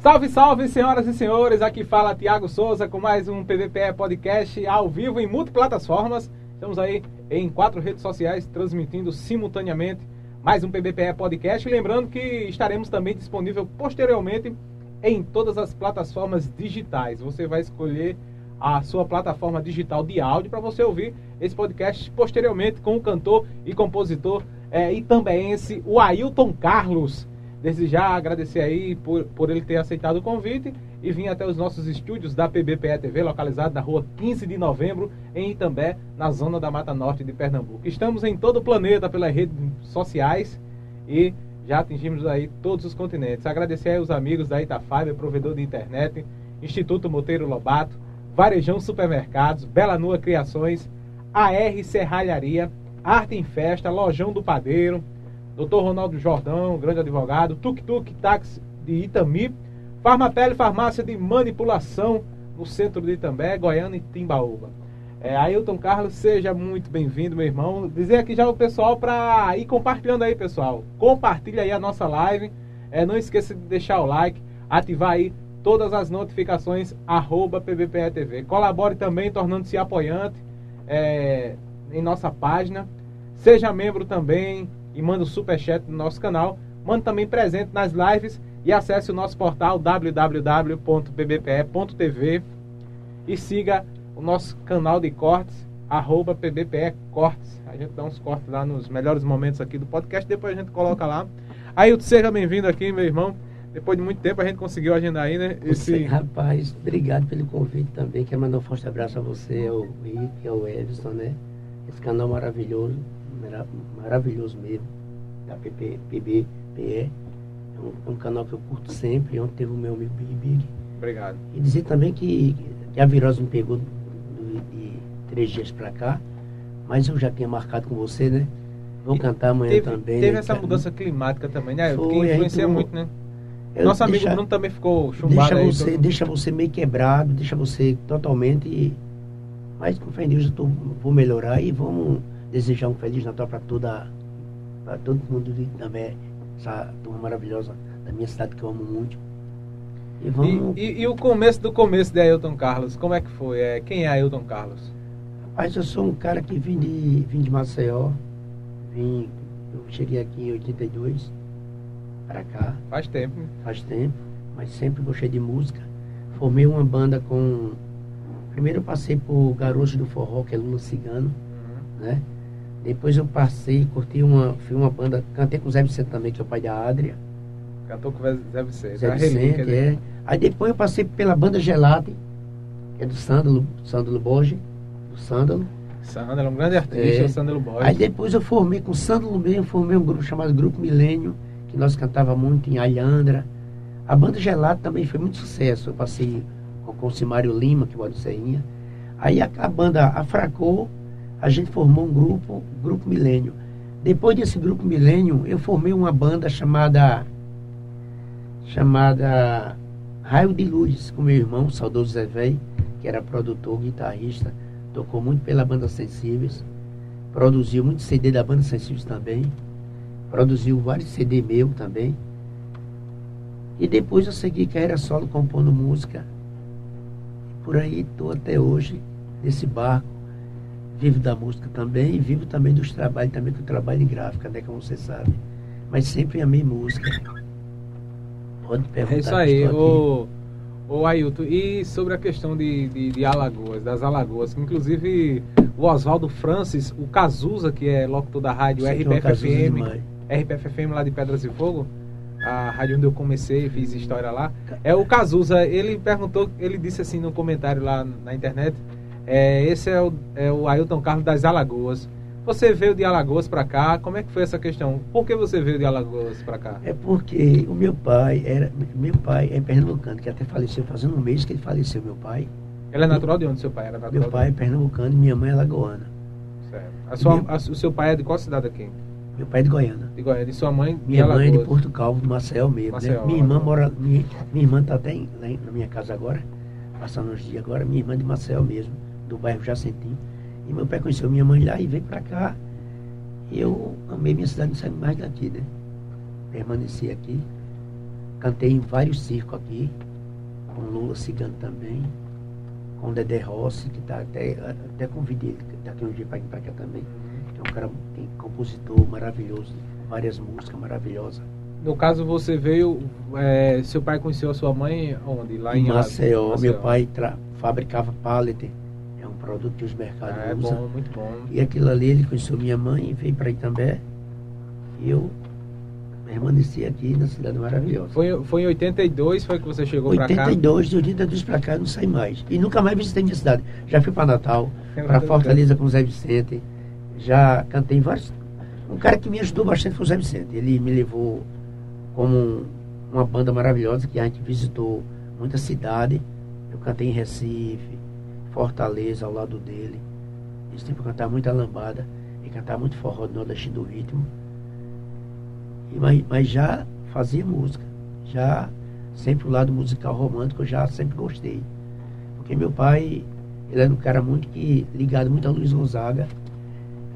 Salve, salve, senhoras e senhores! Aqui fala Tiago Souza com mais um PVPE Podcast ao vivo em multiplataformas. Estamos aí em quatro redes sociais transmitindo simultaneamente mais um PBPE Podcast. Lembrando que estaremos também disponível posteriormente em todas as plataformas digitais. Você vai escolher a sua plataforma digital de áudio para você ouvir esse podcast posteriormente com o cantor e compositor é, esse, o Ailton Carlos. Desde já agradecer aí por, por ele ter aceitado o convite e vir até os nossos estúdios da PBPE TV, localizado na rua 15 de novembro, em Itambé, na zona da Mata Norte de Pernambuco. Estamos em todo o planeta pelas redes sociais e já atingimos aí todos os continentes. Agradecer aí os amigos da Itafiber, provedor de internet, Instituto Monteiro Lobato, Varejão Supermercados, Bela Nua Criações, AR Serralharia, Arte em Festa, Lojão do Padeiro, Dr. Ronaldo Jordão, grande advogado, Tuk Tuk Táxi de Itami, Farmapele Farmácia de Manipulação no centro de Itambé, Goiânia e Timbaúba. É, Ailton Carlos, seja muito bem-vindo, meu irmão. Dizer aqui já o pessoal para ir compartilhando aí, pessoal. Compartilha aí a nossa live. É, não esqueça de deixar o like, ativar aí todas as notificações, arroba PBPE Colabore também tornando-se apoiante é, em nossa página. Seja membro também e manda o superchat no nosso canal. Manda também presente nas lives e acesse o nosso portal www.pbpe.tv e siga o nosso canal de cortes, arroba PBPE Cortes. A gente dá uns cortes lá nos melhores momentos aqui do podcast, depois a gente coloca lá. Aí, seja bem-vindo aqui, meu irmão. Depois de muito tempo a gente conseguiu agendar aí, né? Esse... Você, rapaz, obrigado pelo convite também. Quero mandar um forte abraço a você, ao Rick, ao Edson, né? Esse canal maravilhoso, maravilhoso mesmo, da PBPE. É um, é um, canal que eu curto sempre, onde teve o meu amigo Big Big. Obrigado. E dizer também que, que a virose me pegou de, de três dias para cá, mas eu já tinha marcado com você, né? Vou cantar amanhã teve, também. Teve né? essa mudança climática também, né? Foi, que influencia muito, né? Eu Nosso amigo deixa, Bruno também ficou chumbado deixa aí, você, todo... Deixa você meio quebrado, deixa você totalmente. Mas com fé em Deus eu tô, vou melhorar e vamos desejar um Feliz Natal para toda para todo mundo também, essa turma maravilhosa da minha cidade que eu amo muito. E, vamos... e, e, e o começo do começo de Ailton Carlos, como é que foi? É, quem é Ailton Carlos? Rapaz, eu sou um cara que vim de, vim de Maceió, vim, eu cheguei aqui em 82 para cá. Faz tempo. Faz tempo, mas sempre gostei de música. Formei uma banda com. Primeiro eu passei por Garotos do Forró, que é Lula Cigano, uhum. né? Depois eu passei, curti uma, fui uma banda, cantei com o Zé Vicente também, que é o pai da Adria. Cantou com o Zé Vicente. Zé Vicente, é. Aí depois eu passei pela banda Gelate, que é do Sândalo, Sândalo Borges, do Sândalo. Sândalo, um grande artista, é. o Sândalo Borges. Aí depois eu formei com o Sândalo mesmo, formei um grupo chamado Grupo Milênio, que nós cantava muito em Alhandra. A banda Gelado também foi muito sucesso. Eu passei com, com o Simário Lima, que mora em Serrinha. Aí a, a, banda afracou, a gente formou um grupo, Grupo Milênio. Depois desse Grupo Milênio, eu formei uma banda chamada chamada Raio de Luz, com meu irmão, saudoso Zé Véi, que era produtor, guitarrista, tocou muito pela banda Sensíveis, produziu muito CD da banda Sensíveis também produziu vários CD meu também. E depois eu segui carreira solo compondo música. Por aí estou até hoje, nesse barco. Vivo da música também e vivo também dos trabalhos, também que eu trabalho em gráfica, né, como você sabe. Mas sempre amei música. Pode perguntar. É isso aí, o, o Ailton. E sobre a questão de, de, de Alagoas, das Alagoas, inclusive o Oswaldo Francis, o Cazuza, que é locutor da rádio RPFM, RPFM lá de Pedras e Fogo, a rádio onde eu comecei, fiz história lá. É o Cazuza, ele perguntou, ele disse assim no comentário lá na internet, é, esse é o, é o Ailton Carlos das Alagoas. Você veio de Alagoas para cá, como é que foi essa questão? Por que você veio de Alagoas para cá? É porque o meu pai era, meu pai é pernambucano, que até faleceu fazendo um mês que ele faleceu, meu pai. Ele é natural de onde seu pai era natural? Meu pai é pernambucano e minha mãe é lagoana. Certo. A sua, meu... a, o seu pai é de qual cidade aqui? Meu pai é de Goiânia. De Goiânia. E sua mãe? Minha mãe é de Porto Calvo, Marcel mesmo. Né? Minha irmã mora. Minha, minha irmã está até em, na minha casa agora, passando uns dias agora. Minha irmã é de Marcel mesmo, do bairro Jacentim. E meu pai conheceu minha mãe lá e veio para cá. E eu amei minha cidade, não saí mais daqui, né? Permaneci aqui. cantei em vários circos aqui, com Lula Cigano também, com Dedé Rossi, que tá até, até convidei ele daqui um dia para ir para cá também. Que é um cara, tem compositor maravilhoso, várias músicas maravilhosas. No caso, você veio. É, seu pai conheceu a sua mãe onde? Lá em Maceió. Maceió. Meu pai fabricava pallet, produto que os mercados ah, é usam. Bom, muito bom. E aquilo ali ele conheceu minha mãe, veio para Itambé. E eu permaneci aqui na cidade maravilhosa. Foi, foi em 82 foi que você chegou para cá? 82, de 82 para cá eu não saí mais. E nunca mais visitei minha cidade. Já fui para Natal, para Fortaleza com o Zé Vicente. Já cantei vários. Um cara que me ajudou bastante foi o Zé Vicente. Ele me levou como uma banda maravilhosa que a gente visitou muita cidade. Eu cantei em Recife, Fortaleza ao lado dele. Esse tempo eu cantava muita lambada e cantava muito forró do Nordeste do Ritmo mas, mas já fazia música, já sempre o lado musical romântico eu já sempre gostei. Porque meu pai, ele era um cara muito que, ligado muito a Luiz Gonzaga.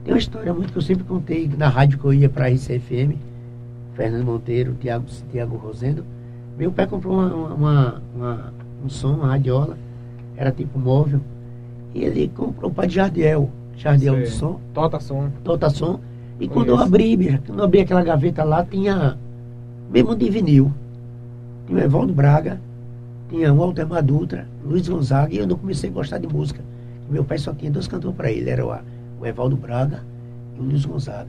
Tem uma história muito que eu sempre contei na rádio que eu ia para a RCFM, Fernando Monteiro, Tiago Rosendo. Meu pai comprou uma, uma, uma, um som, uma radiola, era tipo móvel, e ele comprou para Jardiel, Jardiel do som. Tota som. Tota som e quando eu abri, quando eu abri aquela gaveta lá, tinha mesmo de vinil. Tinha o Evaldo Braga, tinha o Walter Madutra, Luiz Gonzaga, e eu não comecei a gostar de música. Meu pai só tinha dois cantores para ele, era o Evaldo Braga e o Luiz Gonzaga.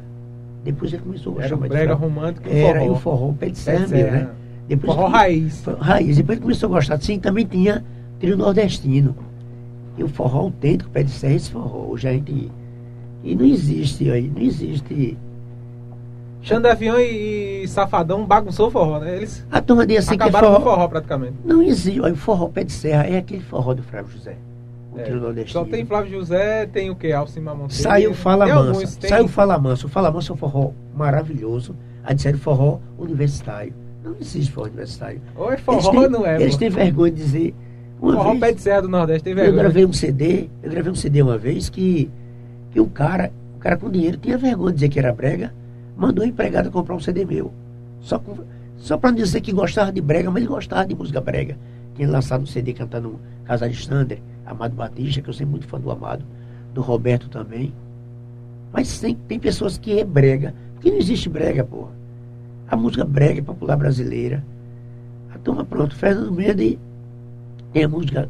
Depois ele começou a gostar era brega de romântico e Era, forró. o forró, pé de serra né? Depois forró raiz. Raiz. Depois ele começou a gostar. Sim, também tinha trio nordestino. E o forró autêntico, pé de serra, esse forró. Hoje a gente e não existe aí, não existe. Xandavião e, Safadão bagunçou o forró, né? Eles a turma diz assim acabaram que forró, forró praticamente. Não existe. o forró pé de serra é aquele forró do Flávio José. O é, só tem Flávio José, tem o que? Alcima Monteiro. Saiu Fala. Alguns, tem... Saiu Fala Manso. O Fala Manso é um forró maravilhoso. A disseram forró universitário. Não existe forró universitário. Ou é forró ou não é? Eles têm vergonha de dizer. Uma forró vez, pé de serra do Nordeste tem vergonha. Eu gravei um CD, eu gravei um CD uma vez que e o cara, o cara com dinheiro tinha vergonha de dizer que era brega, mandou a empregada comprar um CD meu. Só, com, só para não dizer que gostava de brega, mas ele gostava de música brega. Tinha lançado um CD cantando Casa de Stander, Amado Batista, que eu sou muito fã do Amado, do Roberto também. Mas tem, tem pessoas que é brega. Porque não existe brega, porra. A música brega é popular brasileira. A turma, pronto, Fernando Mendes tem a música.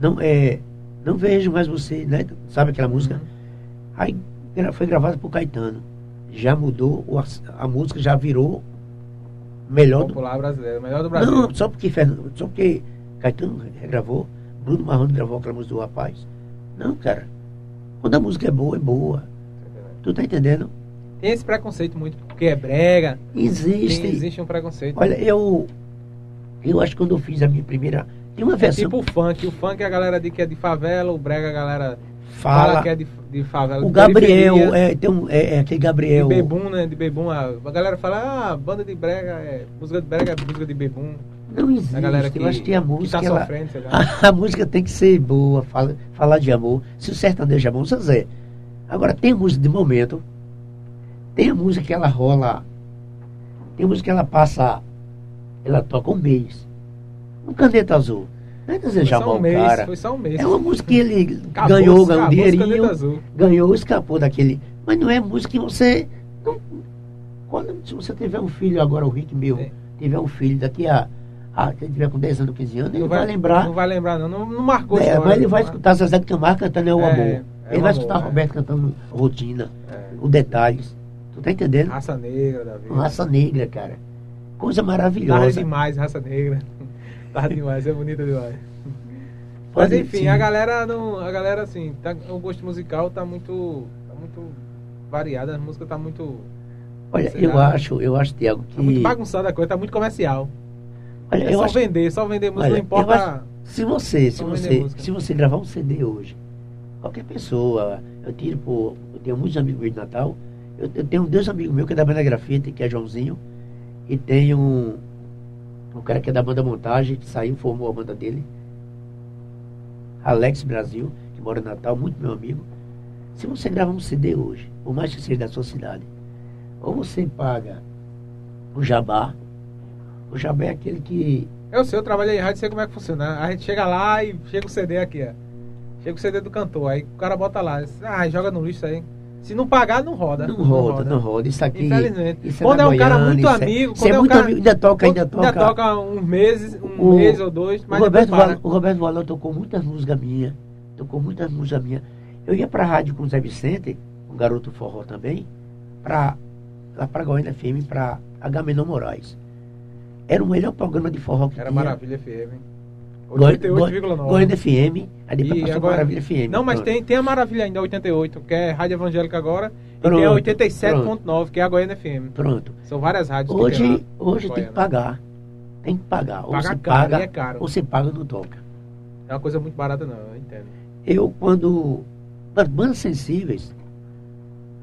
Não, é, não vejo mais você, né? Sabe aquela música? Uhum. Aí foi gravada por Caetano. Já mudou, a música já virou melhor Popular do brasileiro, melhor do Brasil. Não, só porque, só porque Caetano regravou, Bruno Marrone gravou aquela música do rapaz. Não, cara. Quando a música é boa, é boa. Tu tá entendendo? Tem esse preconceito muito, porque é brega. Existe. Tem, existe um preconceito. Olha, eu. Eu acho que quando eu fiz a minha primeira. Tem uma versão. É tipo o funk. O funk a galera diz que é de favela, o brega a galera fala, fala que é de, de favela. O Gabriel, é, tem um, é, é, aquele Gabriel. De bebum, né? De bebum. A, a galera fala, ah, banda de brega, é, música de brega é música de bebum. Não existe. A galera que, eu acho que a música. Que tá ela, a, a, música tem que ser boa, fala, falar de amor. Se o sertanejo é bom, você Zé. Agora, tem música de momento. Tem a música que ela rola. Tem música que ela passa. Ela toca um mês. Um caneta azul. Não é desejar mal um mês, cara. Foi só um mês. É uma música que ele acabou, ganhou, ganhou um dinheirinho, ganhou, escapou daquele. Mas não é música que você. Não, quando, se você tiver um filho agora, o Rick meu, é. tiver um filho daqui a. a ele tiver com 10 anos, 15 anos, ele vai, vai, lembrar. Não vai lembrar, não. Não, não marcou é, Mas ele vai escutar Zezé de Camargo cantando É o é, Amor. É ele vai escutar é. Roberto cantando Rotina, é. os detalhes. Tu tá entendendo? Raça Negra, Davi. Raça Negra, cara. Coisa maravilhosa. Tarde demais, Raça Negra. Tá demais, é bonita demais. Mas enfim, a galera não. A galera assim, tá, o gosto musical tá muito. tá muito variado, a música tá muito. Olha, eu lá, acho, eu acho, Tiago, que. Tá muito bagunçada a coisa, tá muito comercial. Olha, é só acho, vender, só vender música, olha, não importa. Acho, se você, se você, se você gravar um CD hoje, qualquer pessoa, eu tiro por. Eu tenho muitos amigos de Natal, eu, eu, tenho dois amigos meus que é da banda grafite, que é Joãozinho, e tenho um, um cara que é da banda montagem, saiu, formou a banda dele. Alex Brasil, que mora em Natal, muito meu amigo. Se você grava um CD hoje, por mais que seja da sua cidade, ou você paga o jabá, O jabá é aquele que. Eu sei, eu trabalhei em rádio, sei como é que funciona. A gente chega lá e chega o CD aqui, ó. Chega o CD do cantor, aí o cara bota lá. Ah, joga no lixo aí. Se não pagar, não roda. Não, roda, não roda. Isso aqui. Infelizmente. Isso quando é um cara Goiânia, muito isso é- amigo, quando é é um muito cara. amigo, ainda toca, ainda toca. Ainda toca uns meses, um O- mês ou dois, O mas Roberto, para. Val, o Roberto Valão tocou muitas músicas minhas. Tocou muitas músicas minhas. Eu ia pra rádio com o Zé Vicente, um garoto forró também, pra, lá pra Goiânia FM, pra Agamenon Moraes. Era o melhor programa de forró que Era tinha. Maravilha FM. Goi- 88,9. Goiânia FM, aí depois E passou agora- Maravilha FM. Não, mas Pronto. tem, tem a Maravilha ainda, 88, que é Rádio Evangélica agora. e Pronto, tem a 87.9, que é a Goiânia FM. Pronto. São várias rádios que tem Hoje, hoje tem que pagar. Tem que pagar. Ou Paga você caro, paga, e é caro. ou você paga não toca. É uma coisa muito barata, não, eu entendo. Eu, quando. Nas bandas sensíveis,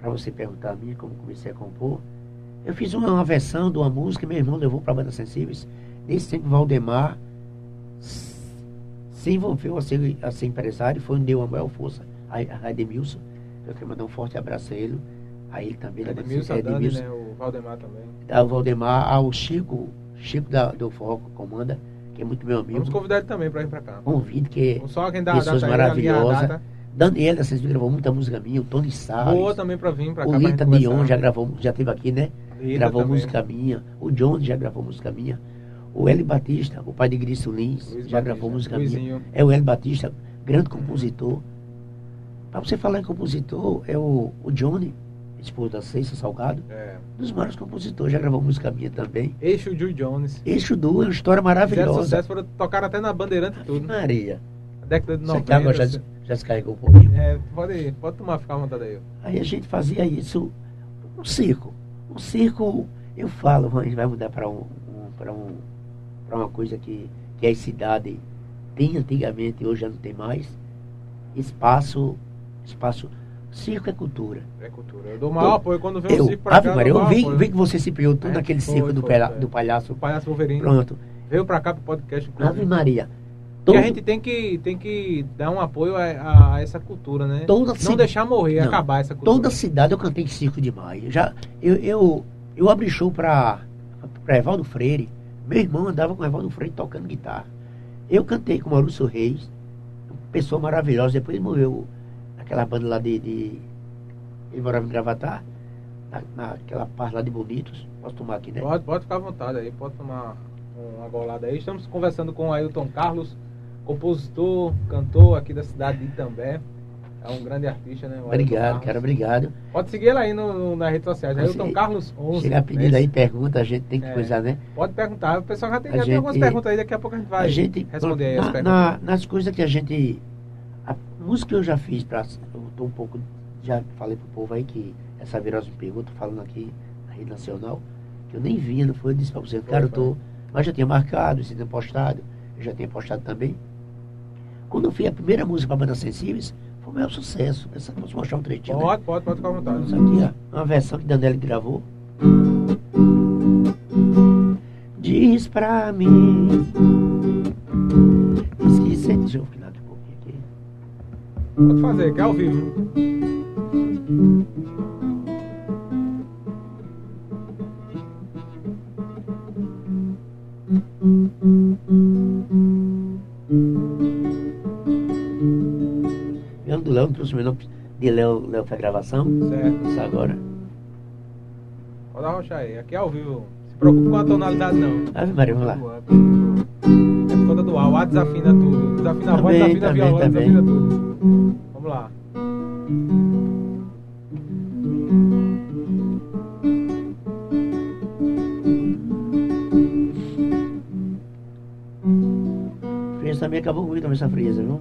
para você perguntar a mim como comecei a compor, eu fiz uma, uma versão de uma música que meu irmão levou para bandas sensíveis. Nesse tempo, Valdemar se envolveu a ser, a ser empresário, foi onde deu a maior força a, a Edmilson. Eu quero mandar um forte abraço a ele. A ele também, Edmilson, sensível, Dani, Edmilson, né? O Valdemar também. ao Valdemar, ao Chico, Chico da, do Forró comanda, que é muito meu amigo. Vamos convidar ele também pra vir pra cá. Convido que Só quem dá pessoas maravilhosas. Daniela, vocês gravou muita música minha, o Tony Salles. Boa também pra vir pra cá. O Lita. Dion já gravou, já esteve aqui, né? Lita gravou também. música minha. O John já gravou música minha. O Eli Batista, o pai de Grício Lins, Luiz já Batista, gravou música minha. Luizinho. É o Eli Batista, grande compositor. Para você falar em compositor, é o, o Johnny, esposo da Ceiça Salgado, É. um dos maiores compositores, já gravou música minha também. Eixo Jules Jones. Eixo Du é uma história maravilhosa. sucesso, foram tocar até na Bandeirante e tudo. Maria. Na década de Você 90. que água já, já se carregou um pouquinho. É, pode, pode tomar, ficar à vontade aí. Aí a gente fazia isso, um circo. Um circo, eu falo, a gente vai mudar para um, um, para um, para uma coisa que, que a cidade tem antigamente, hoje já não tem mais. Espaço, espaço, circo é cultura. É cultura. Eu dou o maior apoio quando vem Eu, circo pra Ave cá. Maria, eu eu o vi, vi que você se criou tudo É, naquele foi, circo do, foi, pela- foi. do palhaço. O Palhaço Wolverine. Pronto. Veio pra cá pro podcast. Ave inclusive. Maria. Porque Todo, a gente tem que, tem que dar um apoio a, a- a essa cultura, né? Toda Não deixar morrer, Não. acabar essa cultura. toda cidade eu cantei circo de maio. Já, eu, eu, eu abri show para Evaldo Freire. Meu irmão andava com Evaldo Freire tocando guitarra. Eu cantei com Maurício Reis, uma pessoa maravilhosa. Depois morreu naquela banda lá de. de- ele morava em Gravatar, na, naquela parte lá de Bonitos. Posso tomar aqui, né? Pode, pode ficar à vontade aí, pode tomar uma golada aí. Estamos conversando com o Ailton Carlos, compositor, cantor aqui da cidade de Itambé. É um grande artista, né? o Obrigado, cara, obrigado. Pode seguir ele aí no, no- nas redes sociais. Ailton se- Carlos 11. Chegar pedindo né? aí pergunta, a gente tem que É. coisar, né? Pode perguntar. O pessoal já tem, já tem algumas gente- perguntas aí, daqui a pouco a gente vai a gente responder aí as na- perguntas. na- nas coisas que a gente a música que eu já fiz para eu tô um pouco já falei pro povo aí que essa virose me pegou tô falando aqui na rede nacional que eu nem vi não foi eu disse para você cara eu tô mas já tinha marcado você tinha postado eu já tinha postado também quando eu fiz a primeira música para bandas sensíveis foi o maior sucesso essa posso mostrar um trechinho né? Pode, pode, pode ficar à vontade. Isso aqui, ó, uma versão que Danelli gravou. Diz pra mim. Esqueci, deixa eu ficar um pouquinho aqui. Pode fazer, que é ao vivo. Eu do Léo, não trouxe o meu nome de Léo, Léo pra gravação. Certo. Isso agora. Pode arrochar aí. Aqui é ao vivo. Se preocupe com a tonalidade, não. Ave Maria, vamos lá. É por conta do ar. O ar desafina tudo. Desafina a voz, Também, desafina a também, violão, também. desafina tudo. Vamos lá. Frieza também acabou comigo também essa frieza, viu?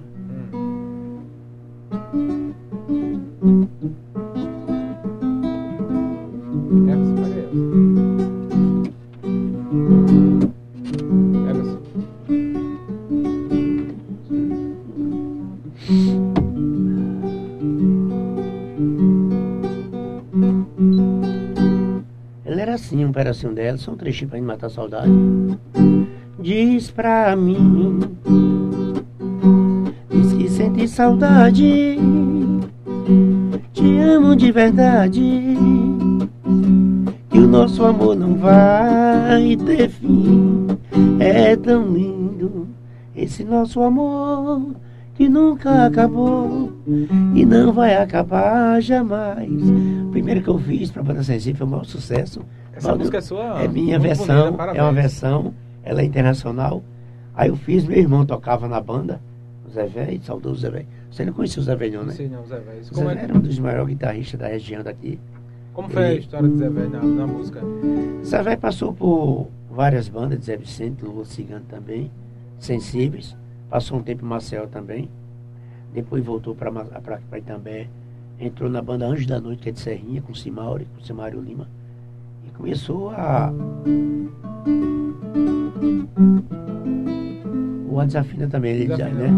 Era pedacinho dela, só um trechinho pra gente matar a saudade. Diz pra mim, diz que sente saudade, te amo de verdade, que o nosso amor não vai ter fim. É tão lindo esse nosso amor que nunca acabou e não vai acabar jamais. O primeiro que eu fiz para Banda Sensível foi um maior sucesso. Essa Valdo, música é sua? É minha versão, bonita, é uma versão, ela é internacional. Aí eu fiz, meu irmão tocava na banda, o Zé Velho, saudoso Zé Velho. Você não conhecia o Zé Velho, né? Sim, não, Zé Velho. Zé é... era um dos maiores guitarristas da região daqui. Como foi a história do Zé Velho na, na música? Zé Velho passou por várias bandas, de Zé Vicente, Lula Cigano também, Sensíveis. Passou um tempo em Marcel também. Depois voltou para Itambé. Entrou na banda Anjos da Noite, que é de Serrinha, com o Simauri, com o Simário Lima. Começou a. O A Desafina também, ele já, né?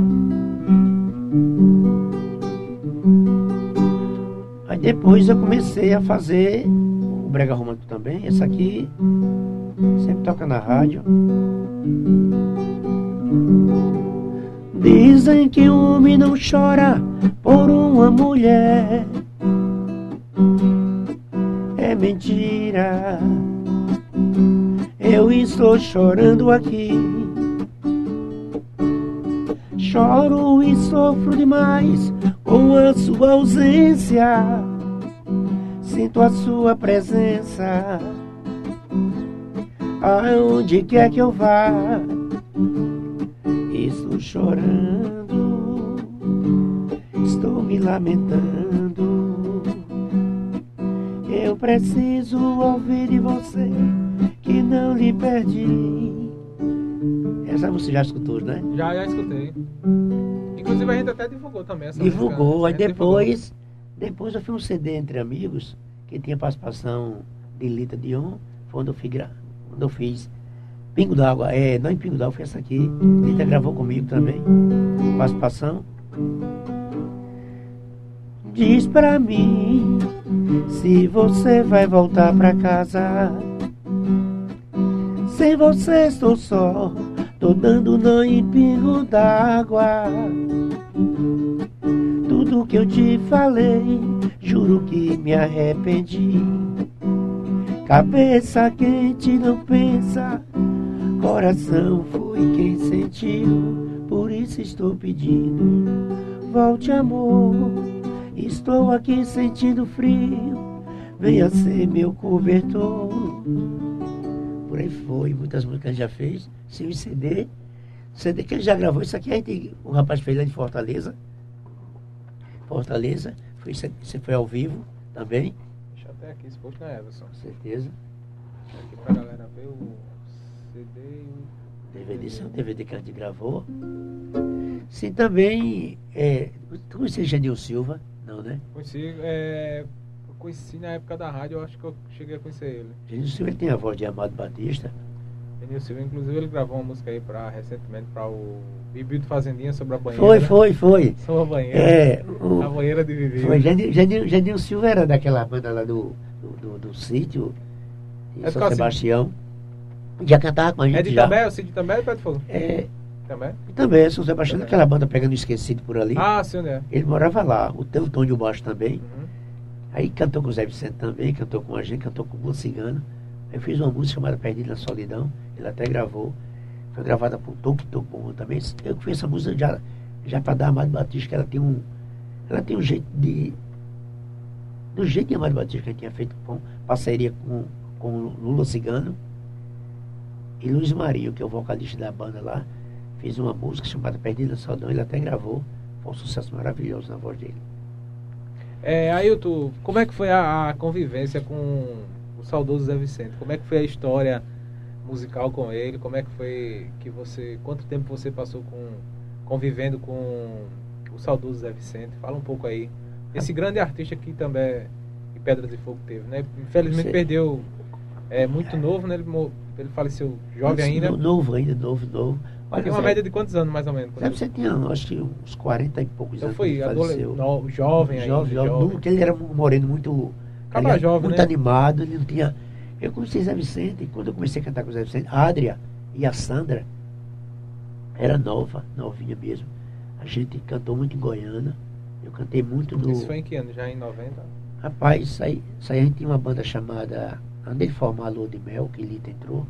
Aí depois eu comecei a fazer o Brega Romântico também. Essa aqui sempre toca na rádio. Dizem que o homem não chora por uma mulher. É mentira. Eu estou chorando aqui. Choro e sofro demais com a sua ausência. Sinto a sua presença. Aonde quer que eu vá Estou chorando, estou me lamentando. Preciso ouvir de você que não lhe perdi. Essa você já escutou, né? Já, já escutei. Inclusive a gente até divulgou também essa Divulgou, música, aí depois, divulgou. depois eu fiz um CD entre amigos que tinha participação de Lita Dion, foi onde eu fiz, quando eu fiz Pingo d'Água, é, não em Pingo d'Água, foi essa aqui. Rita gravou comigo também. Participação. Diz pra mim se você vai voltar pra casa. Sem você estou só, tô dando não em pingo d'água. Tudo que eu te falei, juro que me arrependi. Cabeça quente não pensa Coração foi quem sentiu, por isso estou pedindo. Volte, amor, estou aqui sentindo frio. Venha ser meu cobertor. Por aí foi, muitas músicas já fez. Sim, CD. CD que ele já gravou. Isso aqui a gente, o rapaz fez lá de Fortaleza. Fortaleza. Foi, você foi ao vivo também. Deixa até aqui exposto na Everson. Com certeza. Aqui pra galera ver o CD DVD, esse é DVD que a gente gravou. Sim, também. É, tu conhecia Genil Silva? Não, né? Conheci, é, conheci na época da rádio, eu acho que eu cheguei a conhecer ele. Genil Silva tem a voz de Amado Batista. Genil Silva, inclusive, ele gravou uma música aí pra, recentemente para o Bibi do Fazendinha sobre a banheira. Foi, foi, foi. Sobre a banheira. É, o, a banheira de Bibi. Foi, Genil, Genil, Genil Silva era daquela banda lá do, do, do, do sítio, de é São Sebastião. Assim, já cantava com a gente. É de já. também, o Cid também, Pedro Fogo? É. Também? Também, São Sebastião, também. aquela banda pegando esquecido por ali. Ah, sim, né? Ele morava lá, o teu Tônio Baixo também. Uhum. Aí cantou com o Zé Vicente também, cantou com a gente, cantou com o Cigano. Aí fez uma música chamada Perdido na Solidão, ele até gravou. Foi gravada por Toque Tocon também. Eu fiz essa música já, já para dar a Amado Batista, que ela tem um. Ela tem um jeito de. Do jeito de Amado Batista que tinha feito com parceria com, com Lula Cigano e Luiz Marinho, que é o vocalista da banda lá, fez uma música chamada Perdida Saudão, ele até gravou, foi um sucesso maravilhoso na voz dele. É, Ailton, como é que foi a, a, convivência com o saudoso Zé Vicente? Como é que foi a história musical com ele? Como é que foi que você, quanto tempo você passou com convivendo com o saudoso Zé Vicente? Fala um pouco aí. Esse grande artista que também em Pedras de Fogo teve, né? Infelizmente perdeu é muito novo, né? Ele ele faleceu jovem ainda? Novo ainda, novo, novo. Olha, tem uma Zé, média de quantos anos, mais ou menos? Deve ser tinha, acho que uns 40 e poucos então anos. foi adolescente, no, jovem ainda. Jovem, jovem. Porque ele era um moreno muito... Jovem, Muito né? animado, ele não tinha... Eu conheci Zé Vicente, quando eu comecei a cantar com Zé Vicente, a Adria e a Sandra era nova, novinha mesmo. A gente cantou muito em Goiânia. Eu cantei muito no. Isso foi em que ano? Já em 90? Rapaz, isso aí, isso aí a gente tinha uma banda chamada Antes de formar a Lua de Mel, que Lita entrou,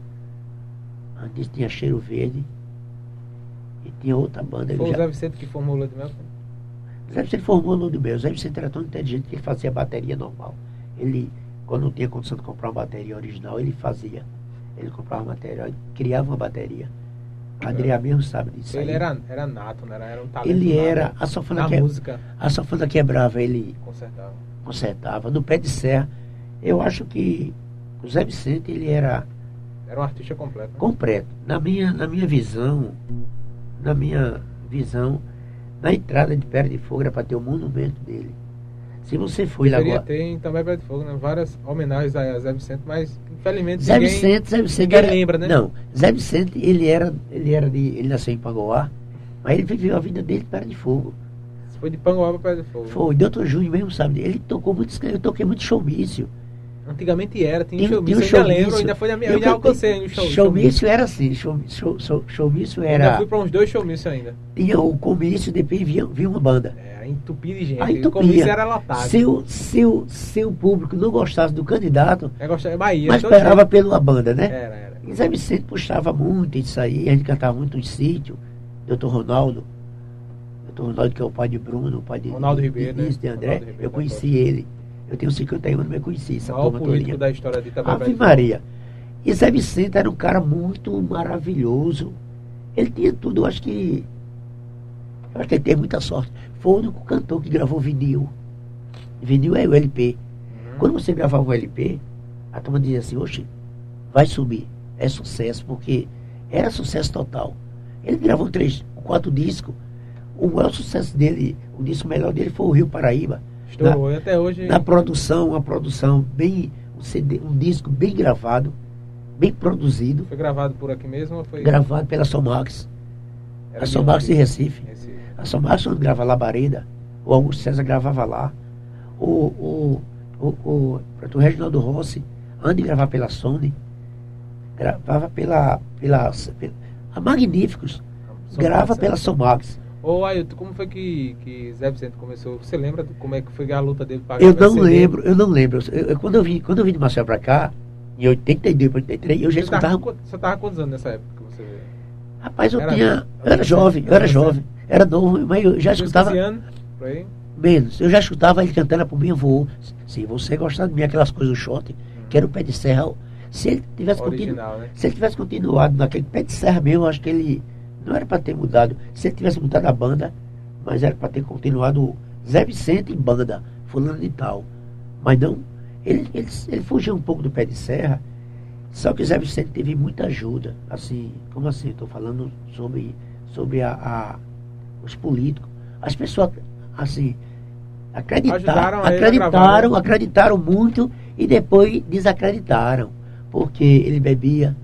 antes tinha Cheiro Verde e tinha outra banda. Foi o já- Zé Vicente que formou o Lua de Mel? Zé Vicente formou a Lua de Mel. Zé Vicente era tão inteligente que ele fazia bateria normal. Ele, quando não tinha condição de comprar uma bateria original, ele fazia. Ele comprava uma bateria, criava uma bateria. A Adriana mesmo sabe disso. Ele aí. era, era nato, né? Era, um talento ele nato. era, a sanfona, Na que, música, a sanfona quebrava, ele consertava. consertava. No pé de serra, eu acho que o Zé Vicente ele era Era um artista completo. né? completo. Na minha, na minha visão, na minha visão, na entrada de Pé de Fogo era para ter o monumento dele. Se você foi lá agora. ter em também Pé de Fogo, né? Várias homenagens a Zé Vicente, mas infelizmente Zé ninguém... Vicente, Zé Vicente ninguém era, lembra, né? Não, Zé Vicente, ele era, ele era de, ele nasceu em Pangoá, mas ele viveu a vida dele em Pé de Fogo. Foi de Pangoá para Pé de Fogo. Foi, Doutor Júnior mesmo sabe, ele tocou muito, eu toquei muito showmício. Antigamente era, tinha Tem- showmício, tem um eu ainda lembro, showmício. ainda, foi minha, Eu eu ainda alcancei o show. Showmício era assim, show, show, show, showmício Eu era, fui para uns dois showmícios ainda. tinha o comício, depois vinha, vinha uma banda. Era entupido de gente. Aí o entupia. comício era lotado. Se o, se, o, se o público não gostasse do candidato, Eu gostava, Bahia. mas esperava jeito. pela banda, né? Era, era. E Zé Vicente puxava muito isso aí, a gente cantava muito em sítio, doutor Ronaldo, doutor Ronaldo que é o pai de Bruno, o pai de, Ronaldo de, Ribeiro, de, né? de André, Ribeiro eu conheci ele. Eu tenho 51 anos, eu conheci essa O maior político da história de Ave Maria. E Zé Vicente era um cara muito maravilhoso. Ele tinha tudo, eu acho que. Eu acho que ele teve muita sorte. Foi o único cantor que gravou vinil. Vinil é o LP. Uhum. Quando você gravava um LP, a turma dizia assim, oxe, vai subir. É sucesso, porque era sucesso total. Ele gravou três, quatro discos. O maior sucesso dele, o disco melhor dele foi o Rio Paraíba. Estourou. E até hoje. Na produção, uma produção bem. Um, CD, um disco bem gravado, bem produzido, Foi gravado por aqui mesmo ou foi. gravado pela Somax. Era a Somax de? Recife. Recife. A Somax onde grava Labareda, o Augusto César gravava lá. O, o, o, o, o Reginaldo Rossi, antes de gravar pela Sony, gravava pela. pela, pela a Magníficos, São grava Paulo, pela? Somax. Ô, Ailton, como foi que, que Zé Vicente começou? Você lembra de como é que foi a luta dele para Eu não CD? lembro, eu não lembro. Eu- eu- quando, eu vim, quando eu vim de Marcel pra cá, em 82, 83, eu já Você tava, escutava. com- você tava quantos anos nessa época que você? Rapaz, eu Era- tinha. Eu era jovem, eu era jovem. Era novo, mas eu já escutava. 15 anos, por aí? Menos. Eu já escutava ele cantando por mim, voo. Se você gostar de mim, aquelas coisas do shot, que era o pé de serra. Se ele tivesse continuado. Original, né? Se ele tivesse continuado naquele pé de serra mesmo, eu acho que ele não era para ter mudado. Se ele tivesse mudado a banda, mas era para ter continuado Zé Vicente em banda, fulano de tal. Mas não, ele, ele, ele fugiu um pouco do pé de serra, só que Zé Vicente teve muita ajuda. Assim, como assim? Estou falando sobre, sobre a, a- os políticos. As pessoas, assim, acreditaram, acreditaram, acreditaram muito e depois desacreditaram. Porque ele bebia,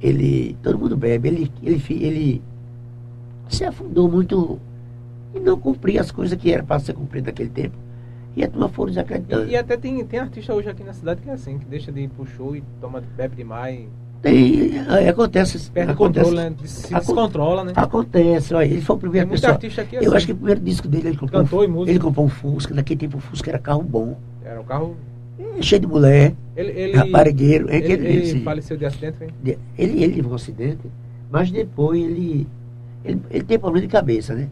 ele. Todo mundo bebe, ele, ele, ele se afundou muito e não cumpria as coisas que era para ser cumprido naquele tempo. E a turma foram desacreditando. E, e até tem, tem artista hoje aqui na cidade que é assim, que deixa de ir pro show e toma, bebe demais, Tem, acontece. perde o acontece, controle, né? Se Acon- descontrola, né? Acontece, olha, ele foi o primeiro muito pessoa. artista aqui Eu assim. acho que o primeiro disco dele ele comprou, Cantor um, e músico. ele comprou um Fusca, naquele tempo o Fusca era carro bom, Era um carro. cheio de mulher, Ele, ele, raparigueiro. É ele, ele, ele faleceu de acidente, foi? ele, ele teve um acidente, mas depois ele, ele, ele tem problema de cabeça, né?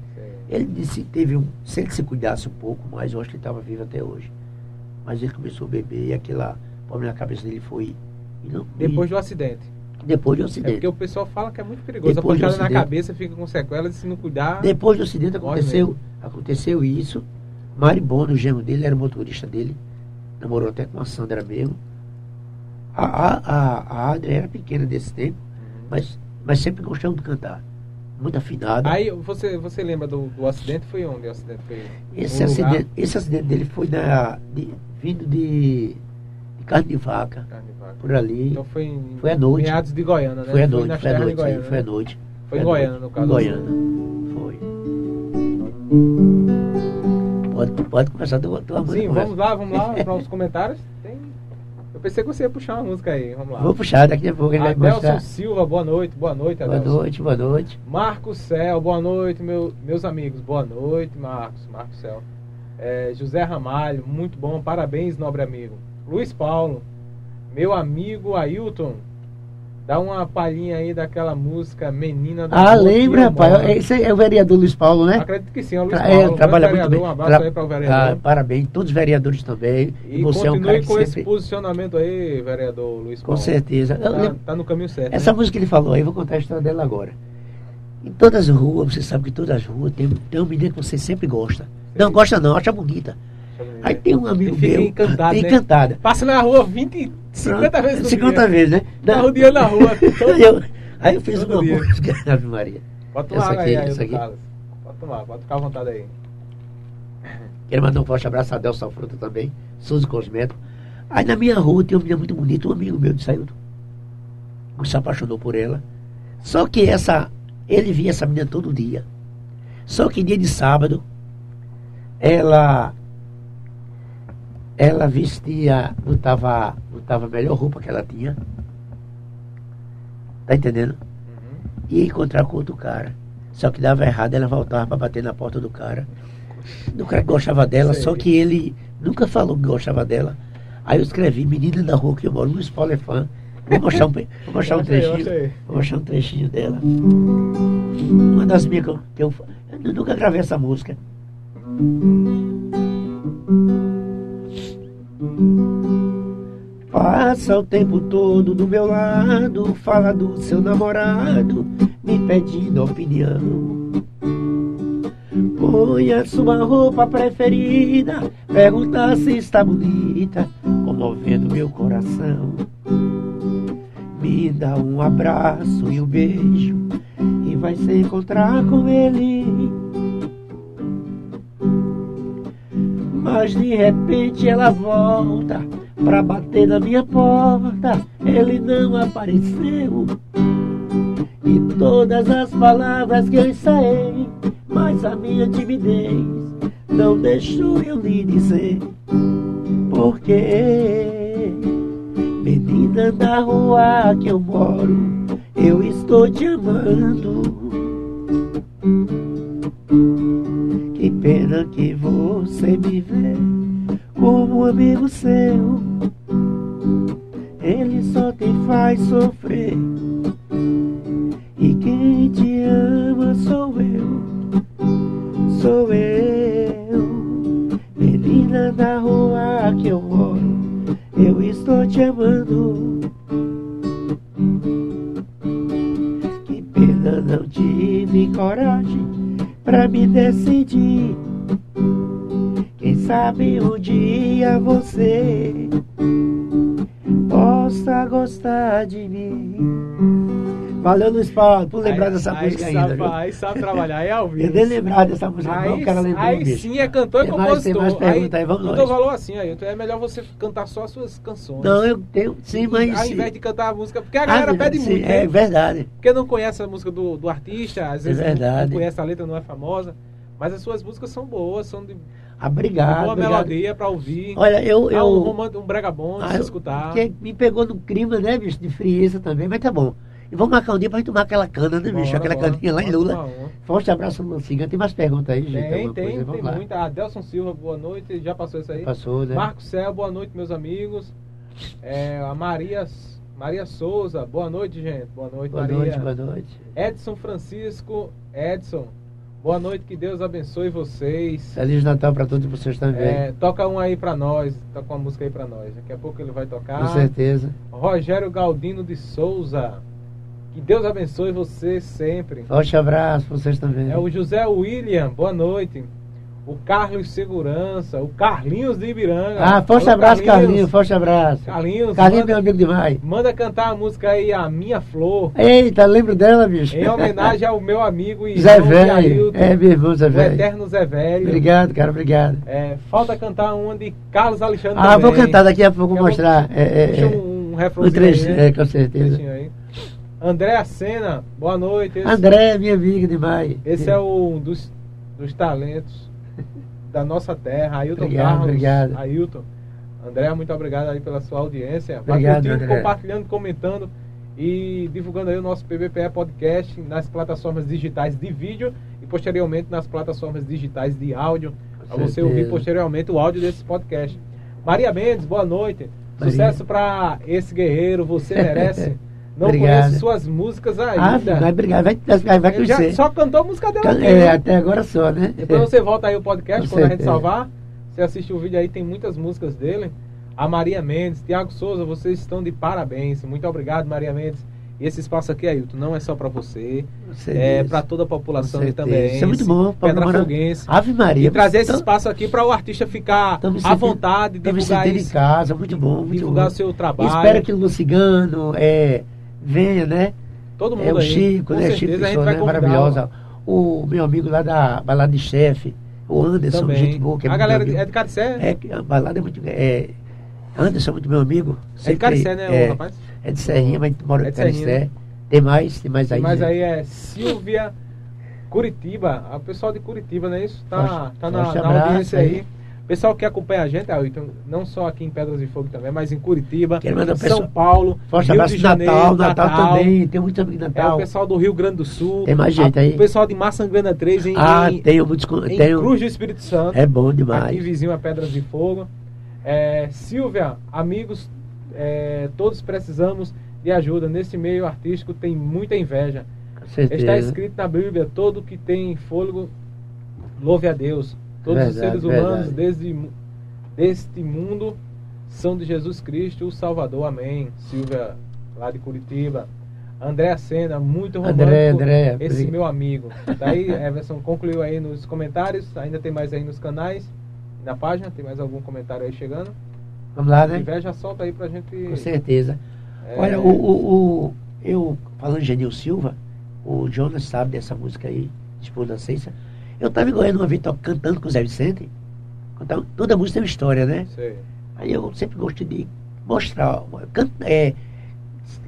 Ele disse que teve um. Se ele se cuidasse um pouco mais, eu acho que ele estava vivo até hoje. Mas ele começou a beber e aquela problema na cabeça dele foi. e não- e Depois do acidente. depois do É acidente. porque o pessoal fala que é muito perigoso. Depois a pancada na cabeça fica com sequelas e se não cuidar. Depois do acidente aconteceu, aconteceu isso. Maribondo, o genro dele, era motorista dele. Namorou até com a Sandra mesmo. A, a, a, a Adria era pequena desse tempo, mas, mas sempre gostou de cantar. Muito afinada. Aí você, você lembra do, do acidente? Foi onde o acidente foi? esse, acidente, esse acidente dele foi na, de- vindo de, de carne de vaca, Carne de vaca. por ali. Então foi em Foi à noite. meados de Goiânia, né? foi à noite, foi à noite, Goiânia, foi à né? noite. Foi em Goiânia, no caso. Em Goiânia, foi. Pode, pode começar a tua, tua. Sim, conversa. vamos lá, vamos lá para os comentários. Tem... Eu pensei que você ia puxar uma música aí, vamos lá. Vou puxar, daqui a pouco ele vai Adelson mostrar. Silva, boa noite, boa noite, Boa Adelson. noite, boa noite. Marcos Céu, boa noite, meu- meus amigos. Boa noite, Marcos, Marcos Céu. É, José Ramalho, muito bom, parabéns, nobre amigo. Luiz Paulo, Meu amigo Ailton, dá uma palhinha aí daquela música Menina da Ah, lembra, eu rapaz? Esse é o vereador Luiz Paulo, né? Acredito que sim, é o Luiz Tra- Paulo, é, um trabalha muito bem. Um abraço Tra- aí para o vereador. Ah, parabéns, todos os vereadores também. E você é um cara que com esse sempre... posicionamento aí, vereador Luiz Com Paulo. certeza. Eu Tá, lembro- tá no caminho certo. Essa né? música que ele falou aí, vou contar a história dela agora. Em todas as ruas, você sabe que todas as ruas tem, tem uma menina que você sempre gosta. Não gosta não, acha bonita. Aí tem um amigo fica meu, encantado, tem né? encantada. Passa na rua 20, 50 vezes no 50 dia. vezes, né? Tá rodeando na rua. Eu- aí eu fiz uma dia. música, Ave Maria. Pode Essa tomar água aqui, aí, essa aqui. Pode tomar, pode ficar à vontade aí. Quero mandar um forte abraço a Delson Fruta também, Souza Cosmético. Aí na minha rua tem uma menina muito bonita, um amigo meu de Saildo, que se apaixonou por ela. Só que essa, ele via essa menina todo dia. Só que dia de sábado, ela ela vestia, botava, botava a melhor roupa que ela tinha. Tá entendendo? Uhum. Ia encontrar com outro cara. Só que dava errado, ela voltava para bater na porta do cara. Do cara que gostava dela, Sei. só que ele nunca falou que gostava dela. Aí eu escrevi, menina da rua que eu moro, Luiz Paulo é fã. Vou mostrar um, vou mostrar um trechinho. Vou mostrar um trechinho dela. Uma das minhas que eu, que eu, eu nunca gravei essa música. Passa o tempo todo do meu lado, fala do seu namorado, me pedindo opinião. Põe a sua roupa preferida, pergunta se está bonita, comovendo meu coração. Me dá um abraço e um beijo, e vai se encontrar com ele. Mas de repente ela volta pra bater na minha porta. Ele não apareceu. E todas as palavras que eu ensaiei, mas a minha timidez não deixou eu lhe dizer. Porque, menina da rua que eu moro, eu estou te amando. Que pena que você me vê como amigo seu. Ele só te faz sofrer. E quem te ama sou eu. Sou eu. Menina da rua que eu moro. Eu estou te amando. Que pena não tive coragem pra me decidir. Quem sabe um dia você possa gostar de mim. Valeu, Luiz Paulo, por lembrar Aí- dessa aí música sabe, ainda. Aí sabe trabalhar, aí é ao vivo. Eu nem lembrar dessa música, não, Aí, o cara lembrou, aí bicho. sim é cantor e Tem mais- compositor. tem mais pergunta aí, vamos o nós. teu valor assim, aí. É melhor você cantar só as suas canções. Não, eu tenho, sim, mas... Ao invés de cantar a música, porque a galera Ah, pede sim, muito, É né? verdade. Porque não conhece a música do, do artista, às É vezes não- verdade. não conhece a letra, não é famosa. Mas as suas músicas são boas, são de Ah, Obrigado, boa obrigado. melodia pra ouvir. Olha, eu... Ah, eu um, romance, um brega bom de Ah, se escutar. que me pegou no clima, né, bicho, de frieza também, mas tá bom. E vamos marcar um dia pra gente tomar aquela cana, né, bicho? Bora, aquela bora. caninha lá em Lula. Forte abraço Cigan. Tem mais perguntas aí, gente? Tem, tem, coisa? tem lá. muita. Adelson Silva, boa noite. Já passou isso aí? Passou, né? Marco Céu, boa noite, meus amigos. É, a Maria, Maria Souza, boa noite, gente. Boa noite, Boa Maria. noite, boa noite. Edson Francisco, Edson, boa noite, que Deus abençoe vocês. Feliz Natal pra todos vocês também. É, toca um aí pra nós, toca uma música aí pra nós. Daqui a pouco ele vai tocar. Com certeza. Rogério Galdino de Souza, que Deus abençoe você sempre. Forte abraço pra vocês também. É o José William, boa noite. O Carlos Segurança, o Carlinhos de Ibiranga. Ah, forte Alô, abraço, Carlinhos. Forte abraço. Carlinhos, Carlinhos, manda, meu amigo demais. manda cantar a música aí, A Minha Flor, Eita, lembro dela, bicho. em homenagem ao meu amigo e Zé Velho. É, meu irmão Zé o Velho. eterno Zé Velho. Obrigado, cara, obrigado. É, falta cantar uma de Carlos Alexandre Ah, vou também. cantar daqui a pouco, vou a mostrar. É, é, é. um, um O refrãozinho trecho, aí, né? é, com certeza. Trechinho aí. André Sena, boa noite. Esse, André, minha amiga demais. esse é um dos, dos talentos da nossa terra, Ailton Obrigado, Carlos. obrigado. Ailton. André, muito obrigado aí pela sua audiência. Vai Obrigado, curtindo, André. compartilhando, comentando e divulgando aí o nosso PBPE Podcast nas plataformas digitais de vídeo e posteriormente nas plataformas digitais de áudio. Para você ouvir posteriormente o áudio desse podcast. Maria Mendes, boa noite. Maria. Sucesso pra esse guerreiro, você merece. Não Obrigado. conheço suas músicas Ah, ainda. vai, obrigado. Vai, vai, crescer. só cantou a música dela aqui, É, né? até agora só, né? Depois você volta aí o podcast, Com quando a gente certeza. salvar. Você assiste o vídeo aí, tem muitas músicas dele. A Maria Mendes, Tiago Souza, vocês estão de parabéns. Muito obrigado, Maria Mendes. E esse espaço aqui, Ailton, não é só pra você, é para toda a população certeza. também. Isso é muito bom, Pablo Pedra Moura. Foguense. Ave Maria. E trazer esse espaço aqui para o artista ficar tô me à sentindo- vontade divulgar sentindo em isso. casa, muito bom, muito divulgar bom. o seu trabalho. Espero que o Lucigano é, venha, né? Todo mundo É o aí. Chico, né? certeza Chico, pessoa, né? Maravilhosa. O meu amigo lá da Balada de Chefe, o Anderson, também. gente boa. Que é a galera é de Caricé? É, que a balada é muito. É, Anderson é muito meu amigo. É de Caricé, né, o é, rapaz? É de Serrinha, mas mora É em de Caricé. né? Tem mais, tem mais aí. Mas né? aí é Silvia Curitiba, o pessoal de Curitiba, não é isso? Tá, Forte- tá na, na audiência aí. aí. Pessoal que acompanha a gente, Ailton, não só aqui em Pedras de Fogo também, mas em Curitiba, um São Paulo, Forte Rio abraço de Janeiro, Natal, Natal, também. Tem muito amigo de É Natal. o pessoal do Rio Grande do Sul. Tem mais gente a- aí? O pessoal de Maçangrana 3 em, ah, em, tenho muitos. em tenho, Cruz do Espírito Santo. é bom Aqui demais. vizinho a Pedras de Fogo. É, Silvia, amigos, é, todos precisamos de ajuda. Nesse meio artístico tem muita inveja. Está escrito na Bíblia: todo que tem fôlego, louve a Deus. Todos os Verdade, seres humanos desde, deste mundo são de Jesus Cristo, o Salvador. Amém. Silvia, lá de Curitiba. André Sena, muito romântico. André, André, esse obrigado. meu amigo. Tá aí, Everson concluiu aí nos comentários. Ainda tem mais aí nos canais, na página. Tem mais algum comentário aí chegando? Vamos lá, Se né? já solta aí pra gente. Com certeza. é, Olha, o, o, o- eu, falando de Genil Silva, o Jonas sabe dessa música aí, Esposa da Ceiça. Eu estava em Goiânia uma vez cantando com o Zé Vicente. Toda música tem uma história, né? sei. Aí eu sempre gostei de mostrar, é,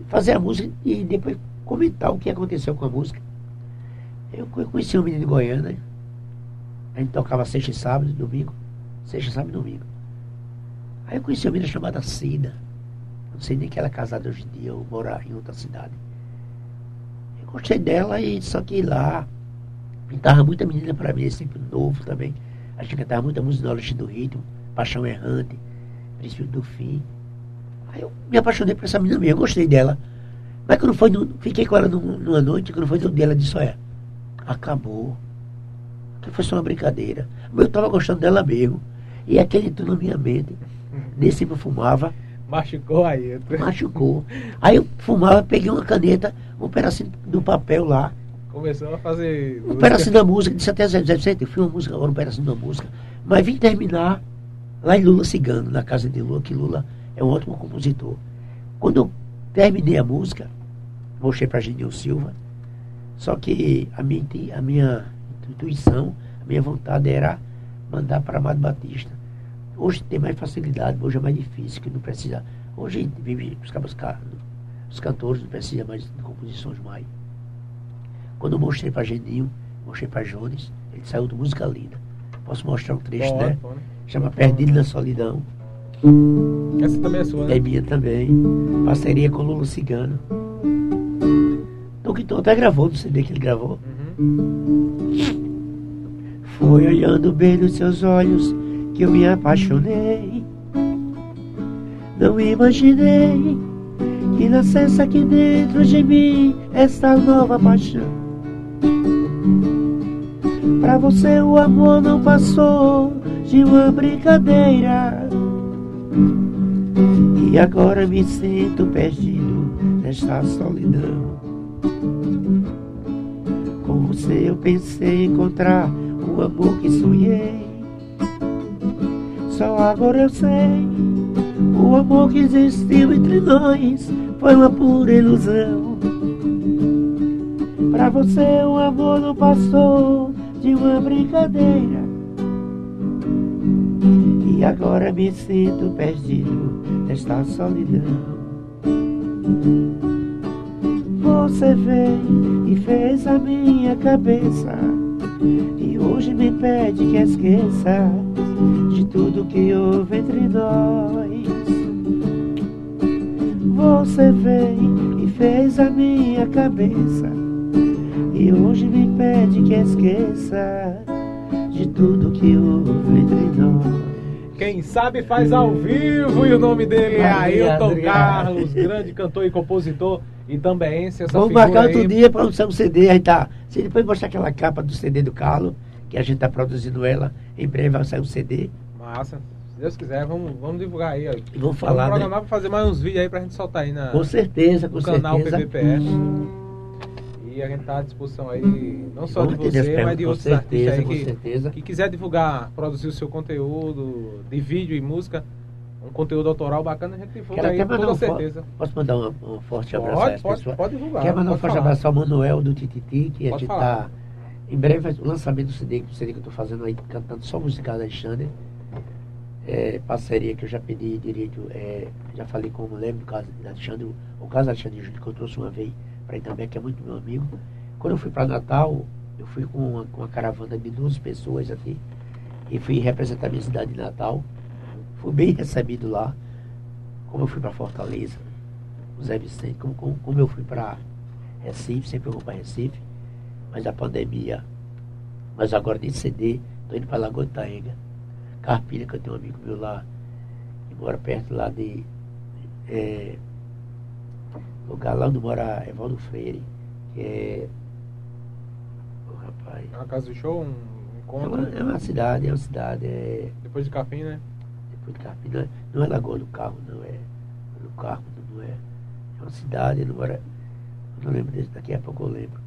fazer a música e depois comentar o que aconteceu com a música. Eu co- conheci um menino de Goiânia, a gente tocava sexta e sábado, domingo, sexta, sábado e domingo. Aí eu conheci uma menina chamada Cida. Não sei nem que ela é casada hoje em dia ou mora em outra cidade. Eu gostei dela e só que lá pintava muita menina para mim, sempre novo também. A gente cantava muita música do Alexandre do Ritmo, Paixão Errante, Princípio do Fim. Aí eu me apaixonei por essa menina mesmo, eu gostei dela. Mas quando foi, no- fiquei com ela num- numa noite, quando foi no dia, ela disse, olha, acabou. Que foi só uma brincadeira. Mas eu estava gostando dela mesmo. E aquele entrou na minha mente. Nesse eu fumava, Machucou aí. machucou. Aí eu fumava, peguei uma caneta, um pedacinho do papel lá, Começou a fazer. um pedacinho da música, disse até Zé Vicente, eu fui uma música agora, um pedacinho da música. Mas vim terminar lá em Lula Cigano, na casa de Lula, que Lula é um ótimo compositor. Quando eu terminei a música, mostrei para Genil Silva, só que a minha, a minha intuição, a minha vontade era mandar para Amado Batista. Hoje tem mais facilidade, hoje é mais difícil, que não precisa. Hoje vive os, cabos ca- os cantores não precisam mais de composições mais. Quando eu mostrei para Geninho, mostrei para Jones, ele saiu de música linda. Posso mostrar um trecho, Pode, né? pode. Chama Perdido na Solidão. Essa também é sua, né? É minha também. Parceria com Lula Cigano. Tom que Tom até gravou no CD que ele gravou. Uhum. Foi olhando bem nos seus olhos que eu me apaixonei. Não imaginei que nascesse aqui dentro de mim esta nova paixão. Pra você o amor não passou de uma brincadeira. E agora me sinto perdido nesta solidão. Com você eu pensei encontrar o amor que sonhei. Só agora eu sei, o amor que existiu entre nós foi uma pura ilusão. Pra você o amor não passou de uma brincadeira. E agora me sinto perdido nesta solidão. Você veio e fez a minha cabeça. E hoje me pede que esqueça de tudo que houve entre nós. Você veio e fez a minha cabeça. E hoje me pede que esqueça de tudo que houve entre nós. Quem sabe faz ao vivo e o nome dele é Ailton Carlos, grande cantor e compositor e também essa Vamos marcar outro aí. dia para lançar um CD. Aí tá. Se depois mostrar aquela capa do CD do Carlos, que a gente está produzindo ela, em breve vai sair um CD. Massa. Se Deus quiser, vamos, vamos divulgar aí. Ó. Vamos falar. Vamos programar né? para fazer mais uns vídeos aí para a gente soltar aí na, com certeza, com no certeza. canal PVPS. E a gente está à disposição aí, não só vamos de você, mas de outros certeza, artistas aí que, certeza. que quiser divulgar, produzir o seu conteúdo de vídeo e música um conteúdo autoral bacana, a gente divulga aí, com toda um certeza. Posso mandar um, um forte abraço pode, a pode, pode divulgar. Quer mandar um forte falar. abraço ao Manuel do Tititi, que a gente está... Em breve, o lançamento do CD, o CD que eu estou fazendo aí, cantando só música da Alexandre. É, parceria que eu já pedi direito, é, já falei com o lembro do caso de Alexandre, o caso Alexandre Júnior, que eu trouxe uma vez para ir também, que é muito meu amigo. Quando eu fui para Natal, eu fui com uma, com uma caravana de 12 pessoas aqui, e fui representar a minha cidade de Natal. Fui bem recebido lá, como eu fui para Fortaleza, o Zé Vicente, como, como, como eu fui para Recife, sempre eu vou para Recife, mas a pandemia, mas agora de CD, estou indo para Lagoa de Taenga, Carpina, que eu tenho um amigo meu lá, que mora perto lá de. É, lugar lá onde mora Evaldo Freire, que é. Oh, rapaz. É uma casa do show, um encontro? É uma, é uma cidade, é uma cidade. É... Depois de Capim, né? de Carpina, não é Lagoa do Carro, não é do Carro, não é. É uma cidade, não era. Eu não lembro desse, daqui a pouco eu lembro.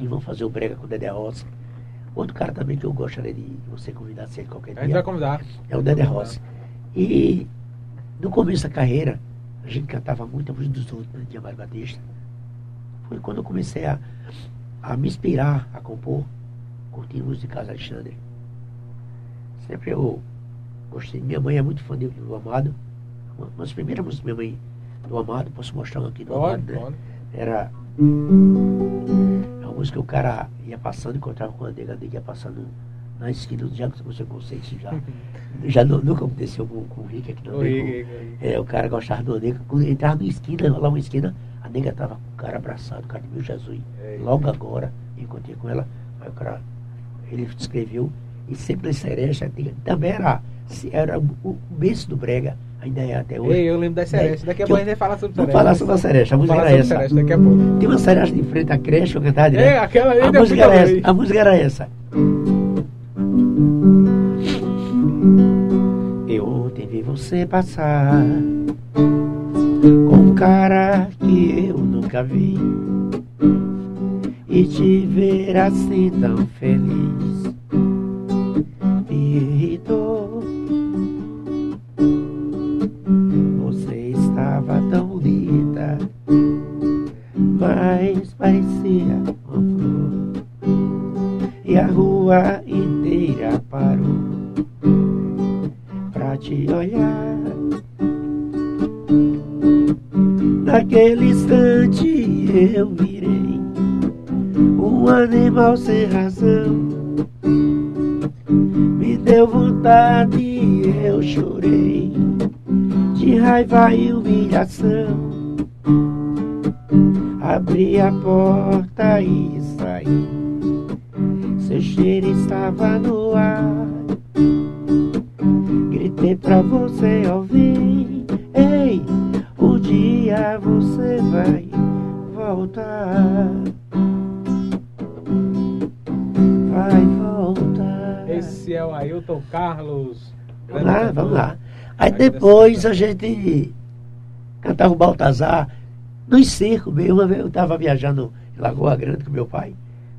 E vão fazer o brega com o Dedé Rossi. Outro cara também que eu gostaria de você convidar se qualquer dia. A gente vai convidar. É o Dedé Rossi. E no começo da carreira, a gente cantava muito a música dos outros, né, de Amaro Batista. Foi quando eu comecei a, a me inspirar a compor, curtindo música de Casa Alexandre. Sempre eu Gostei. Minha mãe é muito fã do Amado. Uma das primeiras músicas minha mãe do Amado, posso mostrar aqui do Amado, né? Era. É uma música que o cara ia passando, encontrava com a nega ia passando na esquina do Jago, você consegue isso já. já nunca aconteceu com, com o Rick aqui não. O, Rick, é, o cara gostava do nega. Quando entrava na esquina, lá uma esquina, a nega tava com o cara abraçado, o cara de meu Jesus. É, Logo agora, encontrei com ela, aí o cara, ele escreveu, e sempre na Seresta, também era era o berço do Brega, ainda é até hoje. Ei, eu lembro da Seresta. Daqui a pouco a gente vai falar sobre Vamos falar sobre a Seresta. A música era essa. Seresta daqui a pouco. Tem uma Seresta de frente à creche, eu cantava direto. É, aquela a música era essa. A música era essa. Você passar. Com um cara que eu nunca vi. E te ver assim tão feliz. Me irritou. Mas parecia uma flor. E a rua inteira parou te olhar. Naquele instante eu virei um animal sem razão. Me deu vontade e eu chorei de raiva e humilhação. Abri a porta e saí. Seu cheiro estava no ar. Gritei pra você ouvir. Ei, um dia você vai voltar. Vai voltar. Esse é o Ailton Carlos. Vamos lá, vamos lá. Aí depois a gente cantava o Baltazar nos circos mesmo. Uma vez eu estava viajando em Lagoa Grande com meu pai.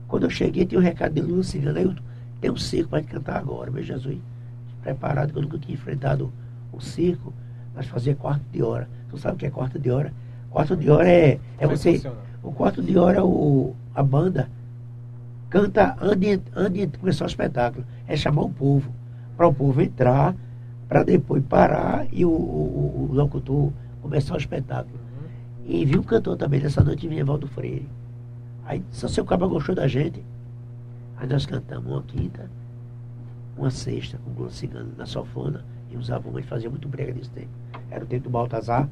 Quando eu cheguei, tinha um recado de Lula Cigana. Aí eu tem um circo para cantar agora, meu Jesus. Preparado, que eu nunca tinha enfrentado o circo, mas fazia quarto de hora. Tu sabe o que é quarto de hora? Quarto de hora é, é você. O quarto de hora é o, a banda canta antes, de começar o espetáculo. É chamar o povo. Para o povo entrar, para depois parar e o, o, o locutor começar o espetáculo. E vi um cantor também nessa noite, vinha Valdo Freire. Aí, só seu cabo gostou da gente. Aí nós cantamos uma quinta, uma sexta, com o Globo Cigano na sofona. E usavam, ele fazia muito brega nesse tempo. Era o tempo do Baltazar.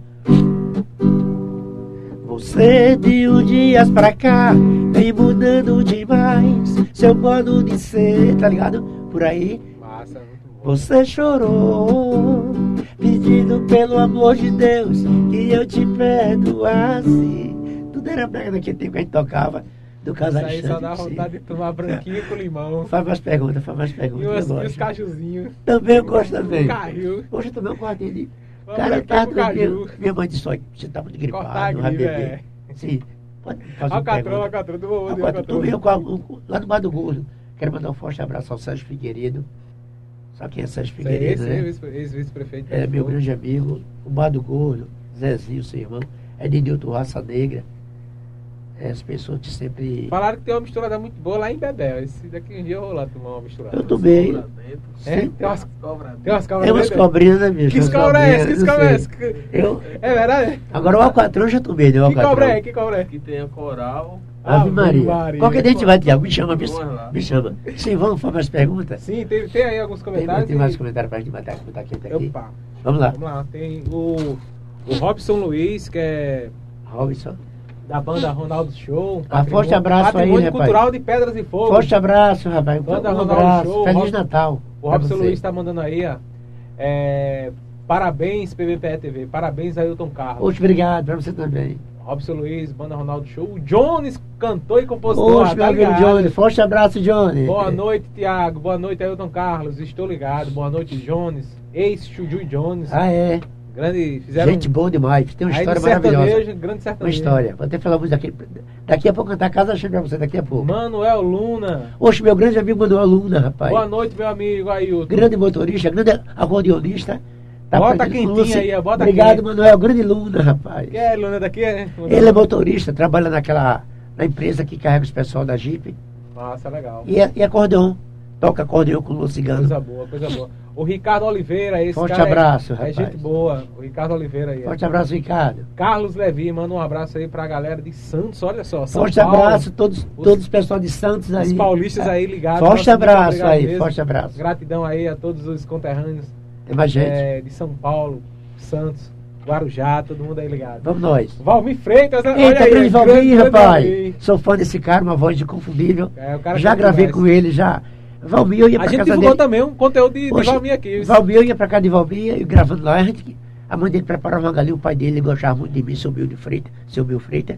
Você de um dias pra cá vem mudando demais seu modo de ser, tá ligado? Por aí. Massa. Você chorou, pedindo pelo amor de Deus que eu te perdoasse. Tudo era brega naquele tempo que a gente tocava do casal Isso aí só dá vontade de tomar branquinho com limão. Faz mais perguntas, faz mais perguntas. os, eu e os gosto. cajuzinhos. Também eu gosto também. Carril. Hoje eu tomei um quartinho de. Uma Cara, caju. dormindo. Minha mãe disse: olha, você tá muito gripado, não vai beber. é. Sim. Pode fazer Alcatrão, alcatrão, do vovô de Agora, alcatrão. lá no Bar do Gordo. Quero mandar um forte abraço ao Sérgio Figueiredo. Sabe quem é Sérgio Figueiredo, Esse, né? esse, esse vice-prefeito. É meu grande amigo. O Bar do Gordo, Zezinho, seu irmão. É de Raça Negra. É, as pessoas que sempre. Falaram que tem uma misturada muito boa lá em Bebel. Esse daqui um dia eu vou lá tomar uma misturada. Eu tomei. É? Tem umas, Cobra. tem umas cabras É umas cobrinhas, né, bicho? Que cobra é essa? Que cobra é essa? Eu, É verdade? agora o Alcatrão já tomei, né? Que cobra é? Que cobra é? Aqui tem a coral. Ave Maria. Maria. Qualquer dia a gente vai, Tiago. Me chama, me, me chama. Sim, vamos fazer mais perguntas? Sim, tem, tem aí alguns Tem, comentários. tem mais e- comentários pra gente matar, botar aqui, aqui. Opa, Vamos lá. vamos lá. Tem o, o Robson Luiz, que é Robson. Da banda Ronaldo Show. um Ah, forte abraço aí, rapaz. cultural de Pedras e Fogo. Forte abraço, rapaz. Um Banda Ronaldo abraço. Show, Feliz Rob- Natal. O Robson. Luiz está mandando aí, ó. É, parabéns, PVPE TV. Parabéns, Ailton Carlos. Oxe, obrigado pra você também. Robson Luiz, Banda Ronaldo Show. O Jones, cantor e compositor. Oxe, meu tá ligado? Johnny. Forte abraço, Johnny. Boa noite, Tiago. Boa noite, Ailton Carlos. Estou ligado. Boa noite, Jones. Ex-Chuju Jones. Ah, é. Grande. Fizeram Gente boa demais. Tem uma aí história maravilhosa. Grande Uma sertanejo. história. Vou até falar muito daqui. Daqui a pouco cantar Casa Cheia pra você, daqui a pouco. Manuel Luna. Oxe, meu grande amigo Manuel Luna, rapaz. Boa noite, meu amigo Ailton. Grande motorista, grande acordeonista. Tá Bota quentinha aí, bota Obrigado, quente. Manuel. Grande Luna, rapaz. Que é Luna daqui, né? Ele é motorista, trabalha naquela na empresa que carrega os pessoal da Jeep. Nossa, legal. E, é- e acordeon. Toca acordeon com o Lua Cigano. Coisa boa, coisa boa. O Ricardo Oliveira, esse Forte cara é- abraço, é, rapaz. gente boa. O Ricardo Oliveira aí. Forte abraço, Ricardo. Carlos Levi, manda um abraço aí pra galera de Santos, olha só. São Forte Paulo, abraço, todos, Os- todos os pessoal de Santos aí. Os paulistas aí ligados. Forte abraço aí, mesmo. forte abraço. Gratidão aí a todos os conterrâneos Tem mais gente. é, de São Paulo, Santos, Guarujá, todo mundo aí ligado. Vamos nós. Valmir Freitas, né? Eita, grande Valmir, rapaz. Valmir. Sou fã desse cara, uma voz inconfundível. É, o cara já gravei demais. com ele, já. Valmir, eu ia pra A gente casa divulgou dele. também um conteúdo de, de Oxe, Valmir aqui. Valmir, eu ia pra casa de Valmir, e gravando lá, a, gente, a mãe dele preparava uma galinha, o pai dele gostava muito de mim, seu Bill de Freitas, seu Bill Freitas.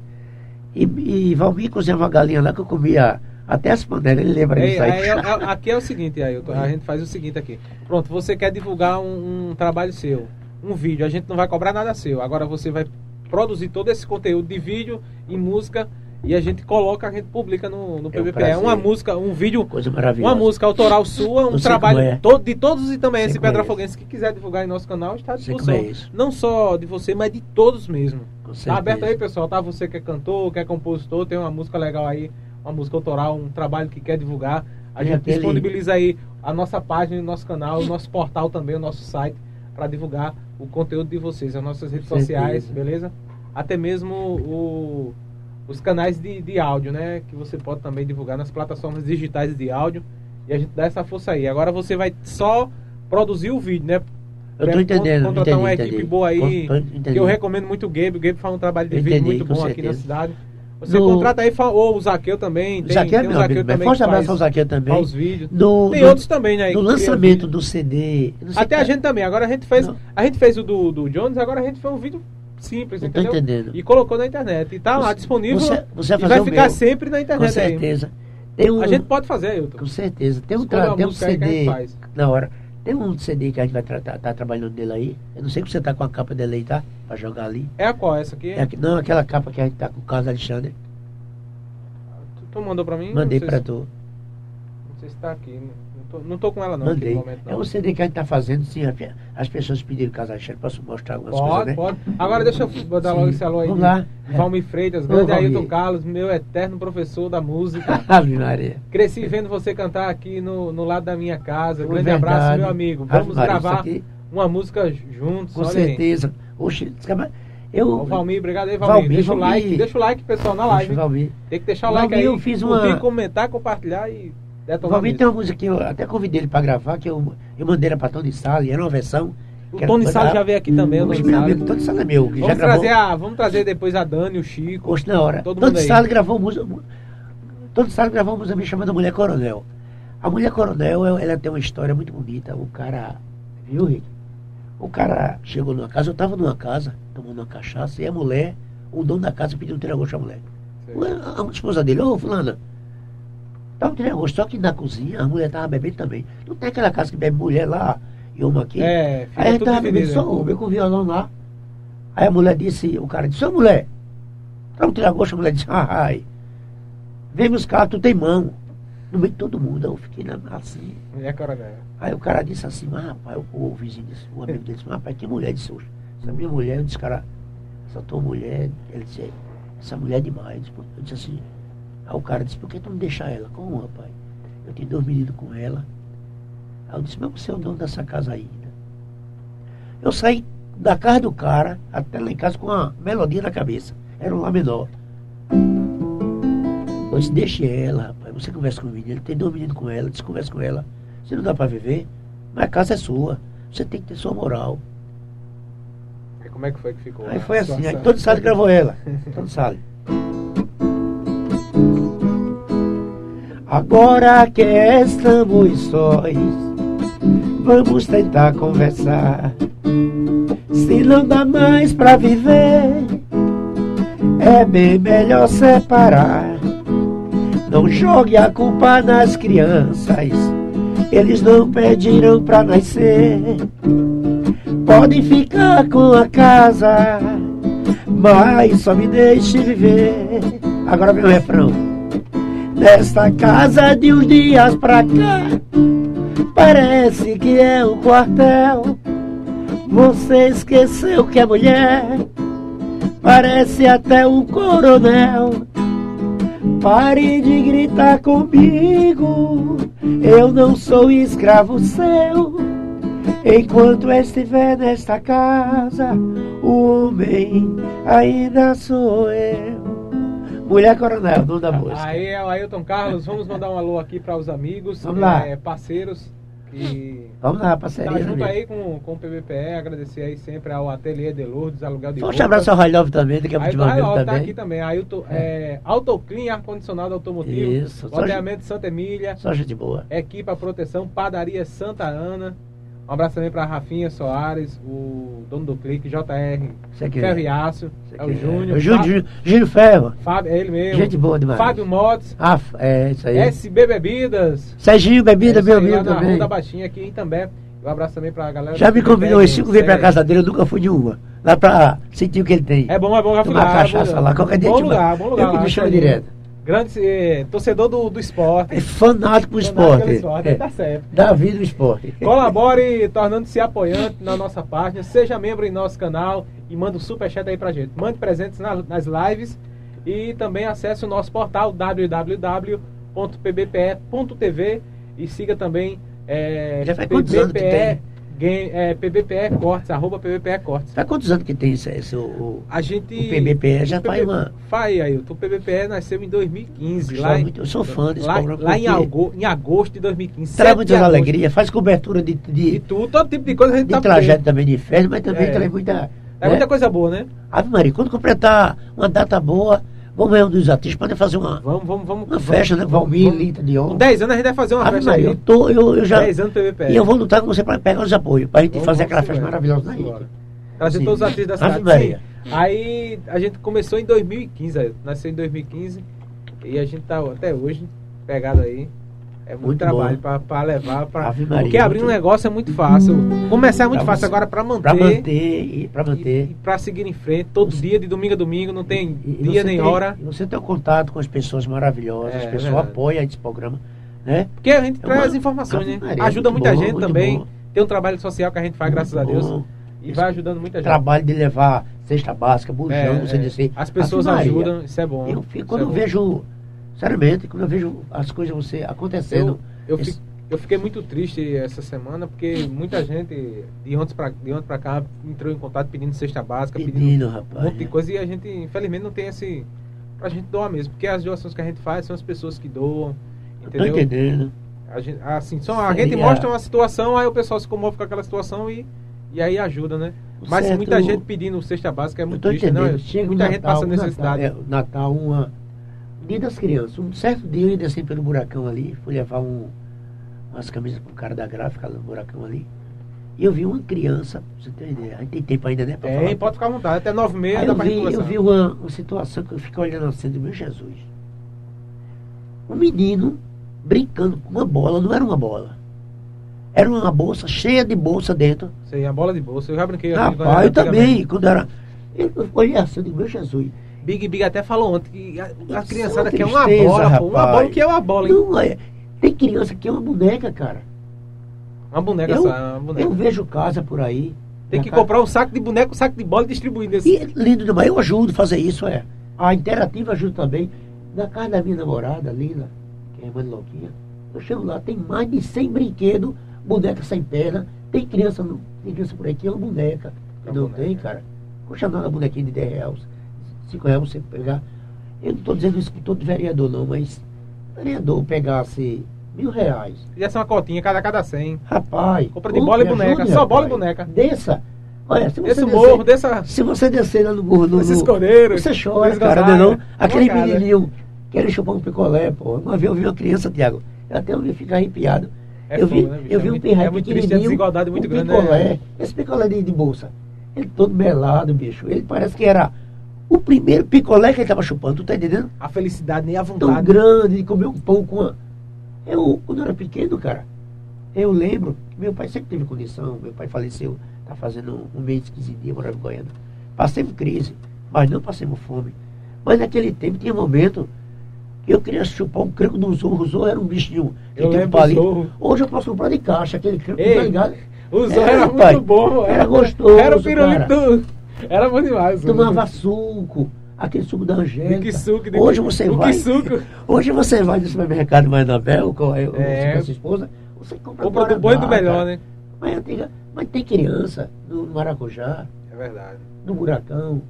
E, e Valmir cozinhava uma galinha lá que eu comia até as panelas, ele lembra disso aí. aí, aqui é o seguinte, aí, a gente faz o seguinte aqui. Pronto, você quer divulgar um, um trabalho seu, um vídeo, a gente não vai cobrar nada seu. Agora você vai produzir todo esse conteúdo de vídeo e música e a gente coloca, a gente publica no, no É PVP. É prazer. uma música, um vídeo, Coisa maravilhosa. uma música autoral sua, um trabalho é. todo, de todos e também Sei esse como é Pedrafoguense que quiser divulgar em nosso canal está à disposição. é. Não só de você, mas de todos mesmo. Com Tá aberto aí, pessoal, tá? Você que é cantor, que é compositor, tem uma música legal aí, uma música autoral, um trabalho que quer divulgar. A gente aquele- disponibiliza aí a nossa página, o nosso canal, o nosso portal também, o nosso site, para divulgar o conteúdo de vocês, as nossas redes Com certeza. sociais, beleza? Até mesmo o- os canais de, de áudio, né? Que você pode também divulgar nas plataformas digitais de áudio. E a gente dá essa força aí. Agora você vai só produzir o vídeo, né? Eu tô entendendo. Contratar entendi, uma entendi. equipe boa aí. Que eu recomendo muito o Gabe. O Gabe faz um trabalho de Eu vídeo entendi, muito bom aqui na certeza. cidade. Você No- contrata aí, ou o Zaqueu também. O Zaqueu é tem meu amigo, que forte abraço ao Zaqueu também. os vídeos. No, Tem no- outros também, né? No lançamento do CD. Até a gente também. Agora a gente fez. Não. A gente fez o do, do Jones, agora a gente fez um vídeo simples, Eu entendeu? entendendo. E colocou na internet. E tá lá Você- disponível. você- você vai e vai ficar meu. sempre na Com internet aí. certeza. Um, A gente pode fazer, Ailton. Com certeza. Tem um, tra- tem um CD na hora. Tem um CD que a gente vai tratar, tá trabalhando nele aí. Eu não sei se você tá com a capa dele aí, tá? Pra jogar ali. É a qual? Essa aqui? É não, aquela capa que a gente tá com o Carlos Alexandre. Tu, tu mandou pra mim? Mandei pra se, tu. Não sei se tá aqui. Não tô, não tô com ela não. Mandei. momento, não. É um CD que a gente tá fazendo, sim. As pessoas pediram o Alexandre. Posso mostrar algumas Pode, coisas, né? pode. Agora deixa eu dar logo Sim. esse alô aí. Vamos lá. Valmir Freitas, Ô, grande Valmir. Ailton Carlos, meu eterno professor da música. Ave Maria. Cresci vendo você cantar aqui no, no lado da minha casa. Grande abraço, meu amigo. Vamos Maria, gravar uma música juntos. Com aí. certeza. Oxe, escapa- eu. Ô, Valmir, obrigado aí, Valmir. Valmir, deixa o Valmir. like, deixa o like, pessoal, na live. Valmir. Tem que deixar o Valmir, like aí. eu fiz curtir, uma- comentar, compartilhar e O Valmir mesmo. tem uma música que eu até convidei ele pra gravar, que eu, eu mandei ela pra Tony Sala, e era uma versão. O Tony Sala já veio aqui também, o Oxe, Tony amigo, Tony Sala é meu, Vamos trazer, a, vamos trazer depois a Dani, o Chico. Oxe, na hora. Todo Tony. Sala gravou música. Tony Sala gravou uma música me chamada Mulher Coronel. A mulher coronel, ela tem uma história muito bonita. O cara, viu, Rick? O cara chegou numa casa, eu estava numa casa, tomando uma cachaça, e a mulher, o dono da casa pediu um tiragosto à mulher. A, a esposa dele, ô fulana, dá um tiragosto, só que na cozinha a mulher estava bebendo também. Não tem aquela casa que bebe mulher lá e uma aqui. É, Aí a gente tudo tava bebendo só uma, eu com o violão lá. Aí a mulher disse, o cara disse, ô mulher, dá um tiragosto, a mulher disse, ah, ai, vem buscar, tu tem mão. No meio de todo mundo, eu fiquei na- assim. Mulher coronel. Aí o cara disse assim, mas rapaz, o, o vizinho disse, o amigo dele disse, mas rapaz, que mulher disse hoje? Essa minha mulher, eu disse, cara, essa tua mulher, ele disse, essa mulher é demais. Eu disse assim, aí o cara disse, por que tu não deixa ela? Como, rapaz? Eu tenho dois meninos com ela. Aí eu disse, mas você é o dono dessa casa ainda. Eu saí da casa do cara até lá em casa com uma melodia na cabeça. Era um lá menor. Eu disse, deixe ela, rapaz. Você conversa com o menino, tem dois meninos com ela, desconversa com ela. Se não dá pra viver, mas a casa é sua. Você tem que ter sua moral. E como é que foi que ficou? Aí foi assim, aí todo sale gravou ela. Todo sale. Agora que estamos sós, vamos tentar conversar. Se não dá mais pra viver, é bem melhor separar. Não jogue a culpa nas crianças, eles não pediram pra nascer. Podem ficar com a casa, mas só me deixe viver. Agora o refrão. Nesta casa de uns dias pra cá, parece que é um quartel. Você esqueceu que é mulher, parece até um coronel. Pare de gritar comigo, eu não sou escravo seu. Enquanto estiver nesta casa, o homem ainda sou eu. Mulher Coronel, nome da música. Aí é o Ailton Carlos, vamos mandar um alô aqui para os amigos, Vamos lá. eh, parceiros que Vamos lá, tá parceria. junto né, aí com, com o PBPE, agradecer aí sempre ao Ateliê de Lourdes, aluguel de Forte abraço ao Railov também, Aí pouco vai, ó, tá também. aqui também, Ailton, é, Autoclean, ar-condicionado automotivo, Isso, loteamento Santa Emília, Só gente boa. Equipa Proteção, Padaria Santa Ana. Um abraço também para Rafinha Soares, o dono do clique, JR Isso aqui Ferro e Aço, Isso é o aqui Júnior. O Júnior, Júnior, Júnior Ferro. Fábio, é ele mesmo. Gente boa demais. Fábio Motos, Ah, é isso aí. SB Bebidas. Serginho Bebida, É meu lá amigo na Rua também. da Baixinha aqui em També. Um abraço também pra galera. Já me convidou em cinco vezes pra casa dele, eu nunca fui de uma. Lá pra sentir o que ele tem. É bom, é bom, fui Tomar lá. cachaça bom, lá, qualquer dia Bom lugar, bom lugar. Eu que lá, me chamo direto. Grande eh, torcedor do, do esporte. É fanático pelo esporte. esporte, Tá certo. Davi do esporte. Colabore tornando-se apoiante na nossa página, seja membro em nosso canal e manda um superchat aí pra gente. Mande presentes na- nas lives e também acesse o nosso portal www.pbpe.tv e siga também é, Já faz quantos anos que tem? Game, é, PBPE Cortes, arroba PBPE Cortes. Faz quantos anos que tem esse, esse o, A gente. O PBPE já faz uma- Faz aí, o PBPE nasceu em 2015. Eu Lá, sou em- eu sou fã desse lá, programa lá em, agosto, em agosto de 2015. traz 7 muitas de agosto. alegrias, faz cobertura de, De de, tudo, todo tipo de coisa a gente de tá trajeto também de festa, mas também É. traz muita. É né? muita coisa boa, né? Ave Maria, quando completar uma data boa, vamos ver um dos artistas, podem fazer uma, Vamos, vamos, vamos. uma festa, né? Valmir, Lita, de Com honra. 10 anos a gente vai fazer uma Ave festa Maria, eu, aí. tô, eu, eu já. 10 anos PVP. E eu vou lutar com você para pegar os apoios, para a gente Vamos- fazer aquela festa maravilhosa na ilha. Trazer todos os artistas da cidade. Aí a gente começou em 2015, aí, nasceu em 2015 e a gente tá até hoje pegado aí. É muito, Muito trabalho bom. pra levar Maria, Porque abrir um muito- negócio é muito fácil. Começar é muito Pra fácil você- agora pra manter. Para manter e para manter. pra seguir em frente, todo dia, de domingo a domingo, não tem E- dia você nem tem- hora. Você tem um contato com as pessoas maravilhosas, É, as é pessoas verdade. apoiam esse programa, né? Porque a gente É traz uma- informações, né? Maria, Ajuda muito muita bom, gente muito também. bom. Tem um trabalho social que a gente faz, graças a Deus. Bom. E vai ajudando muita gente. Trabalho de levar cesta básica, bujão, É, você é. dizer. As pessoas ajudam, isso é bom. Eu fico, quando é eu bom. vejo, sinceramente, quando eu vejo as coisas você acontecendo. Eu, eu, eu fiquei muito triste essa semana porque muita gente de ontem pra, de ontem pra cá entrou em contato pedindo cesta básica, pedindo, Pedindo, um rapaz. monte de coisa e a gente, infelizmente, não tem esse. pra gente doar mesmo. Porque as doações que a gente faz são as pessoas que doam. Não tô Entendeu? entendendo. A gente, assim, só, a Seria- gente mostra uma situação, aí o pessoal se comove com aquela situação e, e aí ajuda, né? Mas certo- muita gente pedindo cesta básica é Eu muito tô triste, não? Chega Muita o gente Natal, passa necessidade. Natal, é, Natal, uma. Dia das crianças. Um certo dia eu ia descer pelo buracão ali, fui levar um, umas camisas com o cara da gráfica no buracão ali. E eu vi uma criança, você ter ideia, a gente tem tempo ainda, né? Pra Tem, falar. pode ficar à vontade. Até nove dá eu vi, eu vi uma, uma situação que eu fico olhando assim, do meu Jesus. Um menino brincando com uma bola, não era uma bola. Era uma bolsa cheia de bolsa dentro. Sei, a bola de bolsa. Eu já brinquei. Rapaz, eu também, quando era. Eu olhei assim, digo, meu Jesus. Big Big até falou ontem que a, a criançada é uma quer uma bola, pô. Uma rapaz. bola, que é uma bola, hein? Não é. Tem criança que é uma boneca, cara. Uma boneca Eu, uma boneca. eu vejo casa por aí. Tem que casa- comprar um saco de boneco, um saco de bola e distribuir nesse. E lindo demais, eu ajudo a fazer isso, é. A Interativa ajuda também. Na casa da minha namorada, Lila, que é irmã de Louquinha, eu chego lá, tem mais de 100 brinquedos, boneca sem perna, tem criança, tem criança por aqui, é uma boneca. É não boneca. tem, cara. Custa nada bonequinho de 10 reais, 5 reais você pegar. Eu não estou dizendo isso com todo vereador, não, mas vereador pegasse mil reais. Fizesse uma cotinha, cada cada 100. Rapaz. Compra de bola e boneca, ajude, só bola e rapaz. boneca. Desça. Olha, se você descer- morro, dessa. se você descer lá no morro, no, Desse no- você chora, cara, não, é não? Aquele Mancada. menininho querendo chupar um picolé, pô. Uma vez eu vi uma criança, Tiago, eu até ouvi ficar arrepiado. É eu vi, fogo, né, eu É vi um muito- pirraia é muito triste, a pequenininho, desigualdade muito um grande, picolé, né? esse picolé de, de bolsa, ele todo melado, bicho. Ele parece que era o primeiro picolé que ele estava chupando, tu tá entendendo? A felicidade nem a Tão vontade. grande, de comer um pão com uma... Eu, quando eu era pequeno, cara, eu lembro, que meu pai sempre teve condição, meu pai faleceu, tá fazendo um mês, 15 dias, morava em Goiânia. Passemos crise, mas não passemos fome. Mas naquele tempo tinha momento que eu queria chupar um creco do zorro, o zorro era um bichinho Eu um lembro palito. zorro. Hoje eu posso comprar de caixa, aquele Ei, tá ligado? O Zorro É, era muito bom. era gostoso, Era o pirulito. Era bom demais. o Zorro. Tomava suco, aquele suco da Angélica. Que suco, de Hoje que- você o que vai. suco? Hoje você vai no supermercado mais na Bel, com a, É. com a sua esposa, você compra Compra do e do melhor, né? Mas, antiga, mas tem criança no Maracujá, É verdade. no Buracão,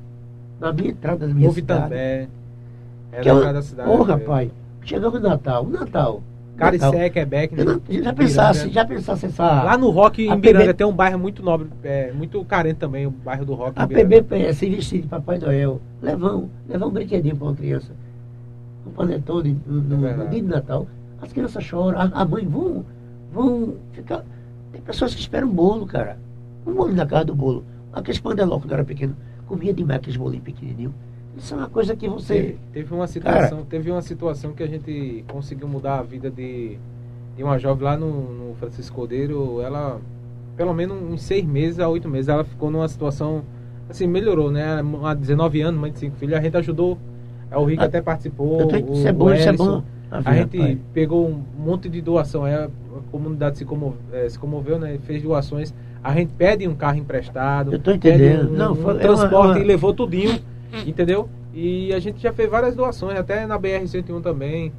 na minha entrada da minha O cidade. Que Era é lá uma- da cidade. Ô, rapaz, chegamos no Natal, Natal. Natal. Caricé, Quebec. Né? Já pensasse, já pensasse essa... Lá no Rock, em Biranga, PB tem um bairro muito nobre, é, muito carente também, o bairro do Rock. A em Biranga. PBPS investir de Papai Noel, levar um, levar um brinquedinho para uma criança, um panetone no, no- É no dia de Natal, as crianças choram, a, a mãe vão, vão ficar. Tem pessoas que esperam bolo, cara. Um bolo na casa do bolo. Aqueles pandeló quando eu era pequeno, comia demais aqueles bolinhos pequenininhos. Isso é uma coisa que você. Teve, teve uma situação, teve uma situação que a gente conseguiu mudar a vida de, de uma jovem lá no, no Francisco Cordeiro. Ela, pelo menos uns seis meses a oito meses, ela ficou numa situação, assim, melhorou, né? Há 19 anos, mãe de cinco filhos, a gente ajudou. O Rico Ah, até participou. Tô- isso é bom, isso é bom. A gente pegou um monte de doação, aí a comunidade se, comove, eh, se comoveu, né? Fez doações. A gente pede um carro emprestado. Eu tô entendendo. Um, Não, um foi- é transporte uma- uma- e levou tudinho, entendeu? E a gente já fez várias doações, até na BR-101 também.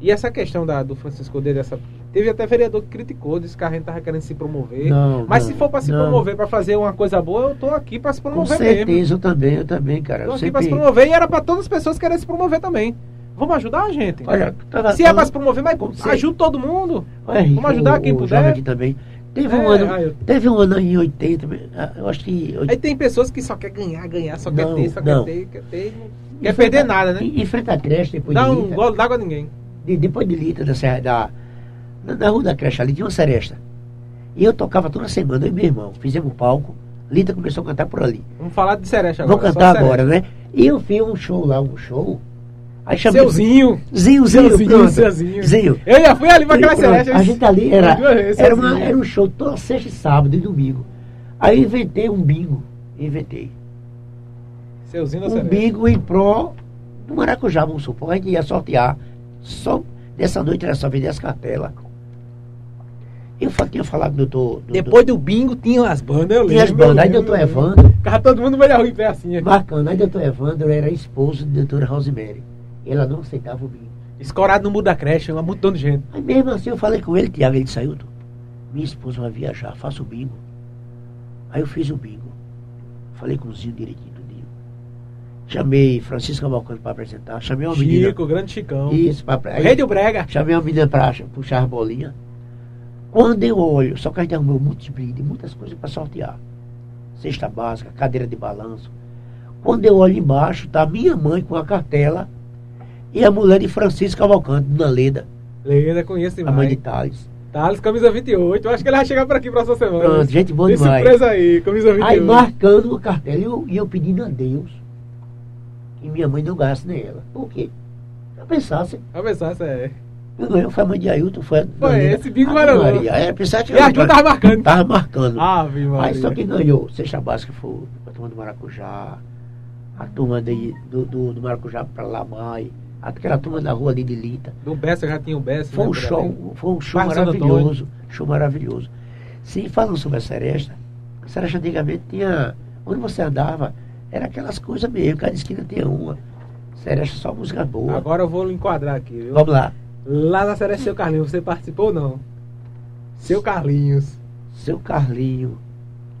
E essa questão da, do Francisco Deira, essa teve até vereador que criticou, disse que a gente tava querendo se promover. Não, Mas não, se for para se não. promover, para fazer uma coisa boa, eu tô aqui para se Com promover mesmo. certeza, eu também, eu também, cara. Tô Eu aqui para se sempre- promover e era para todas as pessoas quererem se promover também. Vamos ajudar a gente. Olha, tava- Se é para se promover, mas Com ajuda todo mundo. Olha, Vamos ajudar o- quem o puder. aqui também. Teve um É, ano, aí eu- teve um ano em 80, ah, eu acho que Aí tem pessoas que só quer ganhar, ganhar, só quer Não, ter, só não. quer ter, quer ter, não quer perder a- nada, né? Frente à creche, depois Dá de um Lita, gole d'água a ninguém. de- depois de Lita, da, Serra- da, na, na rua da creche ali, tinha uma seresta. E eu tocava toda semana, eu e meu irmão. Fizemos um palco, Lita começou a cantar por ali. Vamos falar de Sereste agora. Vou cantar agora, né? E eu fiz um show lá, um show. Aí chamei. Seuzinho. Zinho, Zinho, Seuzinho, pronto. Seuzinho. Zinho. Eu já fui ali pra aquela Celeste. A gente ali era, era, uma- era um show toda sexta e sábado e domingo. Aí eu inventei um bingo. Inventei. Seuzinho da um bingo em pró do Maracujá, vamos supor. A gente ia sortear. Só dessa noite era só vender as cartelas. Eu tinha falado com o doutor. doutor- Depois do bingo tinha as bandas, eu tinha as lembro, bandas. Aí doutor lembro. Evandro, Ficava todo mundo da rua em pé assim. bacana. Aí doutor Evandro era esposo da doutora Rosemary. Ela não aceitava o bingo. Escorado no muro da creche, um montão de gente. Aí mesmo assim eu falei com ele, Tiago, ele saiu. "Doutor, Minha esposa vai viajar, faça o bingo. Aí eu fiz o bingo. Falei com o Zinho direitinho, tudinho. Chamei Francisco Cavalcante para apresentar. Chamei uma menina. Chico, grande Chicão. Isso, aí, Rei do Brega. Chamei uma menina para puxar as bolinhas. Quando eu olho, só que a gente arrumou muitos brindes, muitas coisas para sortear. Cesta básica, cadeira de balanço. Quando eu olho embaixo, tá minha mãe com a cartela e a mulher de Francisco Cavalcante, Dona Leda, Leda, conheço a mãe de demais. Thales. Thales, camisa 28. Eu acho que ele vai chegar por aqui próxima semana. Pronto, gente boa Tem demais. surpresa aí, camisa 28. Aí marcando o cartel. E eu, eu pedindo a Deus que minha mãe não ganhasse nem ela. Por quê? Eu pensasse, Vai pensar, essa é. eu ganhei, foi a mãe de Ailton, foi a Foi esse bingo maravilhoso. Maria. É, pensar que E Arthur tava marcando. Tava marcando. Ave Mas Maria. só que ganhou. Seja básica foi a turma do Maracujá, a turma de, do, do, do Maracujá para Lamai, aquela turma da rua ali de Lita. Do Bessa já tinha o Bessa. Foi um show, foi um show maravilhoso. Show maravilhoso. Sim, falando sobre a Seresta, a Seresta antigamente tinha. Onde você andava, era aquelas coisas mesmo, cada esquina tinha uma. Seresta só música boa. Agora eu vou enquadrar aqui, viu? Vamos lá. Lá na série Seu Carlinhos, você participou ou não? Seu Carlinhos. Seu Carlinho.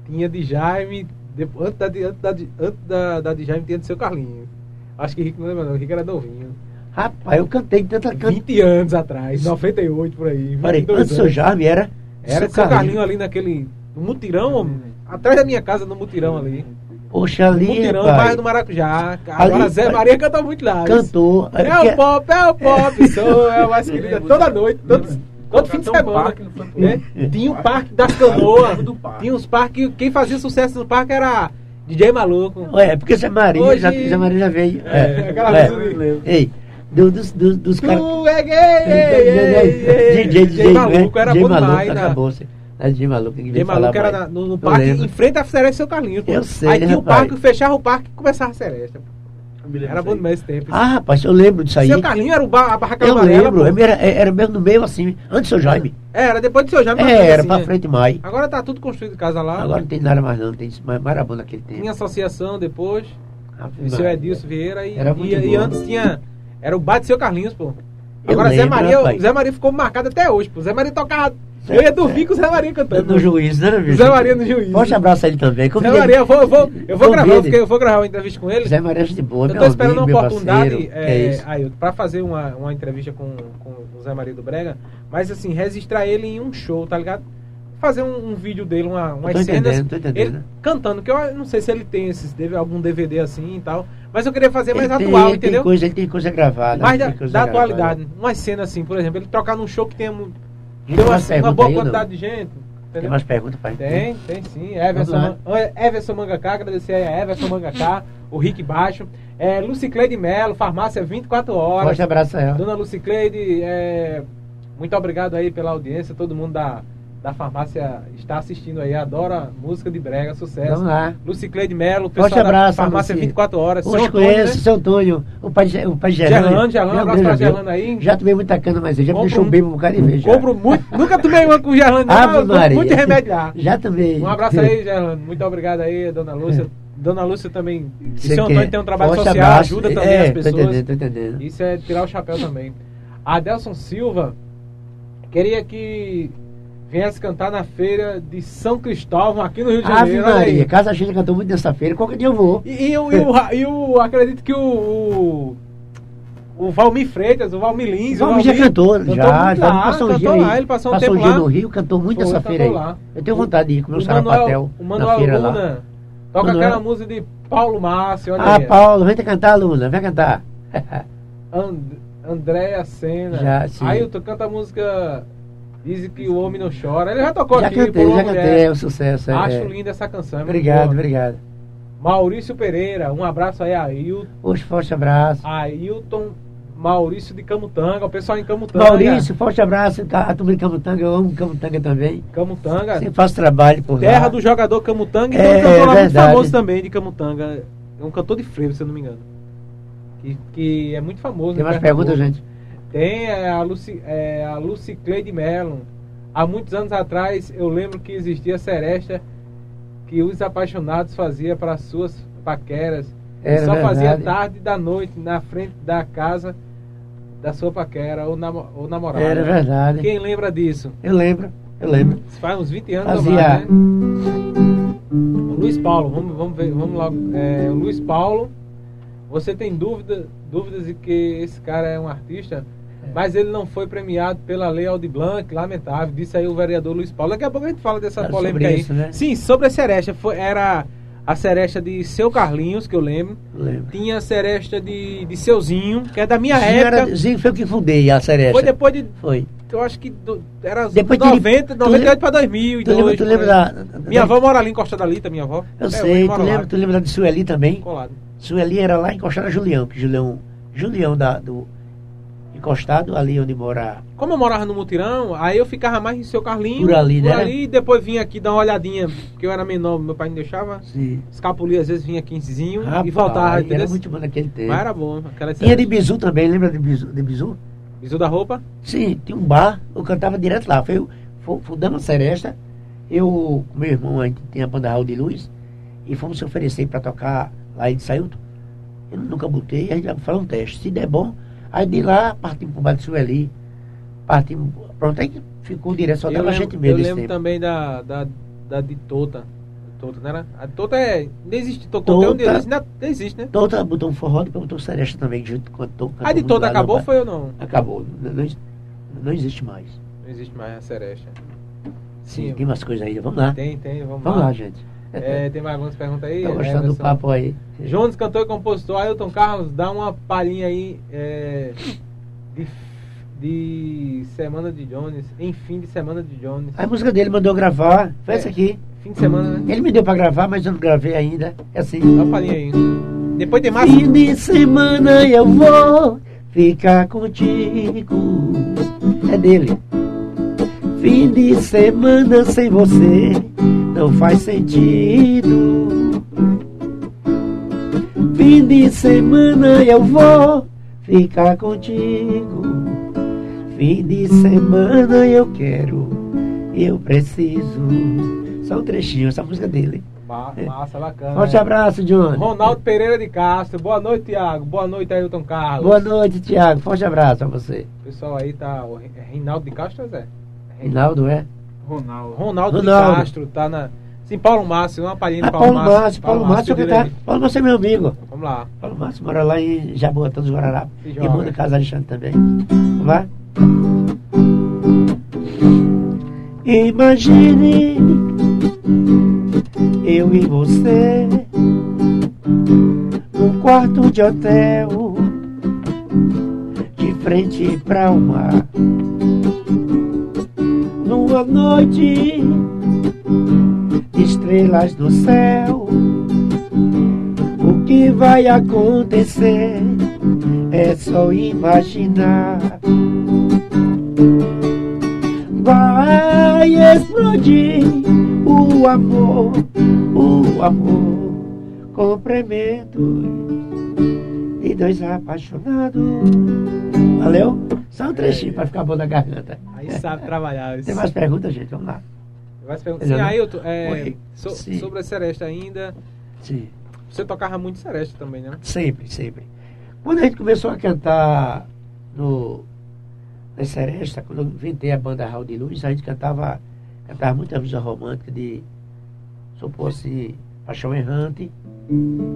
Tinha de Jaime. Depois, antes da, antes da, antes da, da de Jaime tinha de Seu Carlinhos. Acho que Rico não lembra não, Rico era novinho. Rapaz, eu cantei tanta canta. 20 anos atrás, 98 por aí. Peraí, 22 antes do seu. Jaime era. Era de Seu Carlinho ali naquele. No mutirão, homem. atrás da minha casa, no mutirão ali. Poxa, ali. mutirão, rapaz, bairro do Maracujá. Agora Ali- Zé Maria cantou muito lá. Cantou. É porque- o pop, é o pop, sou é o mais querida. Toda noite, todo, todo fim de semana. né? Tinha o parque das canoas, tinha os parques, quem fazia sucesso no parque era DJ Maluco. Ué, porque Zé Maria, Hoje- já, Zé Maria já veio. É, aquela é. música de- Ei, do- dos, dos, dos caras. Tu é gay, DJ, DJ, Maluco era DJ bom maluco, demais. né? acabou-se. É DJ maluco, DJ fala Maluco era na- no, no parque, lembro. em frente à Seresta Seu Carlinhos. pô. Eu sei, Aí tinha o parque, fechava o parque e começava a Seresta. Era bom demais esse tempo. Ah, rapaz, eu lembro disso aí. Seu Carlinhos era o bar, a barraca Eu amarela. lembro, pô. era, era mesmo no meio assim, antes do seu Jaime. Era, depois do seu Jaime. É, era assim, pra né? frente mais. Agora tá tudo construído casa lá. Agora não tem nada mais não, tem mais maravilha naquele tempo. Tinha associação depois. E seu. Edilson Vieira e, Era muito e, e antes tinha. Era o bar de seu Carlinhos, pô. Eu Agora Zé lembro, Maria, rapaz. o Zé Maria ficou marcado até hoje, pô. Zé Maria tocava. Eu ia dormir com o Zé Maria cantando. No juiz, né, bicho? Zé Maria no juiz. Forte abraço a ele também. Zé Convide Maria, eu vou, eu vou, eu vou gravar, fiquei- eu vou gravar uma entrevista com ele. Zé Maria é de boa, Eu tô esperando amigo, uma oportunidade é, é. Ailton, pra fazer uma, uma entrevista com, com o Zé Maria do Brega, mas assim, registrar ele em um show, tá ligado? Fazer um, um vídeo dele, uma, umas tô cenas. entendendo, tô entendendo. Ele cantando, que eu não sei se ele tem esses, algum DVD assim e tal. Mas eu queria fazer mais Ele tem- atual, ele Tem entendeu? coisa, ele tem coisa gravada. mais tem da, da gravada. atualidade. Umas cenas assim, por exemplo, ele tocar num show que Tem tem uma, mais uma boa aí, não? quantidade de gente. Tem Entendeu? mais perguntas, pai? Tem, tem sim. Everson, Everson Mangaká, agradecer aí a Everson Mangaká, o Rick Baixo. É, Lucicleide Melo, farmácia 24 horas. Forte abraço a ela. Dona Lucicleide, é, muito obrigado aí pela audiência. Todo mundo da, da farmácia está assistindo aí. Adora música de brega, sucesso. Vamos lá. Lucicleide Melo, Forte pessoal abraço, da farmácia Luci. 24 horas. Hoje conheço, né? seu Antônio, o pai de, o pai de Gerlane, um Meu abraço pra meu. Gerlane aí. Já tomei muita cana, mas ele já me Compro deixou um- bem um bocado de vez. Compro muito. Nunca tomei uma com o Gerlane, não, Ave Maria. muito remédio lá. Já tomei. Um abraço aí, Gerlane. Muito obrigado aí, dona Lúcia. Dona Lúcia também. E Você seu Antônio tem um trabalho social, abraço. ajuda também é, as Tô pessoas. entendendo, tô entendendo. Isso é tirar o chapéu também. Adelson Silva queria que viesse cantar na feira de São Cristóvão, aqui no Rio de Ave Janeiro. aí. Maria, Casa Cheia cantou muito nessa feira, qualquer dia eu vou. E, e, o- e, o, e o- acredito que o, o, o Valmir Freitas, o Valmir Lins, O Valmir já cantou, cantou já, já lá, passou um dia cantou aí. lá, ele passou um passou tempo dia lá. no Rio, cantou muito Foi, essa cantou feira aí. lá. Eu tenho vontade de ir comer um o Manuel, sarapatel o na Manuel feira lá. Luna toca Manuel. aquela música de Paulo Márcio, olha Ah, aí. Paulo, vem te cantar, Luna, vem cantar. And, Andréa Senna. Já, sim. Ailton canta a música Diz que o homem não chora. Ele já tocou já aqui cantei, já cantei, mulher. é um sucesso. é, Acho é. linda essa canção. é Obrigado, boa. obrigado. Maurício Pereira, um abraço aí a Ailton. Hoje, forte abraço. Ailton Maurício de Camutanga, o pessoal em Camutanga. Maurício, forte abraço. A turma de Camutanga, eu amo Camutanga também. Camutanga. Sempre faço trabalho por Terra lá. do jogador Camutanga e É, um cantor lá muito famoso também de Camutanga. É um cantor de frevo, se eu não me engano. Que, que é muito famoso. Tem em mais perguntas, gente? Tem é, a, Luci, é, a Lucicleide Mellon. Há muitos anos atrás, eu lembro que existia a seresta que os apaixonados faziam para suas paqueras. E Era só fazia verdade. tarde da noite na frente da casa da sua paquera ou, namo, ou namorada. Era verdade. Quem lembra disso? Eu lembro, eu lembro. Faz uns 20 anos Fazia. mais, né? O Luiz Paulo, vamos, vamos ver, vamos lá. É, o Luiz Paulo, você tem dúvida, dúvidas de que esse cara é um artista? Mas ele não foi premiado pela Lei Aldi Blanc, lamentável, disse aí o vereador Luiz Paulo. Daqui a pouco a gente fala dessa Era polêmica sobre aí. isso, né? Sim, sobre a seresta. Foi, era a seresta de Seu Carlinhos, que eu lembro. Lembro. Tinha a seresta de, de Seuzinho, que é da minha Zinho, época. era, Zinho foi o que fundei a Seresta. Foi depois de Foi. eu acho que do, era Depois que 90, ele- tu 98 lembra- pra 2002. Tu lembra, tu lembra da, da- Minha da- avó mora ali encostada ali, tá minha avó? Eu É, sei, tu lembra, tu lembra da de Sueli também? colado. Sueli era lá encostada a Julião, que Julião, Julião da, do encostado ali onde mora. Como eu morava no Mutirão, aí eu ficava mais em seu Carlinho. Por ali, né? ali, e depois vinha aqui dar uma olhadinha, porque eu era menor, meu pai não deixava. Sim. Escapulia, às vezes vinha 15zinho e Rapaz, voltava. Era entendeu? muito bom naquele tempo. Mas era bom. Aquela Tinha de bizu também, lembra de bizu? De bizu? Bisu da roupa? Sim, tinha um bar, eu cantava direto lá. Foi, foi, foi dando seresta. Eu, meu irmão, a gente tinha a banda Raul de Luz e fomos se oferecer para tocar lá em Sailton. Eu nunca botei, a gente vai fazer um teste. Se der bom, aí de lá partimos para o de Sueli. Partimos, pronto, aí ficou direto, só dava gente mesmo eu lembro tempo. também da, da, da de Tota. Tota, não era? A de Tota é. Não existe. Tô contei um Tota. desse, ainda existe, né? Tota botou um forró, depois botou seresta também, junto com a Tota. A de Tota acabou foi ou não? Acabou, não, não, não existe mais. Não existe mais a Seresta. Sim, Sim, tem umas coisas aí, vamos lá. tem, tem, vamos, Vamos lá, gente. É, tem mais algumas perguntas aí? Tô gostando do papo aí. Jones, cantor e compositor, Ailton Carlos, dá uma palhinha aí é, de, de Semana de Jones, em fim de Semana de Jones. A música dele mandou gravar, foi É. essa aqui. Fim de semana, né? Ele me deu pra gravar, mas eu não gravei ainda. É assim. Dá uma palhinha aí. Depois tem mais. Fim de semana eu vou ficar contigo. É dele. Fim de semana sem você não faz sentido. Fim de semana eu vou ficar contigo. Fim de semana eu quero, eu preciso. Só um trechinho, essa música dele. Ma- Massa, bacana. Forte né? abraço, Johnny. Ronaldo Pereira de Castro. Boa noite, Tiago. Boa noite, Ailton Carlos. Boa noite, Tiago. Forte abraço a você. O pessoal aí tá. o Re- é Reinaldo de Castro, Zé? Reinaldo, é? Ronaldo. Ronaldo, de Ronaldo. Castro, tá na. Sim, Paulo Márcio, uma palhinha de Ah, Paulo, Paulo Márcio. Paulo Márcio, eu dele cantar. aí. Paulo Márcio é meu amigo. Vamos lá. Paulo Márcio mora lá em Jaboatão dos Guararapes. E joga. muda Casa Alexandre também. Vamos lá? Imagine eu e você num quarto de hotel de frente para o mar. Numa noite estrelas no céu, o que vai acontecer é só imaginar. Vai explodir o amor, o amor, complementos de dois apaixonados. Valeu? Só um trechinho para ficar bom na garganta. Aí sabe trabalhar. Tem mais perguntas, gente? Vamos lá. Vai se perguntar. Ele Sim, não- Ailton, é, so- sobre a Seresta ainda. Sim. Você tocava muito Seresta também, né? Sempre, sempre. Quando a gente começou a cantar no, na Seresta, quando eu inventei a banda Raul de Luz, a gente cantava, cantava muita música romântica de, supor-se, Paixão Errante,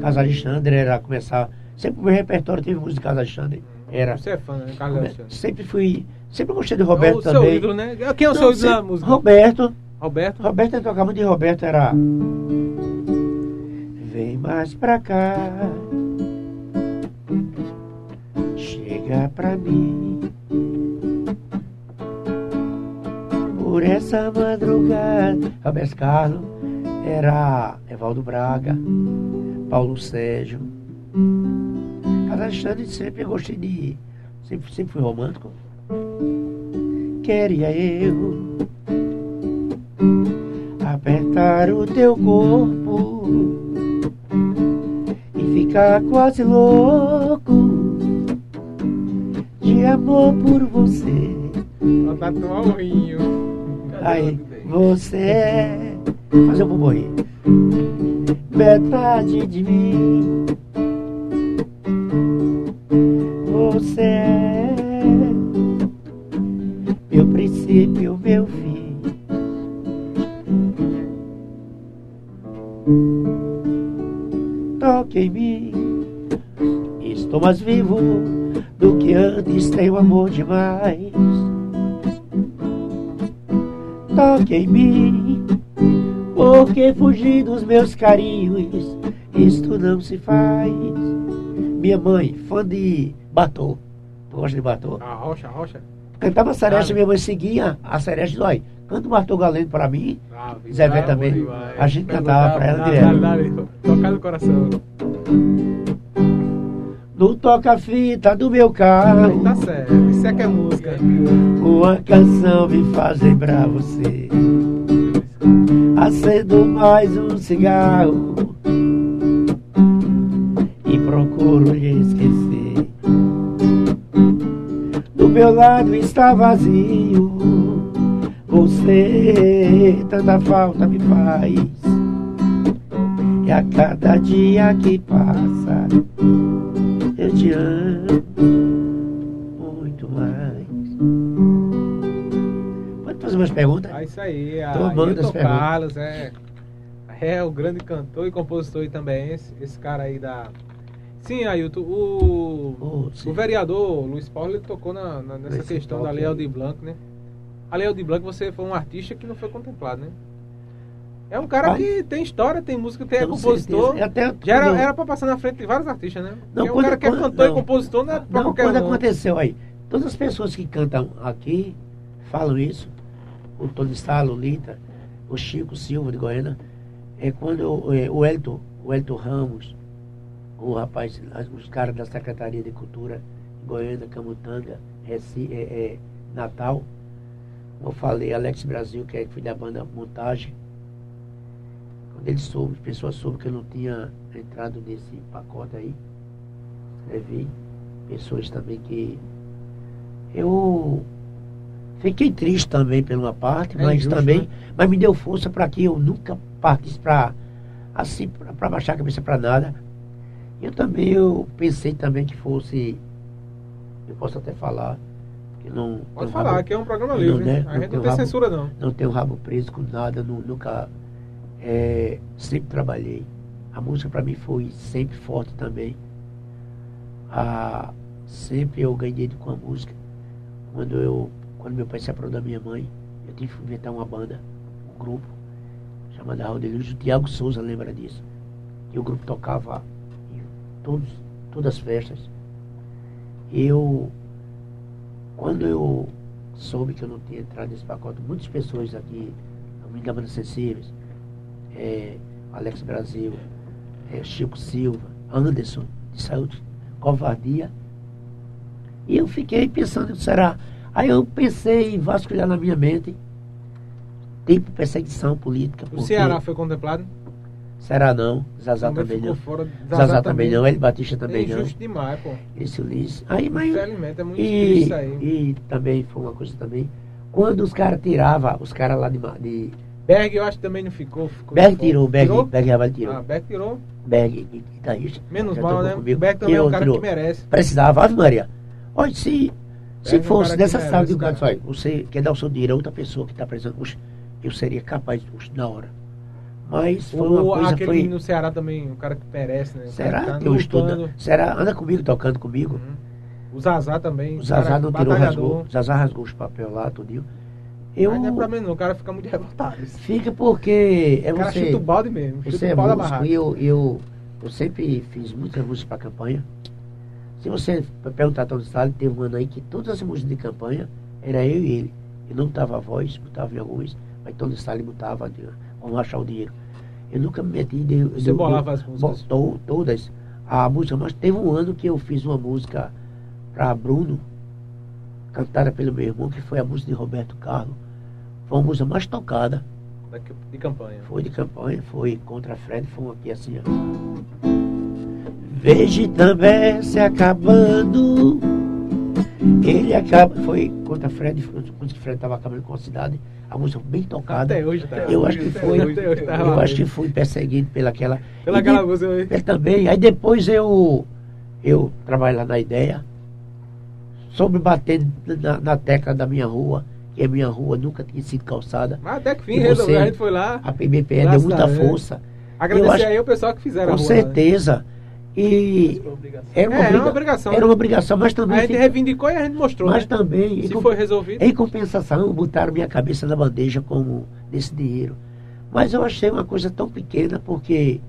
Casa Alexandre, era começar. Sempre o meu repertório teve música de Casa Alexandre. Era. Você é fã, né? Carlos Alexandre. Sempre fui. Sempre gostei de É Roberto o seu também. ídolo, né? Quem é o Não, seu ídolo na música? Roberto. Roberto? Roberto eu tocava muito de Roberto, era. Vem mais pra cá. Chega pra mim. Por essa madrugada. Roberto Carlos era Evaldo Braga, Paulo Sérgio. Alexandre sempre gostei de. Sempre, sempre fui romântico. Queria eu apertar o teu corpo e ficar quase louco de amor por você. Pra tatuar o rinho. Cadê Aí, você é. Fazer um bumbum Metade de mim. Você é. Meu princípio, meu fim. Toque em mim. Estou mais vivo do que antes, tenho amor demais toque em mim. Porque fugir dos meus carinhos, isto não se faz. Minha mãe, fã de Batô. Tu gosta de Batô? A rocha, a rocha. Cantava Sereste, Ah, minha mãe seguia a Sereste, olha, canta o Arthur Galeno pra mim. Ah, Zé Vé também. A gente cantava pra ela Dá, direto. dá, dá, dá, Tocar no coração. No toca-fita do meu carro, Tá certo. Isso é que é música. uma canção me faz lembrar você. Acendo mais um cigarro procuro lhe esquecer. Do meu lado está vazio, você tanta falta me faz. E a cada dia que passa, eu te amo muito mais. Pode fazer umas perguntas? Ah, isso aí. A Tô amando Ailton. Carlos é, é o grande cantor e compositor e também esse, esse cara aí da. Sim, Ailton, o, Oh, sim. o vereador Luiz Paulo ele tocou na, na- nessa Nesse questão da Lei aí. Aldir Blanc, né? A Lei Aldir Blanc, você foi um artista que não foi contemplado, né? É um cara Vai. que tem história, tem música, tem é Com compositor. certeza. Até Já era, era pra passar na frente de vários artistas, né? Não, Porque um quando- cara que é cantor não. e compositor não é pra Não, qualquer quando um. aconteceu aí, todas as pessoas que cantam aqui falam isso, o Tony Stalo, o Lita, o Chico Silva de Goiânia, é quando é, o Elton, o Elton Ramos, o rapaz, os caras da Secretaria de Cultura de Goiânia, Camutanga, Reci, é, é, Natal, como eu falei, Alex Brasil, que é- foi da banda Montagem, quando ele soube, as pessoas soube que eu não tinha entrado nesse pacote aí, escrevi pessoas também que eu fiquei triste também por uma parte, É mas injusto, também, né? mas me deu força para que eu nunca partisse para assim para baixar a cabeça para nada. Eu também eu pensei também que fosse eu posso até falar que não Pode falar, rabo- que é um programa Não, livre. né? A Não gente não tem rabo- censura, não. não tenho rabo preso com nada, nu- nunca é, sempre trabalhei. A música para mim foi sempre forte também. Ah, sempre eu ganhei com a música. Quando eu, quando meu pai se separou da minha mãe, eu tive que inventar uma banda, um grupo chamado Rodeluz. O Tiago Souza lembra disso. Que o grupo tocava todos, todas as festas. Eu, quando eu soube que eu não tinha entrado nesse pacote, muitas pessoas aqui, da Banda Sensíveis, é, Alex Brasil, é, Chico Silva, Anderson, de saúde, covardia. E eu fiquei pensando, será? Aí eu pensei em vasculhar na minha mente, tipo perseguição política. O Ceará foi contemplado? Será não, Zazá Também também não. fora. Zazá também não, ele Batista também é não. injusto demais, pô. Esse Ulisses. Aí, mas Infelizmente, é muito e, isso aí. e também foi uma coisa também. Quando os caras tiravam, os caras lá de, de Berg, eu acho que também não ficou. ficou Berg tirou, Berg, Tirou? Berg Raval tirou. Ah, Berg tirou. Berg, gui- guitarrista. Menos já mal, né? comigo. Berg também é Tirou, um cara tirou. que merece. Precisava, Ave Maria. Olha, se, se é um fosse nessa sala de um cara, olha, você quer dar o seu dinheiro a outra pessoa que está precisando, eu seria capaz, puxa, na hora. Mas foi uma O, coisa, aquele foi... no Ceará também, um cara que merece, né? O Será tá eu estudo? Será? Anda comigo, tocando comigo. Uhum. O Zazá também. O Zazá não tirou, rasgou. O Zazá rasgou os papéis lá, tudinho. Eu... Mas não é problema não, o cara fica muito revoltado. Fica porque é o cara você... chuta o balde mesmo. Chuta Você o é balde da músico e eu, eu, eu sempre fiz muitas músicas para campanha. Se você perguntar a Tony Stalin, teve um ano aí que todas as músicas de campanha era eu e ele. Eu não botava a voz, botava em alguns, mas Tony Stalin botava, de- vamos achar o dinheiro. Eu nunca me meti de. Você de- bolava as músicas? Botou todas a música, mas teve um ano que eu fiz uma música para Bruno, cantada pelo meu irmão, que foi a música de Roberto Carlos. Foi a música mais tocada. Da- De campanha. Foi de campanha, foi contra a Fred, foi aqui assim, ó. Veja também se acabando. Ele acaba. Foi contra Fred, quando o Fred estava acabando com a cidade. A música bem tocada. Até hoje tá. Eu acho que foi. hoje, tá eu lá. acho que fui perseguido pelaquela. Pela aquela de- música aí. ele também. Aí depois eu. Eu trabalho lá na ideia. Soube bater na, na tecla da minha rua, que a minha rua nunca tinha sido calçada. Mas até que fim, resolveu. A gente foi lá. A PBPE deu Graças muita Deus. força. Agradecer acho- aí o pessoal que fizeram Com a rua, né? E era uma, É, é obriga- uma obrigação. Era uma obrigação, mas também. A gente fica- reivindicou e a gente mostrou, mas né? também, Se com- foi resolvido. em compensação, botaram minha cabeça na bandeja como desse dinheiro. Mas eu achei uma coisa tão pequena, porque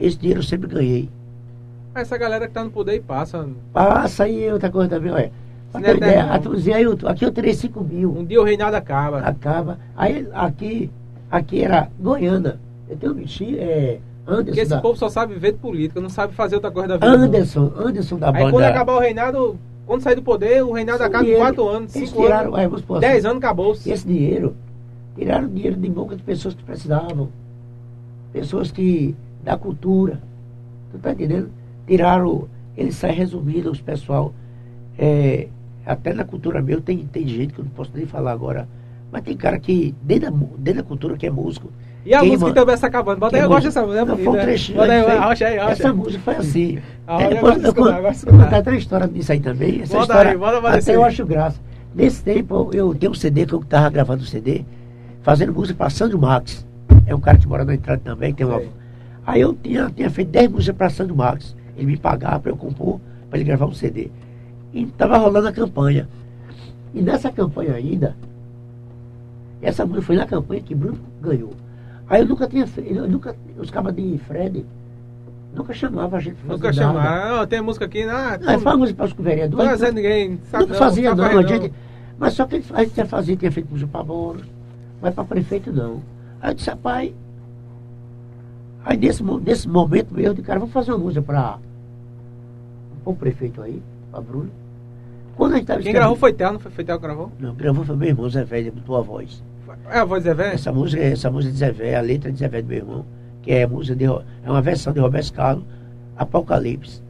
esse dinheiro eu sempre ganhei. Essa galera que tá no poder e passa. Passa aí outra coisa também, olha. É ter ideia, eterno, a não. turma dizia, aí, aqui eu terei 5 mil. Um dia o Reinaldo acaba. Acaba. Aí aqui, aqui era Goiânia. Eu tenho um bichinho, é Porque Anderson. esse Da, povo só sabe viver de política, não sabe fazer outra coisa da vida. Anderson, Anderson da Aí banda. quando acabar o Reinaldo, quando sair do poder, o Reinaldo Esse acaba em dinheiro, 4 anos, eles 5 tiraram, anos, aí, vamos supor assim, 10 anos acabou-se. Esse dinheiro, tiraram dinheiro de boca de pessoas que precisavam. Pessoas que, da cultura. Tu tá entendendo? Tiraram, eles saem resumindo os pessoal. é, até na cultura meu tem, tem gente que eu não posso nem falar agora. Mas tem cara que, dentro da, dentro da cultura, que é músico. E a Quem, música mano? também está acabando. Bota aí, eu gosto dessa música. é bonita, foi um né? trechinho. Bota aí, rocha aí, rocha. Essa música foi assim. Ah, É, eu eu, vou contar outra história disso aí também. Essa Bota história, aí, bota pra até eu acho graça. Nesse tempo, eu tenho um CD que eu estava gravando um CD, fazendo música para Sandro Max. É um cara que mora na entrada também, tem uma. Aí eu tinha, tinha feito 10 músicas para Sandro Max. Ele me pagava para eu compor, para ele gravar um CD. E estava rolando a campanha. E nessa campanha ainda, essa música foi na campanha que Bruno ganhou. Aí eu nunca tinha eu nunca, os cabas de Fred nunca chamavam a gente pra Nunca nada. chamaram. Não, tem música aqui, não. Aí faz música para os vereadores. Não é ninguém. Sabe Nunca fazia sabe não, a gente, mas só que a gente fazia, tinha feito música para bola, mas para prefeito não. Aí eu disse, rapaz, aí nesse, nesse momento mesmo, eu disse, cara, vamos fazer uma música para o prefeito aí, para Bruno. Quando a gente estava Quem gravou foi Theo, não foi, foi Theo que gravou? Não, gravou foi meu irmão Zé Velho, botou a voz. É a voz de Zé? Essa música, essa música de Zé Velho, a letra de Zé Velho do meu irmão, que é a música de, é uma versão de Roberto Carlos, Apocalipse.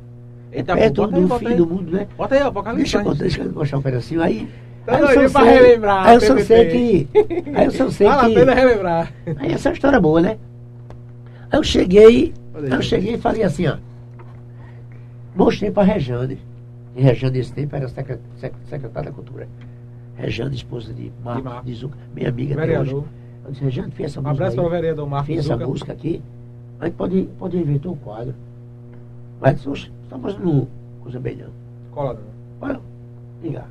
Eita, Perto bota aí, do fim aí. do mundo, né? Bota aí, Apocalipse. Deixa eu, contar, deixa eu mostrar um pedacinho aí. Tá aí eu só pra sei- relembrar, Aí eu só sei que. Aí eu só sei Vale a que. pena relembrar. Aí essa é uma história boa, né? Aí eu cheguei. Aí eu cheguei e falei assim, ó. Mostrei pra Rejane. E Rejane nesse tempo era secre- sec- secretária da cultura. Rejane, esposa de Marcos Marcos. de Zuca, minha amiga Vereador. hoje. Eu disse, Rejane, fez essa Um música. abraço para o vereador Marcos fez essa Zucca. música aqui. A gente pode, pode inventar um quadro. Mas oxe, estamos no coisa bem não. Cola, não. Olha, ligar.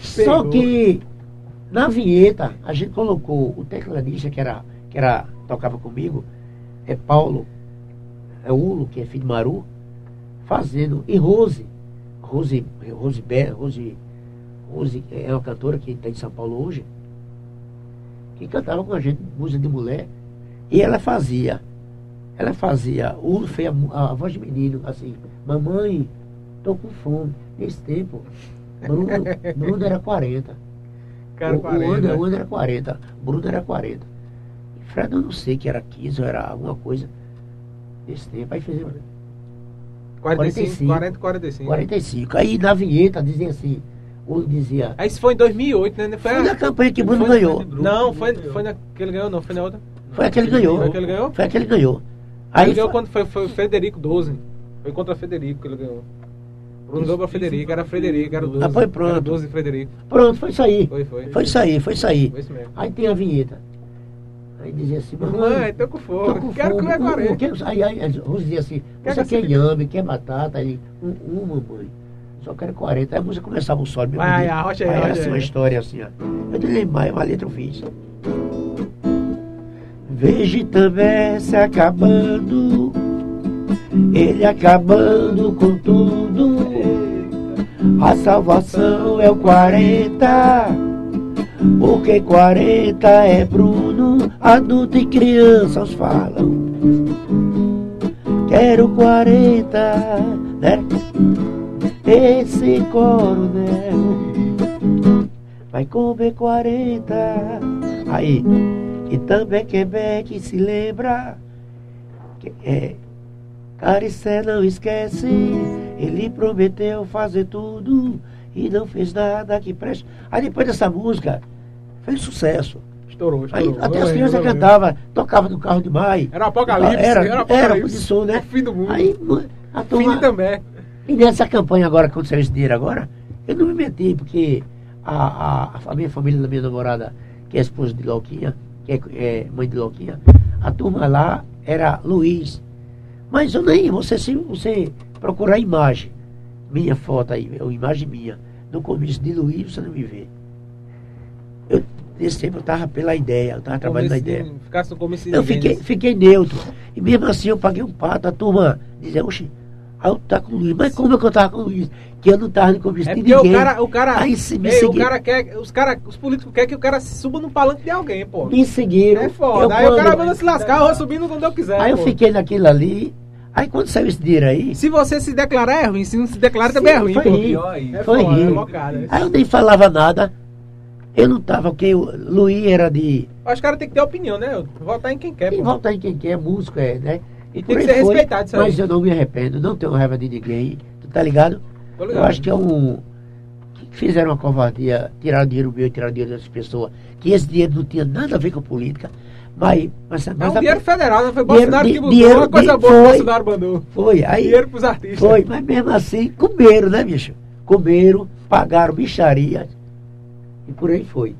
Só que na vinheta a gente colocou o tecladista que era, que era tocava comigo, é Paulo, é Ulo, que é filho de Maru, fazendo, e Rose, Rose, Rose, Be- Rose, Rose é uma cantora que está em São Paulo hoje, que cantava com a gente música de mulher, e ela fazia, ela fazia, o fez a, a voz de menino, assim, mamãe, tô com fome. Nesse tempo, Bruno, Bruno era 40. Cara, o, o, 40. André, o André era 40. Bruno era 40. E Fred eu não sei que era 15 ou era alguma coisa desse tempo. Aí fez 45, 45. 40, 45. 45. Aí na vinheta dizia assim, o dizia. Aí isso foi em 2008, né? Foi, Foi na campanha que Bruno foi- ganhou. Não, foi, foi na que ele ganhou, não. Foi na outra. Foi aquele que ganhou. Foi aquele que ganhou? Foi aquele que ganhou. Aí Aí ele ganhou foi- quando foi, foi o Frederico 12. Foi contra Frederico que ele ganhou. Bruno ganhou pra Frederico, era Frederico, era o 12. Ah, foi pronto. Era 12 de Frederico. Pronto, foi isso aí. Foi, foi. Foi isso aí, foi isso aí. Foi isso mesmo. Aí tem a vinheta. Aí dizia assim, Mamãe, tô com Tô fome. com Quero fome. comer 40. quero- Aí, aí, aí Rose dizia assim, Quer você que quer inhame, quer batata? Aí, um, um, mamãe. Só quero 40. Aí a música começava o solo. meu Vai, arrocha aí, aí era arrocha assim, uma história assim, ó. Eu lembro mais, uma letra eu fiz. Veja também se acabando, ele acabando com tudo. A salvação é o 40, porque 40 é Bruno, adulto e crianças falam. Quero 40, né? Esse coronel vai comer 40. Aí, e também Quebec se lembra que é Caricé não esquece, ele prometeu fazer tudo e não fez nada que preste. Aí depois dessa música, fez sucesso. Estourou, Aí estourou. até as crianças cantavam, tocavam no carro demais. Era apocalipse. Era, Era, o era, apocalipse. som, né? O fim do mundo. Aí a Fim turma, de também. E nessa campanha agora, que aconteceu esse dinheiro agora, eu não me meti, porque a, a, a minha família da minha namorada, que é esposa de Loquinha, que é, é mãe de Loquinha, a turma lá era Luiz. Mas eu nem, você se você procurar a imagem, minha foto aí, ou imagem minha, no começo de Luiz, você não me vê. Eu, nesse tempo eu estava pela ideia, eu estava trabalhando na ideia. Ficasse no começo de Eu fiquei, fiquei neutro. E mesmo assim eu paguei um pato, a turma dizia, oxe, Aí eu tava com o Luiz. Mas como é que eu tava com o Luiz? Que eu não tava no compromisso É de porque ninguém. o cara, o cara, Aí se me ei, o seguiram. cara quer, os cara, os políticos querem que o cara suba no palanque de alguém, pô. Me seguiram. É foda. Eu aí o quando- cara manda se lascar, eu vou subindo quando eu quiser. Aí eu pô. fiquei naquilo ali. Aí quando saiu esse dinheiro aí, Se você se declarar é ruim, se não se declara também é ruim, foi pô. rir. Pior ainda. É Foi foda, rir. é bocada. Eu aí eu nem falava nada. Eu não tava, porque o Luiz era de. acho que o cara tem que ter opinião, né? Votar em quem quer, Tem pô. volta em quem quer, músico é, né? E tem que ser foi, respeitado isso aí. Mas eu não me arrependo, não tenho raiva de ninguém. Tu tá ligado? Tô Eu ligado. acho que é um. que Fizeram uma covardia, tiraram dinheiro meu, tiraram dinheiro das pessoas. Que esse dinheiro não tinha nada a ver com política. Mas. mas, É mas um a- dinheiro federal, né? Foi Dinheiro- Bolsonaro que di- botou dinheiro- uma coisa boa que o foi. Bolsonaro mandou. Foi, aí. Dinheiro pros artistas. Foi, mas mesmo assim, comeram, né, bicho? Comeram, pagaram bicharia. E por aí foi.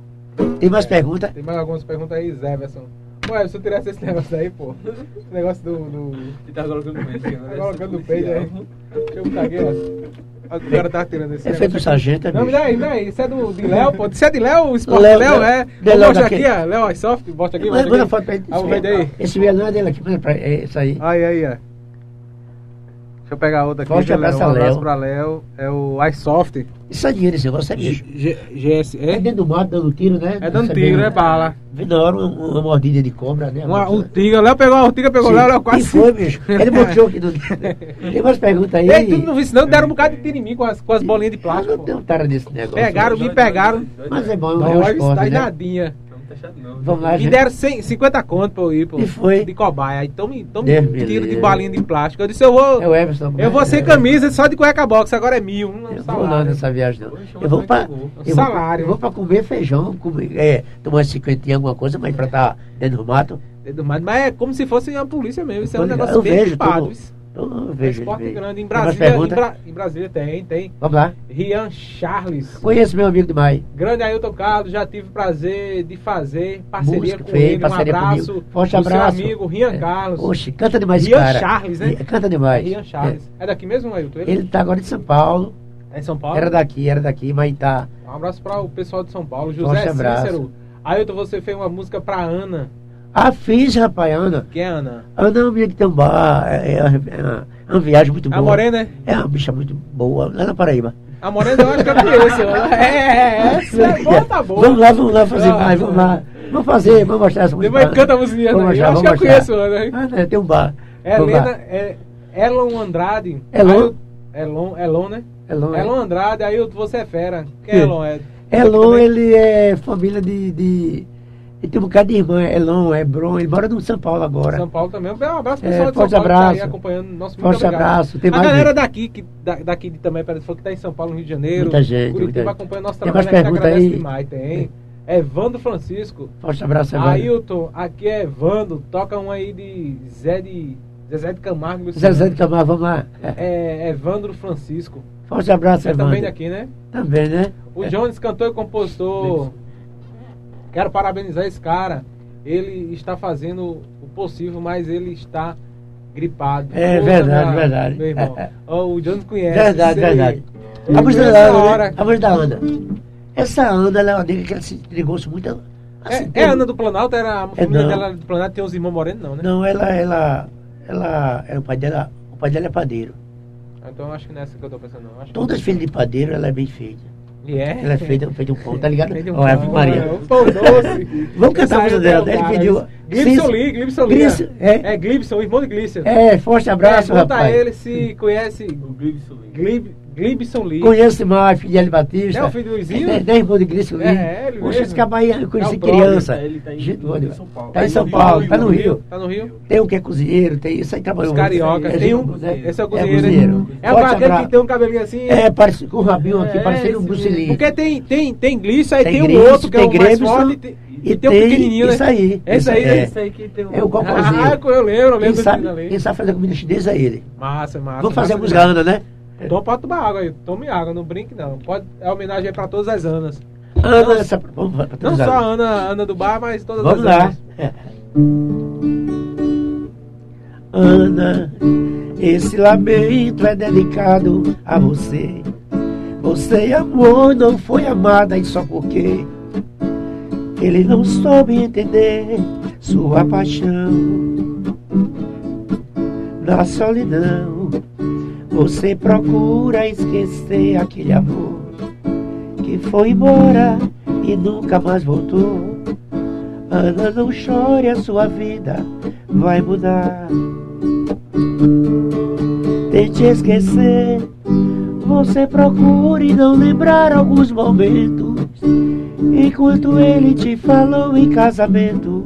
Tem mais perguntas? Tem mais algumas perguntas aí, Zé Everson. Ué, se eu tirasse esse negócio aí, pô. Esse negócio do. do... Ele tá colocando no peito. Tá colocando no peito aí. Deixa eu caguei, ó. O cara tá tirando esse É feito negócio. sargento, é Não, me dá aí, me dá aí. Isso é do, de Léo, pô. Isso é de Léo, o esporte Léo, Léo, Léo. é. Vou mostrar aqui, ó. Léo iSoft, bota aqui, Manda bota manda aqui. foto pra ele. Ah, vou ver daí. Esse vídeo não é dele aqui, manda pra é isso aí. Aí, aí, ó. Deixa eu pegar outra aqui. Forte viu, Léo? abraço um abraço Léo. pra Léo. É o iSoft. Isso é dinheiro, esse negócio é bicho. G- GS. É É? dentro do mato, dando tiro, né? É dando tiro, é bala. Vi na hora uma, uma mordida de cobra, né? Uma urtiga. Léo pegou a urtiga, pegou. Léo, Léo quase. E foi, bicho. Ele mostrou aqui. No... Tem umas perguntas aí. Ei, tu não viu isso não? Deram um bocado de tiro em mim com as, com as bolinhas de Eu plástico. não pô. tenho cara desse negócio. Pegaram, me pegaram. Mas é bom, é um Não, esporte, está né? De novo. Vamos lá, Me gente. deram 100, 50 conto pra eu ir, pô. E foi? De cobaia. Aí tome, tome Deus um me tiro de balinha de plástico. Eu disse, eu vou. É o Everson. Eu vou sem camisa só de cueca box, agora é mil. Um Eu vou salário. não nessa viagem, não. Poxa, Eu vou pra. eu Salário. Vou, eu vou pra comer feijão, comer, é, tomar cinquentinha, alguma coisa, mas pra estar dentro do mato. Dedo mais, Mas é como se fosse uma polícia mesmo. Isso é um ligado. negócio Eu bem vejo. Eu É vejo. esporte ele. grande. Em Brasília, em? Bra- em Brasília tem, tem. Vamos lá. Rian Charles. Conheço meu amigo demais. Grande Ailton Carlos, já tive o prazer de fazer parceria Música, com fez ele. Um parceria abraço. comigo. Forte abraço. Seu amigo Rian É. Carlos. Oxe, canta demais Rian cara. Charles, né? Canta demais. Rian Charles. É. daqui mesmo, Ailton? É. Ele tá agora em São Paulo. É em São Paulo? Era daqui, era daqui, mas tá. Um abraço para o pessoal de São Paulo. Forte José abraço. Cícero. Ailton, você fez uma música pra Ana. Ah, fiz, rapaz, Ana. Quem é Ana? Ana é uma menina que tem um bar. É, é uma, é uma- é uma viagem muito boa. A Morena, né? É uma bicha muito boa, lá na Paraíba. A Morena eu acho que eu conheço. É, é, essa é boa, tá boa. Vamos lá, vamos lá fazer Ah, mais, vamos lá. Vamos fazer, vamos mostrar essa música. Depois canta a musiquinha aí. mostrar, Eu acho que eu conheço Ana. Ah, né, tem um bar. É Vamos lá. é Elon Andrade. Elon? Eu- Elon, Elon, né? Elon, Elon Andrade, aí eu- você é fera. Quem é. Elon? É, Elon, ele é família de, de... Ele tem um bocado de irmã, Elon, Hebron, ele mora no São Paulo agora. São Paulo também. Um abraço pro É, pessoal de São forte Paulo que tá aí abraço. acompanhando. Nosso Forte obrigado. abraço. Tem a mais galera gente. daqui, que, da, daqui de também, parece falou que tá em São Paulo, no Rio de Janeiro. Muita gente, Curitiba muita gente. acompanha nosso Tem trabalho. mais a gente pergunta agradece aí? demais. Tem. Evandro Francisco. Forte abraço, Evandro. Ailton, aqui é Evandro. Toca um aí de Zé de. Zezé de Camargo. e Luciano. Zezé de Camargo, vamos lá. É Evandro Francisco. Forte abraço, É Evandro. também daqui, né? Também, né? O Jones, cantor e compositor. Quero parabenizar esse cara. Ele está fazendo o possível, mas ele está gripado. É verdade, minha- verdade. Meu irmão. Ó, o Jones conhece. Verdade, verdade. A conhece da a Ana, hora. né? A música da Ana. Essa Ana, ela é uma nega que ela se entregou-se muito. assim, É, tem- é Ana do Planalto? Era a família dela do Planalto tem uns irmãos morenos, não, né? Não, ela, ela, ela, é o pai dela, o pai dela é padeiro. Então acho que nessa que eu tô pensando, não. Todas filhas de padeiro, ela é bem feita. E é? Ela é feita, feita um pão, tá ligado? Feita um Ó, Ave pão, Maria. é, Um pão doce. Vamos cantar a música dela. é Ele pediu. Glibson Lee, Glibson Lee. Glibson, é. é. é Glibson, irmão de Glícia. É, forte abraço, Pergunta a rapaz. ele se conhece O Glibson Lee. Glib, Glibson Lee. Conheço mais, Fidel Batista. É o filho do Luizinho? É, é irmão de Grício Lee. É, ele Poxa, esse cabaia eu conheci É brother, criança. Ele tá em- Gente boa em. São Paulo. Tá em São no Paulo, tá no Rio. Tá no Rio? Tem um que é cozinheiro, tem isso aí trabalhou. Os cariocas. É, Tem um. né? Esse é o É cozinheiro. né? É o aquele que tem um cabelinho assim. É, parece, com o rabinho aqui, É, parecendo um. Lee. Porque tem, tem, tem Glícia, aí Tem tem, um outro que é tem o mais forte. E tem, e e tem um tem pequenininho, né? isso aí, Esse aí, né? é. Esse aí que tem um... É o cocôzinho. Ah, eu lembro, eu Quem lembro sabe, desse ali. quem sabe fazer comida chinesa é ele. Massa, massa. Vamos fazer a massa música. Ana, né? Então pode tomar água aí. Tome água, não brinque não. Pode, é homenagem aí pra todas as Anas. Ana, Não- essa. Vamos Não só a Ana, Ana do bar, mas todas Vamos as lá. Anas. Ana, esse lamento é dedicado a você. Você amou, não foi amada e só porque ele não soube entender sua paixão. Na solidão, Você procura esquecer aquele amor que foi embora e nunca mais voltou. Ana, não chore, a sua vida vai mudar. Tente esquecer, você procure não lembrar alguns momentos. Enquanto ele te falou em casamento.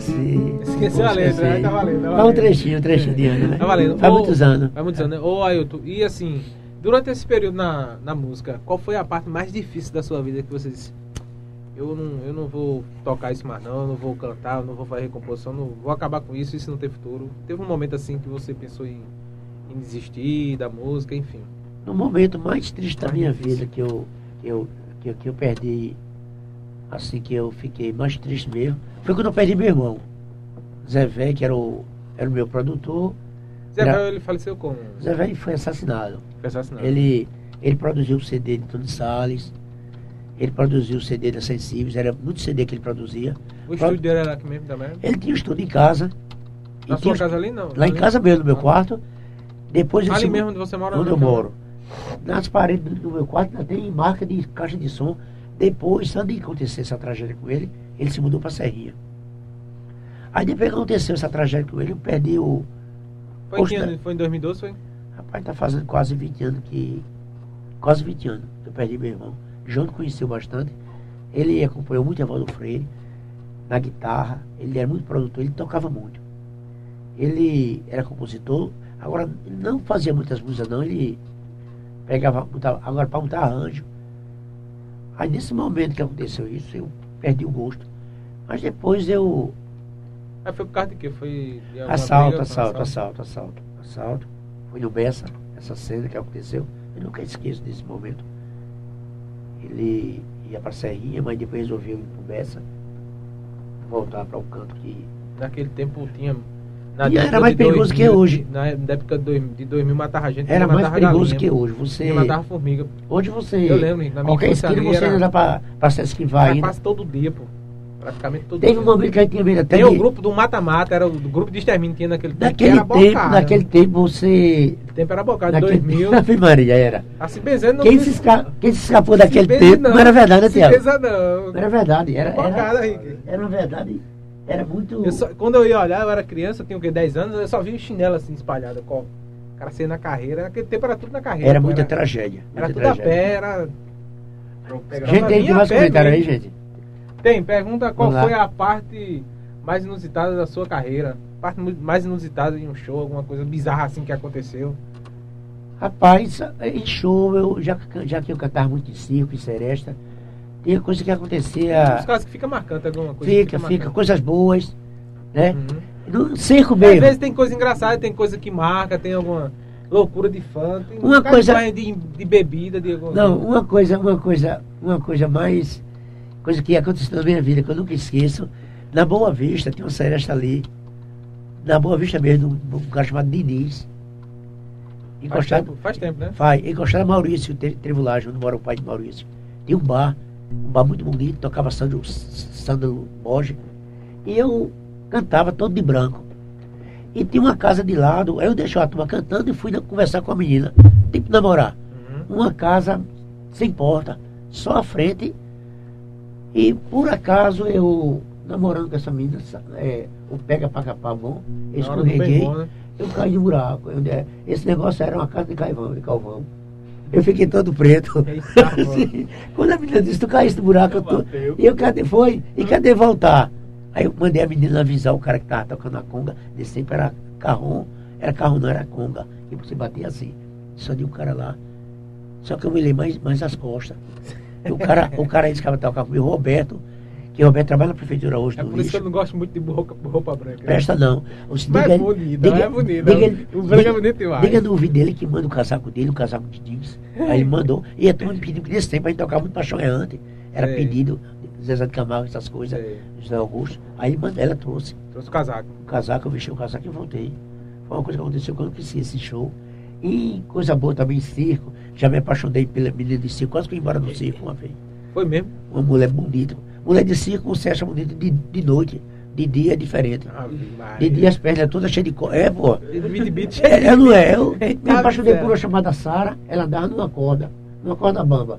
Esqueci. Esqueceu a letra, né? tá valendo. Tá Dá um trechinho, um trechinho de ano, né? Tá valendo. Faz Ô, muitos anos. Faz muitos anos, né? Ô, Ailton, e assim, durante esse período na, na música, qual foi a parte mais difícil da sua vida que você disse? Eu não, eu não vou tocar isso mais não, eu não vou cantar, eu não vou fazer composição, não vou acabar com isso, isso não tem futuro. Teve um momento assim que você pensou em, em desistir da música, enfim. No momento mais triste da Mais minha difícil. vida, que eu, que eu, que eu, que eu perdi, assim que eu fiquei mais triste mesmo, foi quando eu perdi meu irmão. Zé Vé, que era o, era o meu produtor. Zé Velho, ele faleceu como? Zé Vé foi assassinado. Foi assassinado. Ele, ele produziu o CD de Tony Salles, ele produziu o CD da Sensíveis, era muito CD que ele produzia. O estúdio dele era aqui mesmo também? Ele tinha um estúdio em casa. Na sua casa ali não? Lá em casa mesmo, no meu Ah. quarto. Depois Ali se- mesmo onde você mora? onde não, eu moro. Nas paredes do do meu quarto ainda tem marca de caixa de som. Depois, antes de acontecer essa tragédia com ele, ele se mudou para Serrinha. Aí depois que aconteceu essa tragédia com ele, eu perdi o. Foi ano? Foi em 2012, foi? Rapaz, tá fazendo quase 20 anos que. Quase 20 anos que eu perdi meu irmão. João conheceu bastante. Ele acompanhou muito a voz do Freire na guitarra. Ele era muito produtor, ele tocava muito. Ele era compositor, agora não fazia muitas músicas não, ele pegava, botava, agora para montar arranjo. Aí nesse momento que aconteceu isso, eu perdi o gosto. Mas depois eu. Aí foi por causa de quê? Foi de Assalto, briga? assalto, assalto, assalto, assalto. Foi no Bessa, essa cena que aconteceu. Eu nunca esqueço desse momento. Ele ia para Serrinha, mas depois resolveu ir para Bessa. Voltar para o canto que. Naquele tempo tinha. E era mais perigoso que hoje. Na época de dois- de 2000 matava gente. Era mais perigoso galinha, que hoje. Você. Matava formiga. Hoje você. Eu lembro, na minha Qualquer esquina você era- ainda dá para se esquivar Era ainda. quase todo dia, pô. Praticamente todo Teve dia. um momento que a gente tinha medo até Tem o grupo do mata-mata, era o grupo de extermínio que tinha naquele tempo. que Naquele era tempo, bocado. naquele tempo você. O tempo era bocado, Naquele 2000. Ave Maria, era. Assim, benzendo não Quem se, esca... Quem se escapou daquele tempo benze não. era verdade, né, Se Tiago? não. Não era verdade, era, Bocada, era, Henrique. era uma verdade, era muito... Eu só- quando eu ia olhar, eu era criança, eu tinha o quê? 10 anos, eu só via chinelo assim espalhado. Com... O cara saindo na carreira, naquele tempo era tudo na carreira. Era pô, muita era, tragédia. era muita tudo a tragédia. pé, era. Gente, tem, a mais comentário aí, gente? Tem, pergunta qual foi a parte mais inusitada da sua carreira. Parte mais inusitada em um show, alguma coisa bizarra assim que aconteceu. Rapaz, em show, eu, já, já que eu cantava muito em circo, em seresta, tinha coisa que acontecia... Os casos que fica marcante alguma coisa. Fica, fica, marcante. coisas boas, né? Uhum. No circo Às mesmo. vezes tem coisa engraçada, tem coisa que marca, tem alguma loucura de fã, tem Uma um coisa- de, de, de bebida, de alguma Não, uma coisa, uma coisa, uma coisa mais. Coisa que aconteceu na minha vida, que eu nunca esqueço. Na Boa Vista, tinha uma seresta ali. Na Boa Vista mesmo, um, cara chamado Diniz. Faz Encostado. tempo, faz tempo, né? Vai, encostado a Maurício, Tre- Tribulagem, onde mora o pai de Maurício. Tinha um bar, um bar muito bonito, tocava Sandro, Sandro Borges. E eu cantava todo de branco. E tinha uma casa de lado, aí eu deixei a turma cantando e fui conversar com a menina, tipo namorar Uhum. uma casa sem porta, só a frente. E por acaso eu, namorando com essa menina, é, o pega pra capar bom, escorreguei, bom, né? eu caí no buraco. Eu- é, esse negócio era uma casa de caivão, de calvão. Eu fiquei todo preto. Eita, Assim, Quando a menina disse, tu caíste no buraco, eu tô... E eu cadê foi? E cadê voltar? Aí eu mandei a menina avisar o cara que tava tocando a conga, desse tempo era carrom, era carrom, não era conga. E você batia assim. Só de um cara lá. Só que eu me lembro mais, mais as costas. E o cara, o cara disse que tocar comigo, o Roberto, que o Roberto trabalha na prefeitura hoje É do por isso que eu lixo. não gosto muito de roupa, roupa branca. Presta não. O Mas diga- é bonito, diga- é bonito. diga- o branco é bonito demais. Diga no ouvido dele que manda o casaco dele, o casaco de jeans. Aí ele mandou. E turma me pediu que nesse tempo a gente tocava muito paixão errante. Era Sei. pedido, Zezé de Camargo, essas coisas, Sei. José Augusto. Aí mandou- ela trouxe Trouxe o casaco. o casaco, eu vesti o casaco e voltei. Foi uma coisa que aconteceu quando eu esqueci esse show. E coisa boa também circo. Já me apaixonei pela menina de circo, quase que eu ia embora do circo uma vez. Foi mesmo. Uma mulher bonita. Mulher de circo, você acha bonita de, de noite. De dia é diferente. De dia as pernas todas cheias de cor. É, pô. É, ela não é. Eu me apaixonei por uma chamada Sara, ela andava numa corda, numa corda bamba.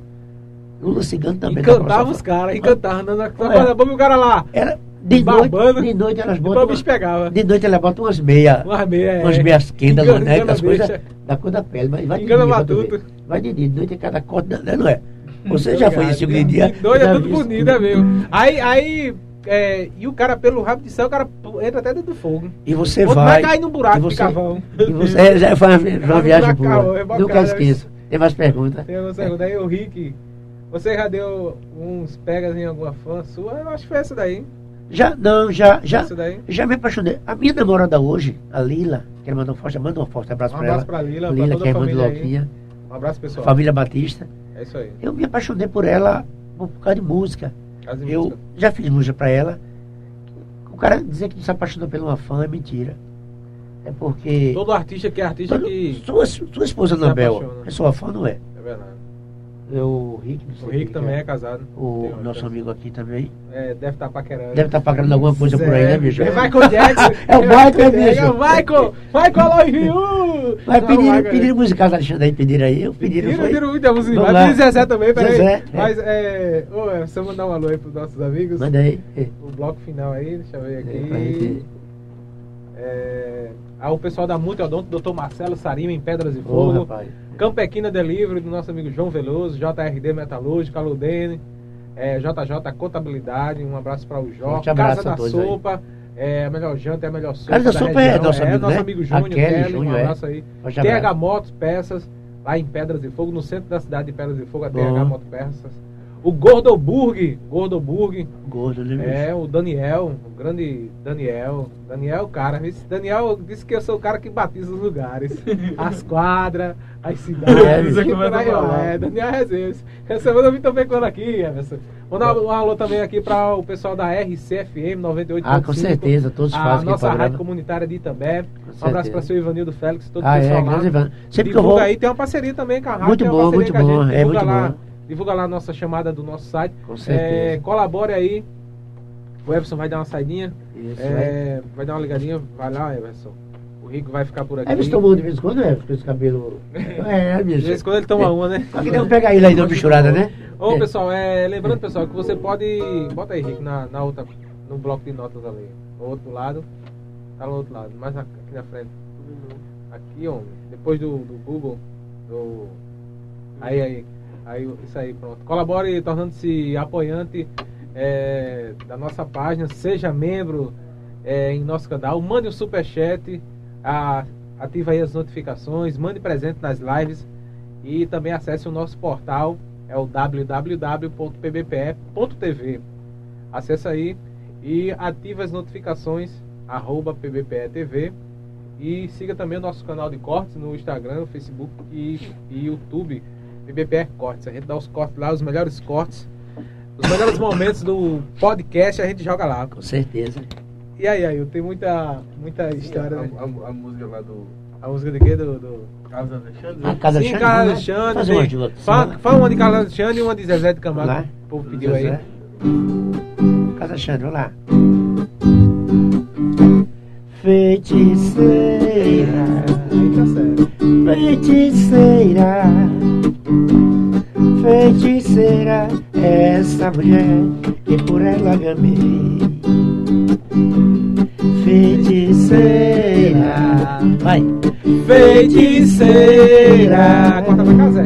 Lula Cigano também. Encantava tava os caras, encantava. Na É. corda bamba e o cara lá. Era, de, Babando. noite, de noite elas botam. bicho pegava. De noite elas botam umas meias. Umas meias. Umas é. meias Engana- né? engana As coisas da cor da pele. Mas vai de Engana dia. pra tu matuto. ver. Vai de dia. De noite é cada né? Não é? Você já foi esse de dia? De noite é tudo bonito, é mesmo. Aí, aí é, e o cara, pelo rabo de céu, o cara entra até dentro do fogo. E você Outro vai. cair num buraco e de você, cavão. E você é, já foi uma, uma viagem boa. é bacana, Nunca esqueço. Tem mais perguntas? Tem uma segunda aí, o Rick. Você já deu uns pegas em alguma fã sua? Eu acho que foi essa daí. Já, não, já, já, já me apaixonei. A minha namorada hoje, a Lila, quero mandar um forte, manda um forte abraço Um pra ela. abraço pra Lila, Lila, que é irmã de. Loquinha, Um abraço, pessoal. família Batista. É isso aí. Eu me apaixonei por ela por causa de música. Eu música. já fiz música pra ela. O cara dizer que não se apaixonou por uma fã é mentira. É porque. Todo artista que é artista Todo- que. sua, sua esposa Anabel é sua fã, não é? É verdade. Eu, o Rick, não sei O Rick também é casado. O Tem nosso amigo aqui também. É, deve estar paquerando. Deve estar pagando alguma coisa por aí, né, bicho? É Michael Jackson. É o Michael, é, bicho. É o Michael. Michael Love You. Mas pediram, pediram musicais, Alexandre, aí pediram aí. Eu pediram, Pediram, pediram muita música lá. E Zezé também, peraí. Zezé, é. Mas, é... Ô, é, você mandar um alô aí pros nossos amigos. Manda aí. É. O bloco final aí, deixa eu ver É, aqui. É... Ah, o pessoal da Multiodonto, Dr. Marcelo Sarima, em Pedras e Fogo. rapaz. Campequina Delivery, do nosso amigo João Veloso, JRD Metalúrgica, Aludene, é, JJ Contabilidade, um abraço para o Jó, Casa da aí. Sopa, é, a melhor janta, é a melhor sopa. Casa da Sopa é nosso amigo, nosso né? amigo A Júnior, Kelly, Kelly, um Júnior, é. abraço aí. TH. Motos Peças, lá em Pedras e Fogo, no centro da cidade de Pedras e Fogo, a. TH Motos Peças. O Gordoburg, Gordoburg, Gordo, bicho? é, o Daniel, o grande Daniel. Daniel, cara, esse Daniel disse que eu sou o cara que batiza os lugares. as quadras, as cidades. É, a falar. vai. É, Daniel Rezeus. Essa semana eu vim também com aqui, Emerson. Mandar um alô também aqui para o pessoal da RCFM 98.5. Ah, com certeza, todos A fazem aquele nossa rádio comunitária de Itambé. Um abraço para seu Ivanildo Félix, todo o Ah, pessoal é, lá. grande Ivan. Sempre que eu vou. aí, tem uma parceria também com a rádio. Muito bom, muito a bom, é muito bom. Divulga lá a nossa chamada do nosso site. Com certeza. É, colabore aí. O Everson vai dar uma saidinha. Isso, É, vai dar uma ligadinha. Vai lá, Everson. O Rico vai ficar por aqui. É, eles tomam de vez em quando, é? Com esse cabelo. É, De bicho. vez em quando ele toma uma, né? Só que não pega ele aí, não, bichurada, né? Ô, É. pessoal, é, lembrando, pessoal, que você pode. Bota aí, Rico, na, na outra. No bloco de notas ali. No outro lado. Tá no outro lado, mais aqui na frente. Aqui, homem. Depois do, do Google. Do. Aí, aí. Aí, isso aí, pronto. Colabore tornando-se apoiante é, da nossa página. Seja membro é, em nosso canal. Mande um superchat. A, ative aí as notificações. Mande presente nas lives. E também acesse o nosso portal. É o www.pbpe.tv. Acesse aí e ative as notificações. Arroba PBPE TV. E siga também o nosso canal de cortes no Instagram, Facebook e, e YouTube, PBPR Cortes. A gente dá os cortes lá, os melhores cortes, os melhores momentos do podcast a gente joga lá. Com certeza. E aí, aí, tem muita, muita história, a, né? a- a música lá do A música de quê? Do, do... Carlos Alexandre. A Casa Sim, Alexandre, Carlos lá. Alexandre. Fazer tem- uma de outro. Fala, fala uma de Carlos Alexandre e uma de Zezé de Camargo. Lá. O povo pediu aí. Zezé. Casa Alexandre, vamos lá. Feiticeira, Aí tá certo. Feiticeira, feiticeira, essa mulher que por ela gamei. Feiticeira, vai. Feiticeira. Corta pra Casé.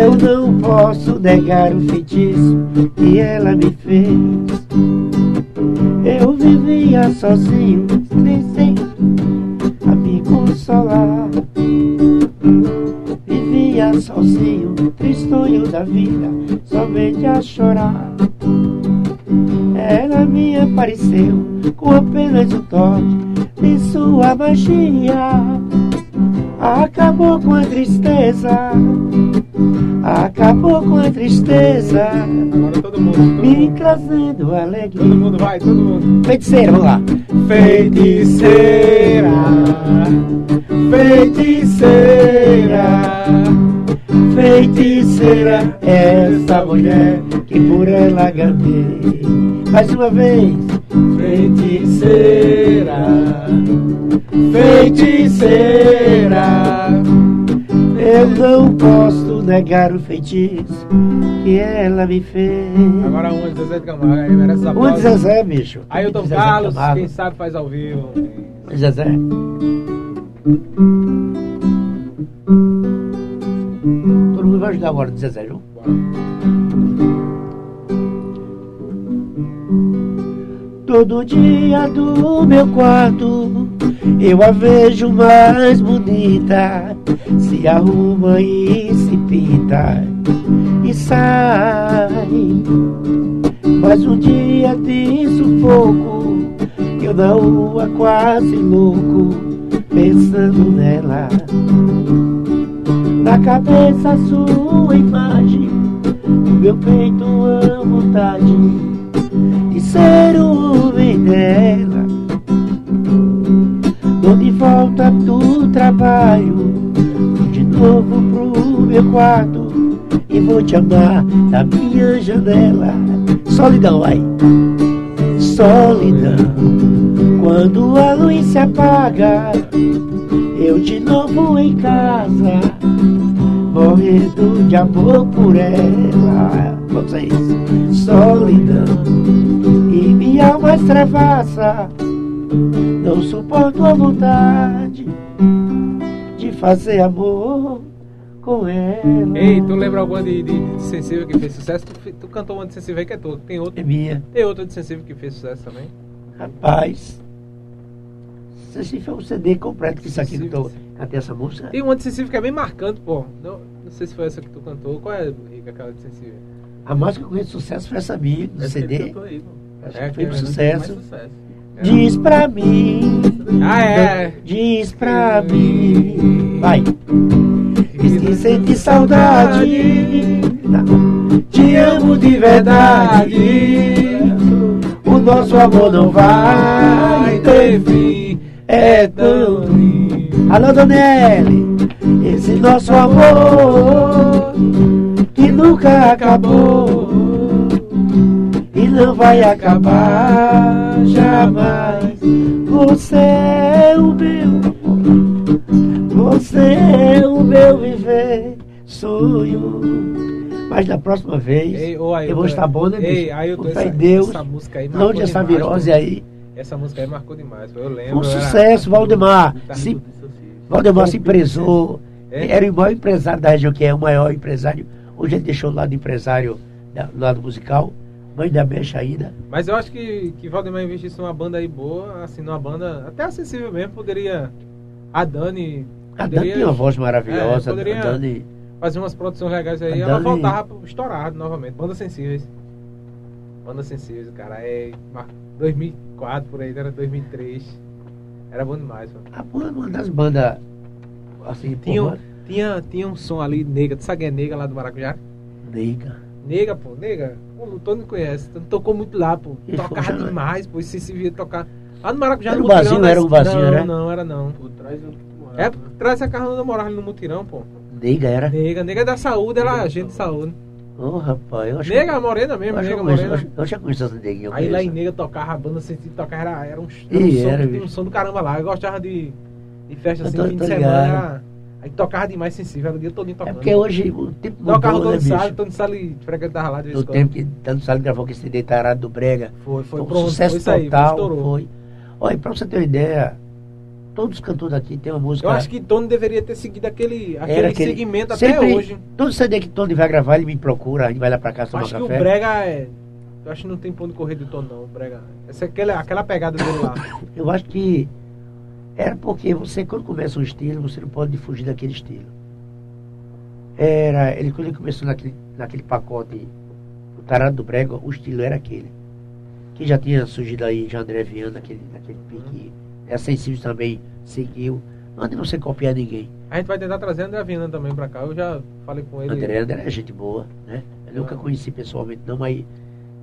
Eu não posso negar o feitiço que ela me fez. Eu vivia sozinho, sem a me consolar. Vivia sozinho, tristonho da vida, somente a chorar. Ela me apareceu com apenas um toque de sua magia. Acabou com a tristeza, acabou com a tristeza, Agora todo mundo. Todo me mundo, trazendo todo alegria. mundo vai, todo mundo. Feiticeira, vamos lá. Feiticeira. Feiticeira. Feiticeira, essa mulher que por ela gamei. Mais uma vez, Feiticeira, feiticeira, eu não posso negar o feitiço que ela me fez. Agora de Zezé de Camargo, aí merece essa Zezé, bicho. Ailton Zezé Carlos, Camargo. quem sabe faz ao vivo. Zezé. Agora de Zezé, viu? Todo dia do meu quarto eu a vejo mais bonita. Se arruma e se pinta e sai. Mas um dia de sufoco, eu na rua quase louco, pensando nela. Na cabeça sua imagem, no meu peito a vontade de ser o homem dela. Dou de volta do trabalho, de novo pro meu quarto e vou te amar da minha janela. Solidão, vai. Solidão. Quando a luz se apaga, eu de novo em casa, morrendo de amor por ela. Vocês, solidão. E minha alma extravasa, não suporto a vontade de fazer amor com ela. Ei, tu lembra alguma de, de, de Sensível que fez sucesso? Tu, tu cantou uma de Sensível aí que é tua. Tem outra, É minha. tem outra de Sensível que fez sucesso também? Rapaz, se esse foi um CD completo que isso aqui que tô, cantei essa música. Tem uma de Sensível que é bem marcante, pô. Não, não sei se foi essa que tu cantou. Qual é, Rica, aquela de Sensível? A música que eu conheço sucesso foi essa minha, do Essa que CD. cantou aí. Acho É, que foi um que é sucesso. Mais sucesso. Diz pra mim, Ah, é. diz pra mim, vai. Diz que sente saudade, Não. te amo de verdade. O nosso amor não vai ter fim, é lindo. Alô, Donelli, esse nosso amor que nunca acabou e não vai acabar jamais. Você é o meu, você é o meu viver, sonho. Mas da próxima vez Ei, Ailton, eu vou estar bom, né, Ei, bicho? Ailton, Com fé essa, Deus, essa música aí marcou onde essa virose pô. aí. Essa música aí marcou demais. Eu lembro. Um eu era- sucesso, Valdemar. Se, assim. Valdemar se empresou, É? era o maior empresário da região, que é o maior empresário. Hoje ele deixou o lado empresário, do lado musical, mãe da mexe ainda. Mas eu acho que, que Valdemar investisse numa banda aí boa, assim, numa banda até acessível mesmo, poderia. A Dani. A Dani poderia tem uma voz maravilhosa, É, poderia- a Dani... fazer umas produções legais aí, A ela Dani- voltava estourado novamente. Bandas sensíveis. Bandas sensíveis, cara. É. mar- 2004 por aí, era 2003. Era bom demais, mano. A banda, uma das bandas, assim, Tinha, pô, um- tinha, tinha um som ali, nega. Tu sabe quem é nega lá do Maracujá? nega. Nega, pô, nega. Pô, o Tony conhece. Tony tocou muito lá, pô. Tocava demais, pô. Se se via tocar. Lá no Maracujá Era no vazio, mutirão, era um mas- vazio, não, né? Não, era não. Por trás do que tu morava, É, né? traz a carro da moral ali no mutirão, pô. Nega era? Nega, nega é da saúde, ela é agente de saúde. Ô, rapaz, eu acho Nega, morena eu mesmo, que nega eu conheço- morena. eu já conheço essa neguinha. Aí lá em. Nega tocava, a banda sentido tocar, era, era um, era um som era, que um bicho. som do caramba lá. Eu gostava de, de festa assim, tô- fim de tô semana. ligado. Era, aí tocava demais sensível, era o dia todo É tocando. porque hoje o tempo Tocava mudou, o né, Tony Salles, bicho? Tony Salles frequentava lá de vez em quando. tempo que Tano Salles gravou aquele CD Tarado do Brega. Foi, foi, Foi um pronto, sucesso foi aí, total. estourou. Foi. Olha, pra você ter uma ideia, todos os cantores aqui tem uma música. Eu acho que Tony deveria ter seguido aquele, aquele, aquele- segmento até sempre- hoje. Todo CD que Tony vai gravar, ele me procura, gente vai lá pra casa tomar acho que café. o Brega é. Eu acho que não tem ponto de correr do Tony, não. O Brega. Essa é aquela, aquela pegada dele lá. Eu acho que era porque você, quando começa um estilo, você não pode fugir daquele estilo. Era, ele quando ele começou naquele, naquele pacote, o Tarado do Brega, o estilo era aquele. Que já tinha surgido aí, já André Viana, naquele, naquele pique. É sensível também, seguiu. Não ande você copiar ninguém. A gente vai tentar trazer André Viana também pra cá. Eu já falei com ele. André, André é gente boa, né? Eu nunca conheci pessoalmente, não, mas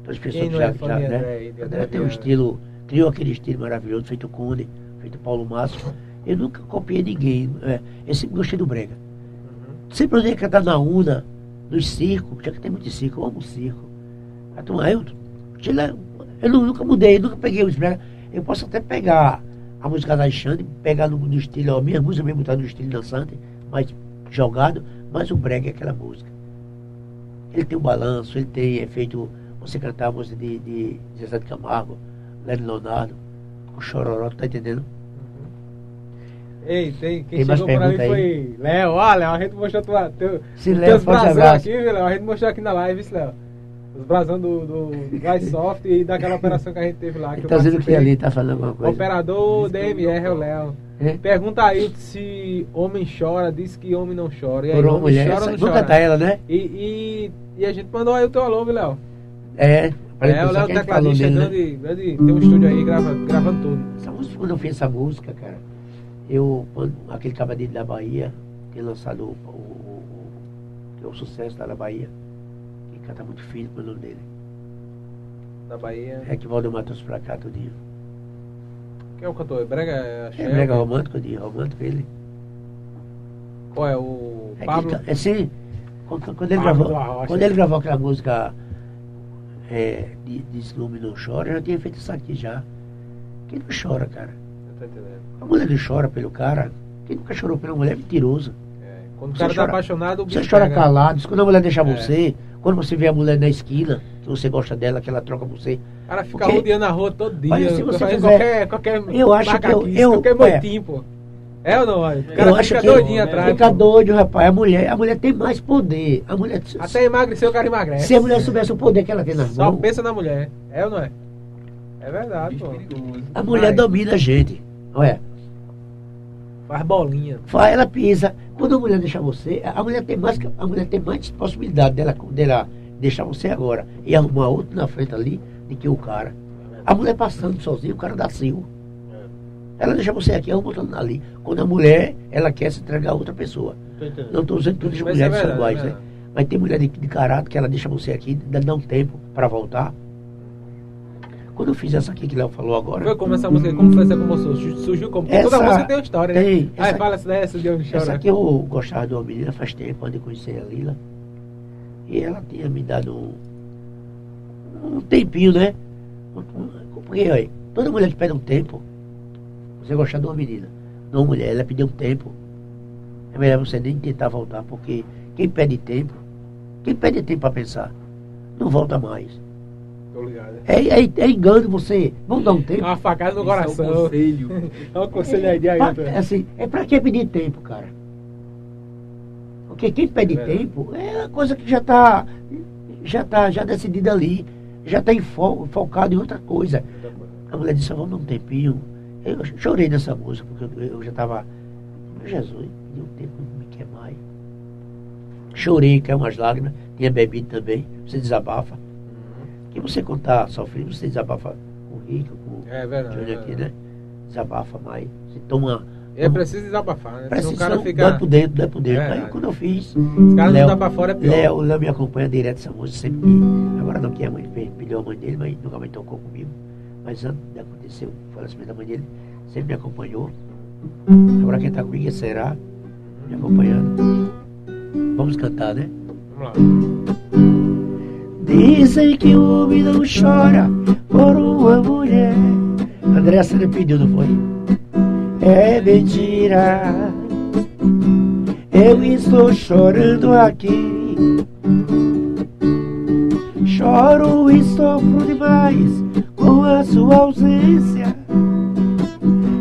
as pessoas já, é já, né? André André tem um estilo, criou aquele estilo maravilhoso, feito Conde, feito Paulo Márcio. Eu nunca copiei ninguém. É, eu sempre gostei do Brega. Uhum. Sempre andei cantar na UNA, nos circos, já que tem muito circo, eu amo circo. A turma, eu, Eu nu- nunca mudei, nunca peguei os brega. Eu posso até pegar a música da Xande, pegar no, no estilo, ó, minha música mesmo tá no estilo dançante, mais jogado, mas o brega é aquela música. Ele tem um balanço, ele tem efeito, você cantar a música de, de Zezé de Camargo, Lélio Leonardo, o Chororó, tá entendendo? Ei, tem, quem Tem chegou pra mim pergunta foi Léo. Ó, Léo, a gente mostrou tua, teu, Se Léo, teus abraço. aqui, viu, Léo? A gente mostrou aqui na live, isso, Léo. Os brasão do, do e daquela operação que a gente teve lá. Que tá dizendo que ali tá falando alguma coisa. Operador DMR é o Léo. É? Pergunta aí se homem chora, diz que homem não chora. E aí, Por uma mulher, chora essa- ou não vou chora? cantar ela, né? E, e, e a gente mandou aí o teu alô, viu, Léo? É, É, o Léo tecladista, dele, né? grande, grande, tem um estúdio aí grava, gravando tudo. Essa música, quando eu fiz essa música, cara, eu, quando aquele cabadinho da Bahia, que lançado o, o, o- é o sucesso lá na Bahia, que canta muito fino com o nome dele. Da Bahia. É que Valdemar trouxe pra cá tudinho. Quem é o cantor? Brega? É Axé? mega romântico, de romântico ele. Qual é o É, que, Pablo? ca- é assim, quando, quando ele Pablo gravou, quando ele gravou aquela música é, de, de Ciúme Não Chora, eu já tinha feito isso aqui já. Quem não chora, cara? Eu tô entendendo. A mulher que chora pelo cara, quem nunca chorou pela mulher é mentiroso. É, Quando o cara tá chora- apaixonado, o Você chora pega. calado, quando a mulher deixa É. você, quando você vê a mulher na esquina, que você gosta dela, que ela troca você. O cara fica Porque- rodeando a rua todo dia. Olha, se você fizer- qualquer, qualquer Eu acho que eu- eu- qualquer olha. moitinho, pô. É ou não? olha? O cara eu acho fica que doidinho atrás. fica pô. doido, rapaz. A mulher, a mulher tem mais poder. A mulher, Até emagrecer o cara emagrece. se a mulher soubesse o poder que ela tem nas Só mãos, pensa na mulher. É ou não é? É verdade, pô. a mulher Vai. domina a gente. Olha, Faz bolinha. Vai, ela pisa. Quando a mulher deixa você, a mulher tem mais, a mulher tem mais possibilidade dela, dela deixar você agora e arrumar outro na frente ali do que o cara. A mulher passando sozinha, o cara dá cio. Ela deixa você aqui, arruma outro ali. Quando a mulher, ela quer se entregar a outra pessoa. Não estou dizendo que todas as é mulheres são verdade, iguais, é né? Mas tem mulher de, de caráter que ela deixa você aqui, dá um tempo para voltar. Quando eu fiz essa aqui que Léo falou agora. Foi como essa música, como foi essa como surgiu? Como? Porque toda Essa- música tem uma história, né? Tem. Aí Essa- fala essa dessa de onde Essa chora. aqui eu gostava de uma menina faz tempo, antes de conhecer a Lila. E ela tinha me dado um, um tempinho, né? Porque, olha, toda mulher que pede um tempo, você gostar de uma menina, de uma mulher, ela pediu um tempo, é melhor você nem tentar voltar, porque quem pede tempo, quem pede tempo para pensar, não volta mais. É, é, é engano você, vamos dar um É tempo. uma facada no Isso é um coração. conselho. É um conselho aí Pra- Ailton. é assim, é pra que pedir tempo, cara? Porque quem pede É tempo é a coisa que já está já tá, já decidida ali, já está fo, focado em outra coisa. A mulher disse, vamos dar um tempinho. Eu chorei nessa música, porque eu, eu já estava. Meu Jesus, deu um tempo não me quer mais. Chorei, caiu umas lágrimas, tinha bebido também, você desabafa. Que você contar sofrendo, você desabafa com o Rico, com É o verdade. Júnior é aqui, verdade. né? Desabafa mais. Você toma. É preciso desabafar, né? Parece o cara fica. dói por dentro, dói por dentro. É, Aí é. quando eu fiz, Os caras não dá pra fora é pior. Léo, Léo me acompanha direto essa música, sempre que. Agora não que a mãe pediu a mãe dele, mas nunca mais tocou comigo. Mas antes de acontecer o falecimento da mãe dele, sempre me acompanhou. Agora quem tá comigo é Será, me acompanhando. Vamos cantar, né? Vamos lá. Dizem que o homem não chora por uma mulher. André Sena pediu, não foi? É mentira. Eu estou chorando aqui. Choro e sofro demais com a sua ausência.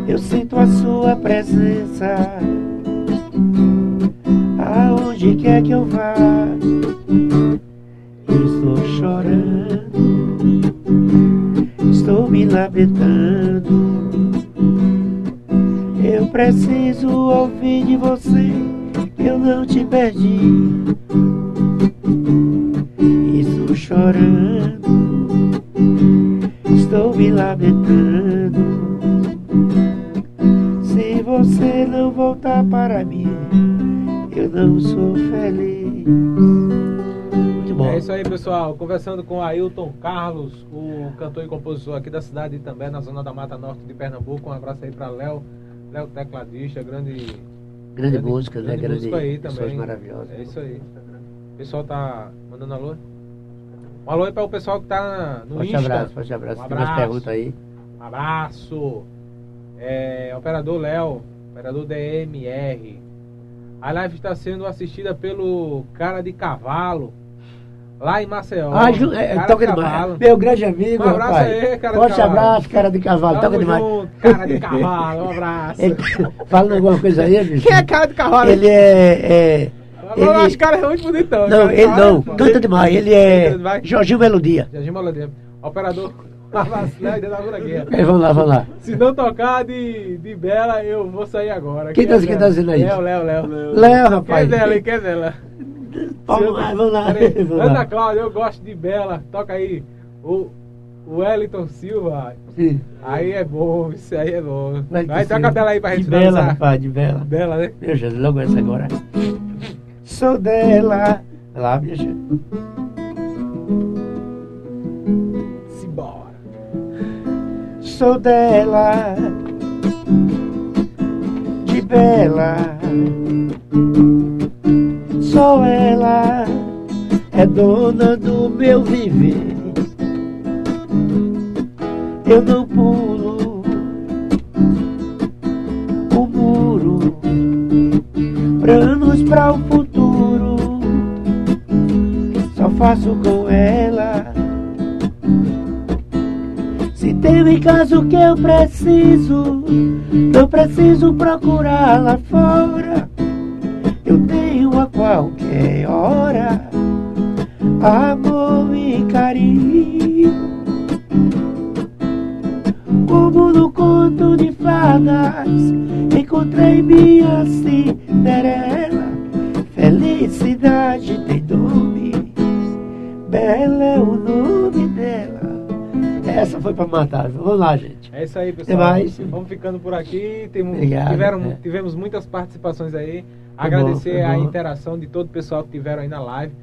Eu sinto a sua presença. Aonde quer que eu vá. Estou chorando, estou me lamentando. Eu preciso ouvir de você eu não te perdi. Estou chorando, estou me lamentando. Se você não voltar para mim, eu não sou feliz. Bom. É isso aí, pessoal. Conversando com Ailton Carlos, o cantor e compositor aqui da cidade e também na zona da Mata Norte de Pernambuco. Um abraço aí pra Léo, Léo Tecladista, grande. Grande música, né? Grande músico aí também. maravilhosas. É isso aí. O pessoal tá mandando alô? Um alô aí para o pessoal que tá no Forte Insta. abraço, forte abraço. Um Tem mais abraço. perguntas aí? Um abraço. É, operador Léo, operador DMR. A live está sendo assistida pelo cara de cavalo. Lá em Maceió. Ah, Ju, é, toca de demais. cavalo. Meu grande amigo, Um abraço rapaz. aí, cara de Forte cavalo. abraço, cara de cavalo. Tamo Toca demais. junto, cara de cavalo. Um abraço. Ele, falando alguma coisa aí, bicho? Quem é cara de cavalo? Ele é. é Eu acho ele, que cara é muito bonitão. não, de ele cavalo, não. Canta demais. Ele é. Jorginho Melodia. Jardim Maladeira. Operador. Guerra. É, vamos lá, vamos lá. Se não tocar de, de Bela, eu vou sair agora. Quem tá- quem tá dizendo aí? Léo, Léo, Léo. Léo, Quem é rapaz. dela, hein? Quem é dela? Vamos lá, vamos lá. Ana lá. Cláudia, eu gosto de Bela. Toca aí. O, Wellington Silva. Sim. Aí é bom, isso aí é bom. Vai Vai, toca a. Bela aí pra gente De Bela, rapaz, de Bela. Bela, né? Meu Jesus, logo essa agora. Sou dela. Lá, minha gente. Simbora. Sou dela. De Bela. Sou ela. É dona do meu viver. Eu não pulo o muro. Planos para o futuro. Só faço com ela. Se tem em casa o que eu preciso, não preciso procurar lá fora. Eu tenho qualquer hora amor e carinho. Como no conto de fadas, encontrei minha Cinderela. Felicidade tem nome, Bela é o nome dela. Essa foi pra matar. Vamos lá, gente. É isso aí, pessoal. Vamos ficando por aqui. Temos, Obrigado, tiveram, é. Tivemos muitas participações aí. Agradecer bom, a bom. interação de todo o pessoal que tiveram aí na live.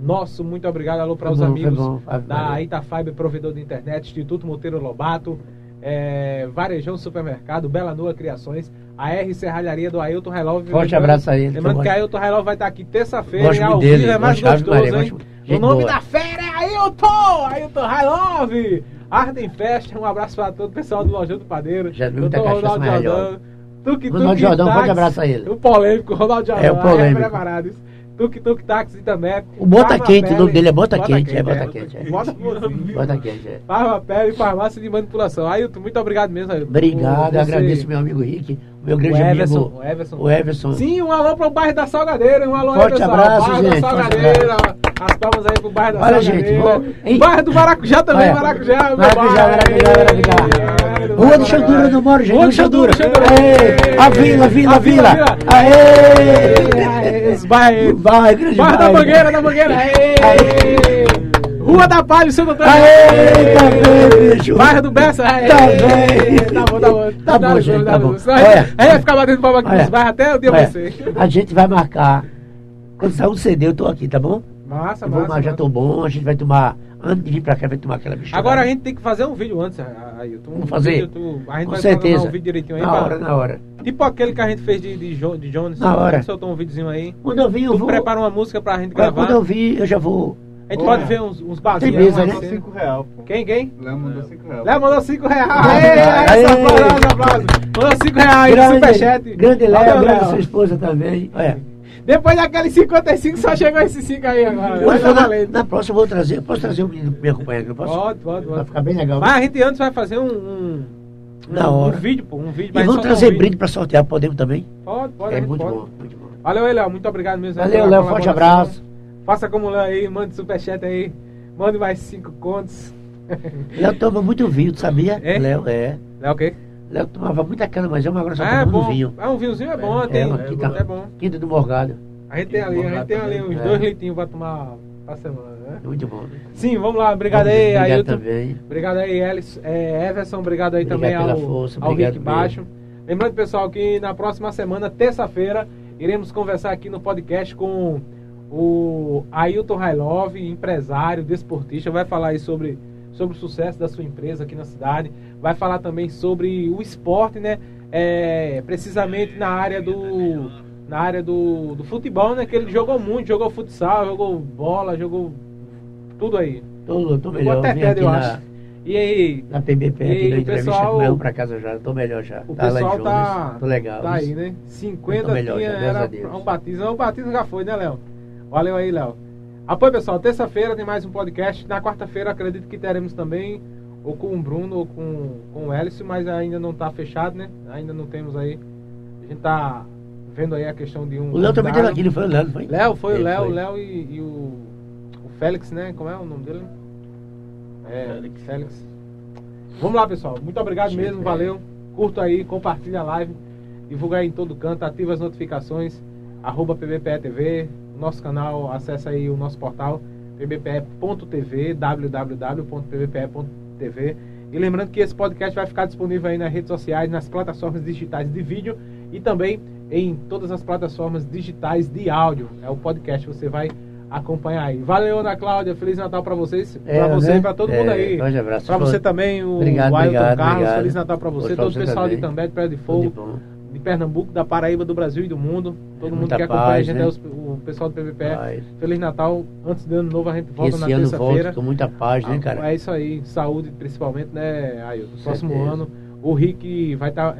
Nosso muito obrigado, alô para os bom, foi amigos. Valeu. da Itafiber, provedor de internet, Instituto Monteiro Lobato, é, Varejão Supermercado, Bela Nua Criações, a R Serralharia do Ailton Relove. Forte abraço a ele. Lembrando que que Ailton Relove vai estar aqui terça-feira, ao vivo é mais gostoso, Maria, hein? O nome boa. da fera é Ailton! Ailton Relove! Arden Festa, um abraço para todo o pessoal do Lojão do Padeiro. Já viu Doutor Ronaldo melhor. Tuque Ronaldo Jordão, Táxi, forte abraço a ele. O polêmico, Ronaldo Jordão. É, o polêmico. preparados. Tuque Tuque Táxi também. O Bota Quente, o nome dele é Bota Quente, é Bota Quente, é. Bota Quente. Bota quente, é. Farma Pele e Farmácia de Manipulação. Ailton, muito obrigado mesmo, Ailton. Obrigado, agradeço meu amigo Rick, o meu o grande Everson, amigo, o Everson. o Everson. Sim, um alô pro bairro da Salgadeira, um alô Forte aí, pessoal. abraço, bairro gente, da Salgadeira, as palmas aí pro bairro da Olha, gente, Salgadeira. vou- hein? bairro do Maracujá também, Olha, Maracujá, Maracujá, bairro. Maracujá, Maracujá. É, Rua do. Xandura, não moro, gente. Rua do Xandura. A vila, vila, A vila. Aê. Os bairros. Vai, grande Bairro da bairro. Mangueira, da Mangueira. Aê. Rua da Palha, Santo Antônio. Aê, tá bem, bicho. Bairro do Bessa. Aê. Tá bem. Tá bom, tá bom. Tá bom, gente, tá bom. Olha. Aí vai ficar batendo palma aqui nos bairros até o dia você. a gente vai marcar. Quando sair um CD, eu tô aqui, tá bom? Massa, Eu massa. já tô bom, a gente vai tomar. Antes de vir pra cá, vai tomar aquela bicha. Agora a gente tem que fazer um vídeo antes, Ailton. Um Vamos fazer? vídeo, tu- a gente Com vai certeza. um vídeo direitinho aí. Na pra- hora, na hora. Tipo aquele que a gente fez de, de, Jo- de Jones. Na hora. Soltou um videozinho aí. Quando eu vir, eu Tu vou. prepara uma música pra gente gravar. quando eu vir, eu já vou. A gente Ô, pode ver uns, uns Tem barzinhos. mesa, aí, né? uma cena. 5 real, pô. Quem, quem? Léo mandou 5 reais. Léo mandou 5 reais. Aê, Aê, aê. essa aplauso, aplauso. Mandou 5 reais no superchat. grande Léo, grande sua esposa também. Olha, Depois daqueles 55, só chegou esses 5 aí agora. Hoje tá na, valendo. na próxima eu vou trazer. Eu posso trazer o menino pra me acompanhar aqui? Posso? Pode, pode, Vai pode. ficar bem legal. Mas a gente antes vai fazer um. um Na um, hora. Um vídeo, pô. Um vídeo. E vamos trazer um brinde pra sortear, podemos também? Pode, pode. É muito pode. bom, muito bom. Valeu Léo. Muito obrigado mesmo. Valeu, Léo, forte abraço. Faça como Léo aí, mande superchat aí. Mande mais 5 contos. Léo toma muito vinho, sabia? É? Léo, é. Léo o quê? Léo tomava muita cana, mas eu agora só Ah, é tomando vinho. Ah, um vinhozinho é bom, É, tem. é, aqui tá- É bom. Quinta do Morgado. A gente tem ali, a gente tem ali uns É. dois leitinhos pra tomar pra semana, né? Muito bom. né? Sim, vamos lá. Obrigado aí, Obrigado Ailton. também. Obrigado aí, Elis, é, Everson. Obrigado aí Obrigado também ao, força, ao Rick Baixo. Lembrando, pessoal, que na próxima semana, terça-feira, iremos conversar aqui no podcast com o Ailton Railov, empresário, desportista. Vai falar aí sobre, sobre o sucesso da sua empresa aqui na cidade. Vai falar também sobre o esporte, né? É, precisamente na área do na área do, do futebol, né? Que ele jogou muito, jogou futsal, jogou bola, jogou tudo aí. Tô, tô melhor. até pedra, aqui eu na, acho. E aí, na PBP, E aqui na entrevista pessoal- com eu pra casa já. Tô melhor já. o tá pessoal Jones, tá, Tô legal. tá aí, né? 50 Tô melhor tinha, já, era um batismo. O batismo já foi, né, Léo? Valeu aí, Léo. Apoio, pessoal. Terça-feira tem mais um podcast. Na quarta-feira acredito que teremos também, ou com o Bruno, ou com, com o Hélice, mas ainda não tá fechado, né? Ainda não temos aí. A gente tá vendo aí a questão de um. O Léo também teve aqui, não foi o Léo, não foi? Léo, foi o Léo, o foi. Léo e, e o, o Félix, né? Como é o nome dele? É, Félix. Félix. Vamos lá, pessoal. Muito obrigado Sim, mesmo, valeu. Curta aí, compartilha a live, divulga aí em todo canto, ativa as notificações, arroba PBPE TV, nosso canal, acessa aí o nosso portal, pbpe.tv, www.pbpe.tv. E lembrando que esse podcast vai ficar disponível aí nas redes sociais, nas plataformas digitais de vídeo e também em todas as plataformas digitais de áudio. É o podcast você vai acompanhar aí. Valeu, Ana Cláudia. Feliz Natal pra vocês, É, pra você né? e pra todo É, mundo aí. grande abraço. Pra você também, o Obrigado, Ailton obrigado, Carlos. obrigado. Feliz Natal pra você, Hoje todo o pessoal de também. De Pé de Tudo de Fogo. De Pernambuco, da Paraíba, do Brasil e do mundo. Todo mundo muita que acompanha a gente, né? é os- o pessoal do PVP. Paz. Feliz Natal. Antes do ano novo, a gente volta esse na terça-feira. com muita paz, né, Ah, cara? É isso aí, saúde principalmente, né, Ailton? Próximo certeza. ano. O Rick vai estar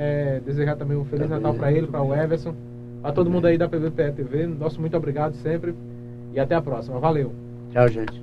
desejar também um Feliz Também, Natal para ele, para o Everson, para todo mundo aí da PVP TV. Nosso muito obrigado sempre e até a próxima. Valeu. Tchau, gente.